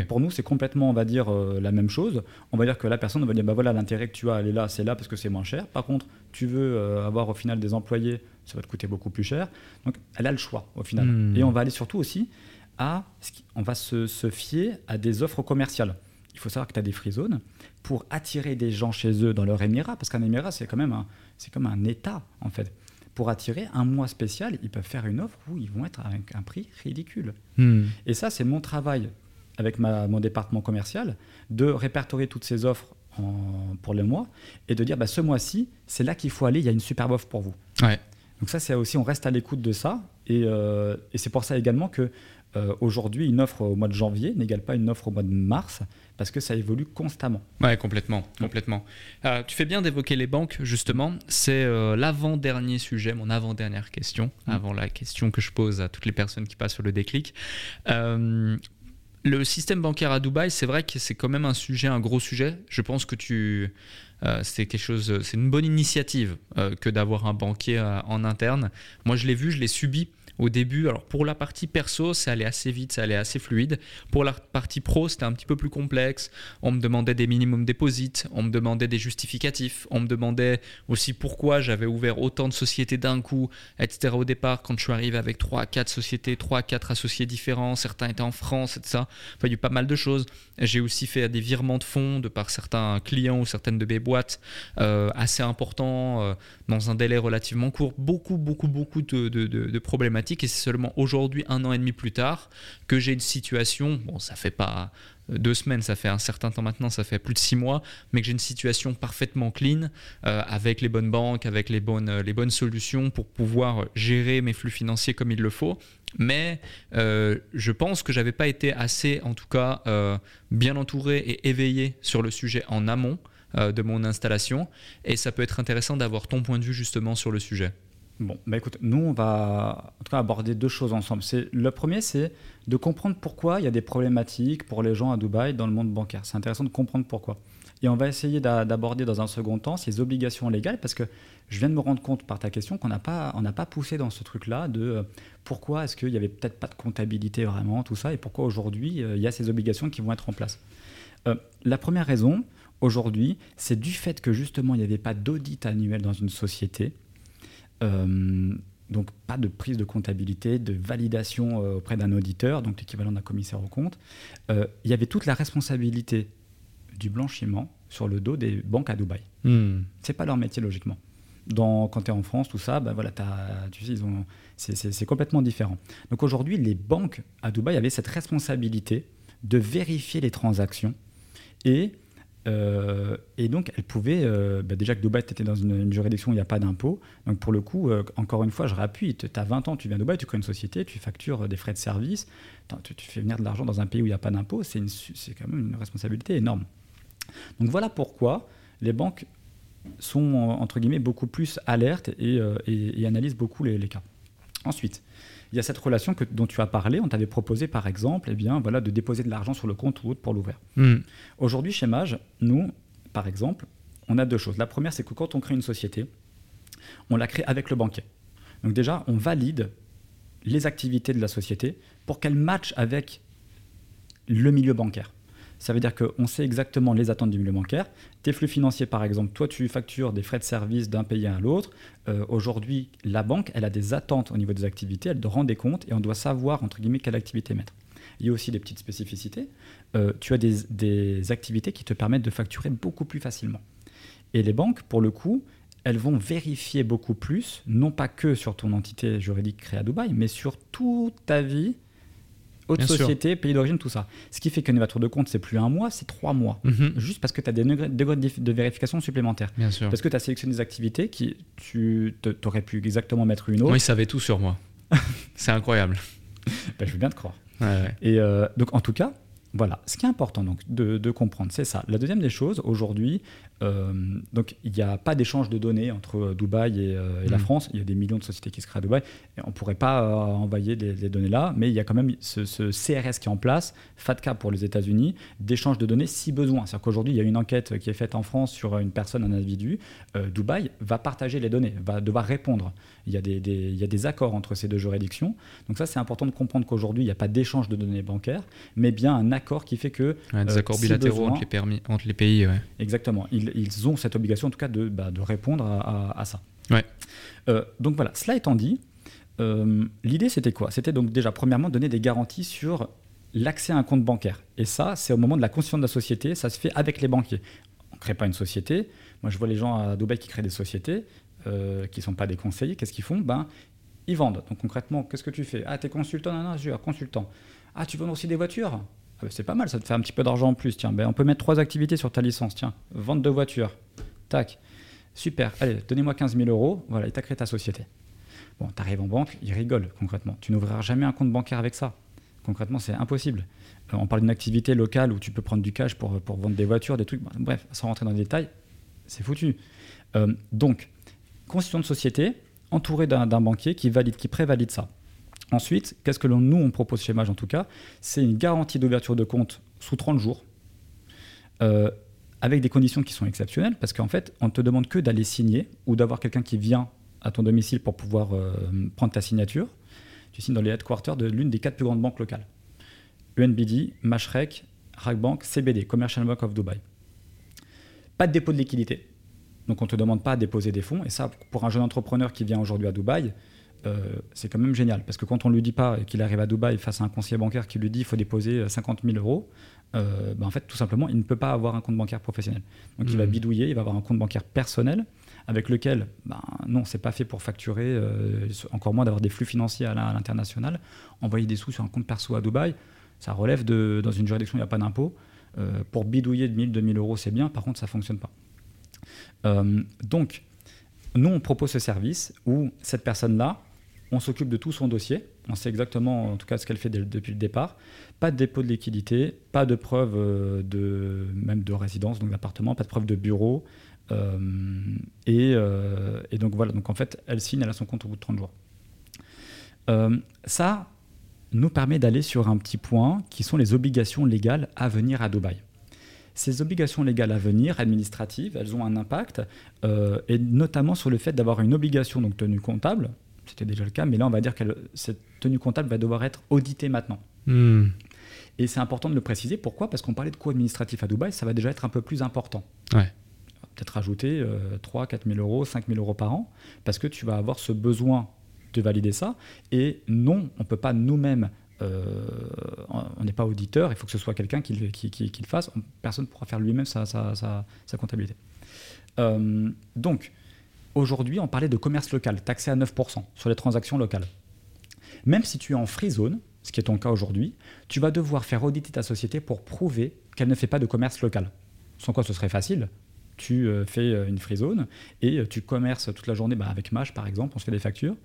pour nous, c'est complètement, on va dire, la même chose. On va dire que la personne va dire, bah voilà, l'intérêt que tu as à aller là, c'est là parce que c'est moins cher. Par contre, tu veux avoir au final des employés, ça va te coûter beaucoup plus cher. Donc, elle a le choix au final. Hmm. Et on va aller surtout aussi on va se, fier à des offres commerciales. Il faut savoir que tu as des free zones pour attirer des gens chez eux dans leur émirat, parce qu'un émirat, c'est quand même un, c'est comme un État, en fait. Pour attirer un mois spécial, ils peuvent faire une offre où ils vont être avec un prix ridicule. Hmm. Et ça, c'est mon travail avec mon département commercial, de répertorier toutes ces offres pour le mois et de dire bah, ce mois-ci, c'est là qu'il faut aller, il y a une superbe offre pour vous. Donc ça, c'est aussi, on reste à l'écoute de ça. Et, euh, et c'est pour ça également que euh, aujourd'hui, une offre au mois de janvier n'égale pas une offre au mois de mars parce que ça évolue constamment. Ouais, complètement, complètement. Euh, tu fais bien d'évoquer les banques, justement. C'est euh, l'avant-dernier sujet, mon avant-dernière question, mm. avant la question que je pose à toutes les personnes qui passent sur le déclic. le système bancaire à Dubaï, c'est vrai que c'est quand même un sujet, un gros sujet. Je pense que tu, c'est quelque chose, c'est une bonne initiative que d'avoir un banquier en interne. Moi, je l'ai vu, je l'ai subi au début. Alors pour la partie perso, ça allait assez vite, ça allait assez fluide. Pour la partie pro, c'était un petit peu plus complexe. On me demandait des minimum déposites, on me demandait des justificatifs, on me demandait aussi pourquoi j'avais ouvert autant de sociétés d'un coup, etc. Au départ, quand je suis arrivé avec 3 4 sociétés, 3 4 associés différents, certains étaient en France, etc. Enfin, il y a eu pas mal de choses. J'ai aussi fait des virements de fonds de par certains clients ou certaines de mes boîtes euh, assez importants euh, dans un délai relativement court. Beaucoup, beaucoup, beaucoup de, de problématiques et c'est seulement aujourd'hui, un an et demi plus tard, que j'ai une situation, bon ça fait pas deux semaines, ça fait un certain temps maintenant, ça fait plus de six mois, mais que j'ai une situation parfaitement clean, euh, avec les bonnes banques, avec les bonnes, euh, les bonnes solutions pour pouvoir gérer mes flux financiers comme il le faut. Mais euh, je pense que j'avais pas été assez, en tout cas, bien entouré et éveillé sur le sujet en amont de mon installation, et ça peut être intéressant d'avoir ton point de vue justement sur le sujet. Bon, bah écoute, nous, on va en tout cas aborder deux choses ensemble. C'est, le premier, c'est de comprendre pourquoi il y a des problématiques pour les gens à Dubaï dans le monde bancaire. C'est intéressant de comprendre pourquoi. Et on va essayer d'aborder dans un second temps ces obligations légales, parce que je viens de me rendre compte par ta question qu'on n'a pas, pas poussé dans ce truc-là de euh, pourquoi est-ce qu'il n'y avait peut-être pas de comptabilité vraiment, tout ça, et pourquoi aujourd'hui euh, il y a ces obligations qui vont être en place. Euh, la première raison, aujourd'hui, c'est du fait que justement il n'y avait pas d'audit annuel dans une société donc pas de prise de comptabilité, de validation euh, auprès d'un auditeur, donc l'équivalent d'un commissaire aux comptes. Euh, il y avait toute la responsabilité du blanchiment sur le dos des banques à Dubaï. Hmm. C'est pas leur métier logiquement. Dans, quand tu es en France, tout ça, ben voilà, tu sais, c'est complètement différent. Donc aujourd'hui, les banques à Dubaï avaient cette responsabilité de vérifier les transactions et euh, et donc, elle pouvait, euh, bah, déjà que Dubaï était dans une, juridiction où il n'y a pas d'impôt. Donc, pour le coup, euh, encore une fois, je réappuie. Tu as 20 ans, tu viens de Dubaï, tu crées une société, tu factures des frais de service, tu, fais venir de l'argent dans un pays où il n'y a pas d'impôt. C'est quand même une responsabilité énorme. Donc, voilà pourquoi les banques sont, entre guillemets, beaucoup plus alertes et, analysent beaucoup les cas. Ensuite, il y a cette relation que, dont tu as parlé. On t'avait proposé, par exemple, eh bien, voilà, de déposer de l'argent sur le compte ou autre pour l'ouvrir. Hmm. Aujourd'hui, chez Mage, nous, par exemple, on a deux choses. La première, c'est que quand on crée une société, on la crée avec le banquier. Donc déjà, on valide les activités de la société pour qu'elles matchent avec le milieu bancaire. Ça veut dire qu'on sait exactement les attentes du milieu bancaire. Tes flux financiers, par exemple, toi, tu factures des frais de service d'un pays à l'autre. Euh, aujourd'hui, la banque, elle a des attentes au niveau des activités, elle doit rendre des comptes et on doit savoir, entre guillemets, quelle activité mettre. Il y a aussi des petites spécificités. Euh, tu as des, des activités qui te permettent de facturer beaucoup plus facilement. Et les banques, pour le coup, elles vont vérifier beaucoup plus, non pas que sur ton entité juridique créée à Dubaï, mais sur toute ta vie Haute société, pays d'origine, tout ça. Ce qui fait qu'une ouverture de compte, c'est plus un mois, c'est trois mois. Mhm. Juste parce que tu as des degrés, de vérification supplémentaires. Bien sûr. Parce que tu as sélectionné des activités qui tu aurais pu exactement mettre une autre. Moi, ils savaient tout sur moi. [LAUGHS] c'est incroyable. Ben, je veux bien te croire. Et euh, donc, en tout cas, voilà, ce qui est important donc, de, comprendre, c'est ça. La deuxième des choses, aujourd'hui, donc il n'y a pas d'échange de données entre euh, Dubaï et, la mm. France. Il y a des millions de sociétés qui se créent à Dubaï. Et on ne pourrait pas envoyer les, données là, mais il y a quand même ce, CRS qui est en place, FATCA pour les États-Unis, d'échange de données si besoin. C'est-à-dire qu'aujourd'hui, il y a une enquête qui est faite en France sur une personne, un individu. Dubaï va partager les données, va devoir répondre. Il y, a des, il y a des accords entre ces deux juridictions. Donc ça, c'est important de comprendre qu'aujourd'hui, il n'y a pas d'échange de données bancaires, mais bien un accord qui fait que... des euh, accords bilatéraux entre, les permis, entre, les pays. Exactement. Ils, ils, ont cette obligation, en tout cas, de, bah, de répondre à, à, ça. Ouais. Euh, donc voilà, cela étant dit, euh, l'idée, c'était quoi? C'était donc déjà, premièrement, donner des garanties sur l'accès à un compte bancaire. Et ça, c'est au moment de la constitution de la société, ça se fait avec les banquiers. On ne crée pas une société. Moi, je vois les gens à Dubaï qui créent des sociétés. Euh, qui ne sont pas des conseillers, qu'est-ce qu'ils font? Ben, Ils vendent. Donc concrètement, qu'est-ce que tu fais? Ah, tu es consultant Non, non, je suis consultant. Ah, tu vends aussi des voitures? C'est pas mal, ça te fait un petit peu d'argent en plus. Tiens, ben, on peut mettre trois activités sur ta licence. Tiens, vente de voitures. Tac. Super. Allez, donnez-moi 15 000 euros. Voilà, et tu as créé ta société. Bon, tu arrives en banque, ils rigolent concrètement. Tu n'ouvriras jamais un compte bancaire avec ça. Concrètement, c'est impossible. Euh, on parle d'une activité locale où tu peux prendre du cash pour, pour vendre des voitures, des trucs. Bref, sans rentrer dans les détails, c'est foutu. Euh, donc, constitution de société entourée d'un banquier qui valide, qui prévalide ça. Ensuite, qu'est-ce que nous, on propose chez Mage en tout cas C'est une garantie d'ouverture de compte sous 30 jours, euh, avec des conditions qui sont exceptionnelles, parce qu'en fait, on ne te demande que d'aller signer ou d'avoir quelqu'un qui vient à ton domicile pour pouvoir euh, prendre ta signature. Tu signes dans les headquarters de l'une des quatre plus grandes banques locales. UNBD, Mashrek, Rackbank, CBD, Commercial Bank of Dubai. Pas de dépôt de liquidité. Donc on ne te demande pas à déposer des fonds. Et ça, pour un jeune entrepreneur qui vient aujourd'hui à Dubaï, euh, c'est quand même génial. Parce que quand on ne lui dit pas et qu'il arrive à Dubaï face à un conseiller bancaire qui lui dit qu'il faut déposer 50 euh, 000 euros, euh, ben en fait, tout simplement, il ne peut pas avoir un compte bancaire professionnel. Donc il va mmh. bidouiller, il va avoir un compte bancaire personnel avec lequel, ben, non, c'est pas fait pour facturer, encore moins d'avoir des flux financiers à l'international. Envoyer des sous sur un compte perso à Dubaï, ça relève de, dans une juridiction, il n'y a pas d'impôt. pour bidouiller de 1000, 2000 euros, c'est bien, par contre, ça ne fonctionne pas. Donc, nous, on propose ce service où cette personne-là, on s'occupe de tout son dossier. On sait exactement, en tout cas, ce qu'elle fait depuis le départ. Pas de dépôt de liquidité, pas de preuve euh, de, même de résidence, donc d'appartement, pas de preuve de bureau. Euh, et, et, donc voilà, donc en fait, elle signe, elle a son compte au bout de 30 jours. ça nous permet d'aller sur un petit point qui sont les obligations légales à venir à Dubaï ces obligations légales à venir, administratives, elles ont un impact, euh, et notamment sur le fait d'avoir une obligation donc tenue comptable. C'était déjà le cas, mais là, on va dire que cette tenue comptable va devoir être auditée maintenant. Hmm. Et c'est important de le préciser. Pourquoi? Parce qu'on parlait de coûts administratifs à Dubaï, ça va déjà être un peu plus important. Ouais. Peut-être rajouter 3 4 000 euros, 5 000 euros par an, parce que tu vas avoir ce besoin de valider ça. Et non, on ne peut pas nous-mêmes euh, on n'est pas auditeur, il faut que ce soit quelqu'un qui, le fasse. Personne ne pourra faire lui-même sa, comptabilité. Euh, donc, aujourd'hui, on parlait de commerce local, taxé à 9% sur les transactions locales. Même si tu es en free zone, ce qui est ton cas aujourd'hui, tu vas devoir faire auditer ta société pour prouver qu'elle ne fait pas de commerce local. Sans quoi ce serait facile. Tu euh, fais une free zone et tu commerces toute la journée bah, avec Mash par exemple, on se fait des factures,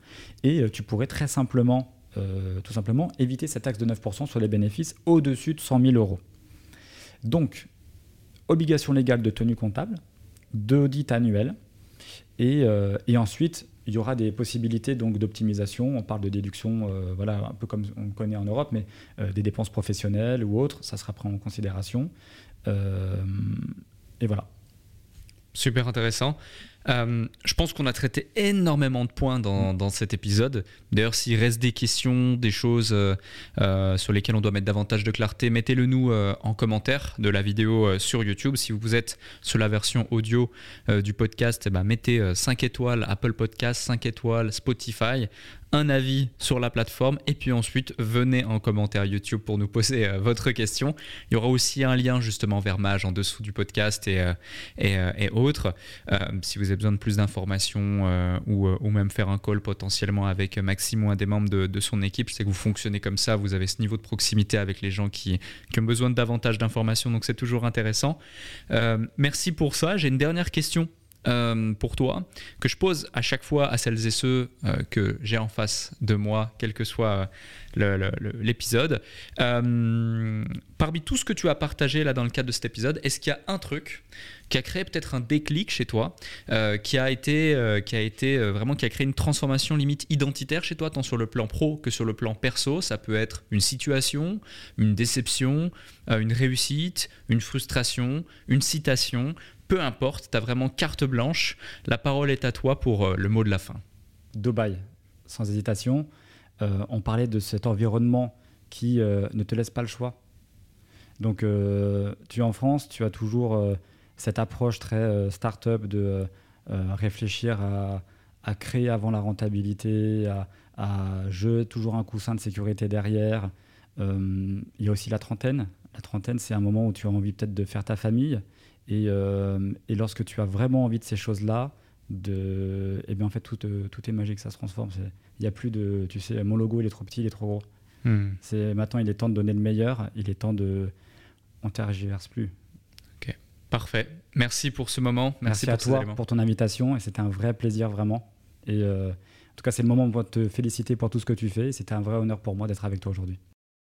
et tu pourrais très simplement euh, tout simplement éviter cette taxe de 9% sur les bénéfices au-dessus de 100 000 euros. Donc, obligation légale de tenue comptable, d'audit annuel, et, euh, et, ensuite, il y aura des possibilités donc d'optimisation. On parle de déduction, euh, voilà, un peu comme on connaît en Europe, mais des dépenses professionnelles ou autres, ça sera pris en considération. et voilà. Super intéressant. Euh, je pense qu'on a traité énormément de points dans, mm. cet épisode. D'ailleurs, s'il reste des questions, des choses euh, euh, sur lesquelles on doit mettre davantage de clarté, mettez-le nous en commentaire de la vidéo sur YouTube. Si vous êtes sur la version audio du podcast, eh ben, mettez 5 étoiles Apple Podcast, 5 étoiles Spotify un avis sur la plateforme et puis ensuite venez en commentaire YouTube pour nous poser euh, votre question. Il y aura aussi un lien justement vers Mage en dessous du podcast et, euh, et, euh, et autres. si vous avez besoin de plus d'informations ou, ou, même faire un call potentiellement avec Maxime ou un des membres de, de, son équipe, je sais que vous fonctionnez comme ça, vous avez ce niveau de proximité avec les gens qui, qui ont besoin de davantage d'informations, donc c'est toujours intéressant. merci pour ça. J'ai une dernière question euh, pour toi, que je pose à chaque fois à celles et ceux euh, que j'ai en face de moi, quel que soit l'épisode. Euh, parmi tout ce que tu as partagé là dans le cadre de cet épisode, est-ce qu'il y a un truc qui a créé peut-être un déclic chez toi, qui a été, qui a été vraiment qui a créé une transformation limite identitaire chez toi, tant sur le plan pro que sur le plan perso? Ça peut être une situation, une déception, une réussite, une frustration, une citation peu importe, tu as vraiment carte blanche. La parole est à toi pour euh, le mot de la fin. Dubaï, sans hésitation. Euh, on parlait de cet environnement qui euh, ne te laisse pas le choix. Donc, tu es en France, tu as toujours cette approche très start-up de réfléchir à, créer avant la rentabilité, à, à toujours un coussin de sécurité derrière. Il y a aussi la trentaine. La trentaine, c'est un moment où tu as envie peut-être de faire ta famille. Euh, et, lorsque tu as vraiment envie de ces choses-là, de, eh bien en fait tout, euh, tout est magique, ça se transforme. Il n'y a plus de, tu sais, mon logo il est trop petit, il est trop gros. Hmm. C'est maintenant il est temps de donner le meilleur, il est temps de, on tergiverse plus. Ok, parfait. Merci pour ce moment. Merci, à toi pour ton invitation et c'était un vrai plaisir vraiment. Et euh, en tout cas c'est le moment pour te féliciter pour tout ce que tu fais. C'était un vrai honneur pour moi d'être avec toi aujourd'hui.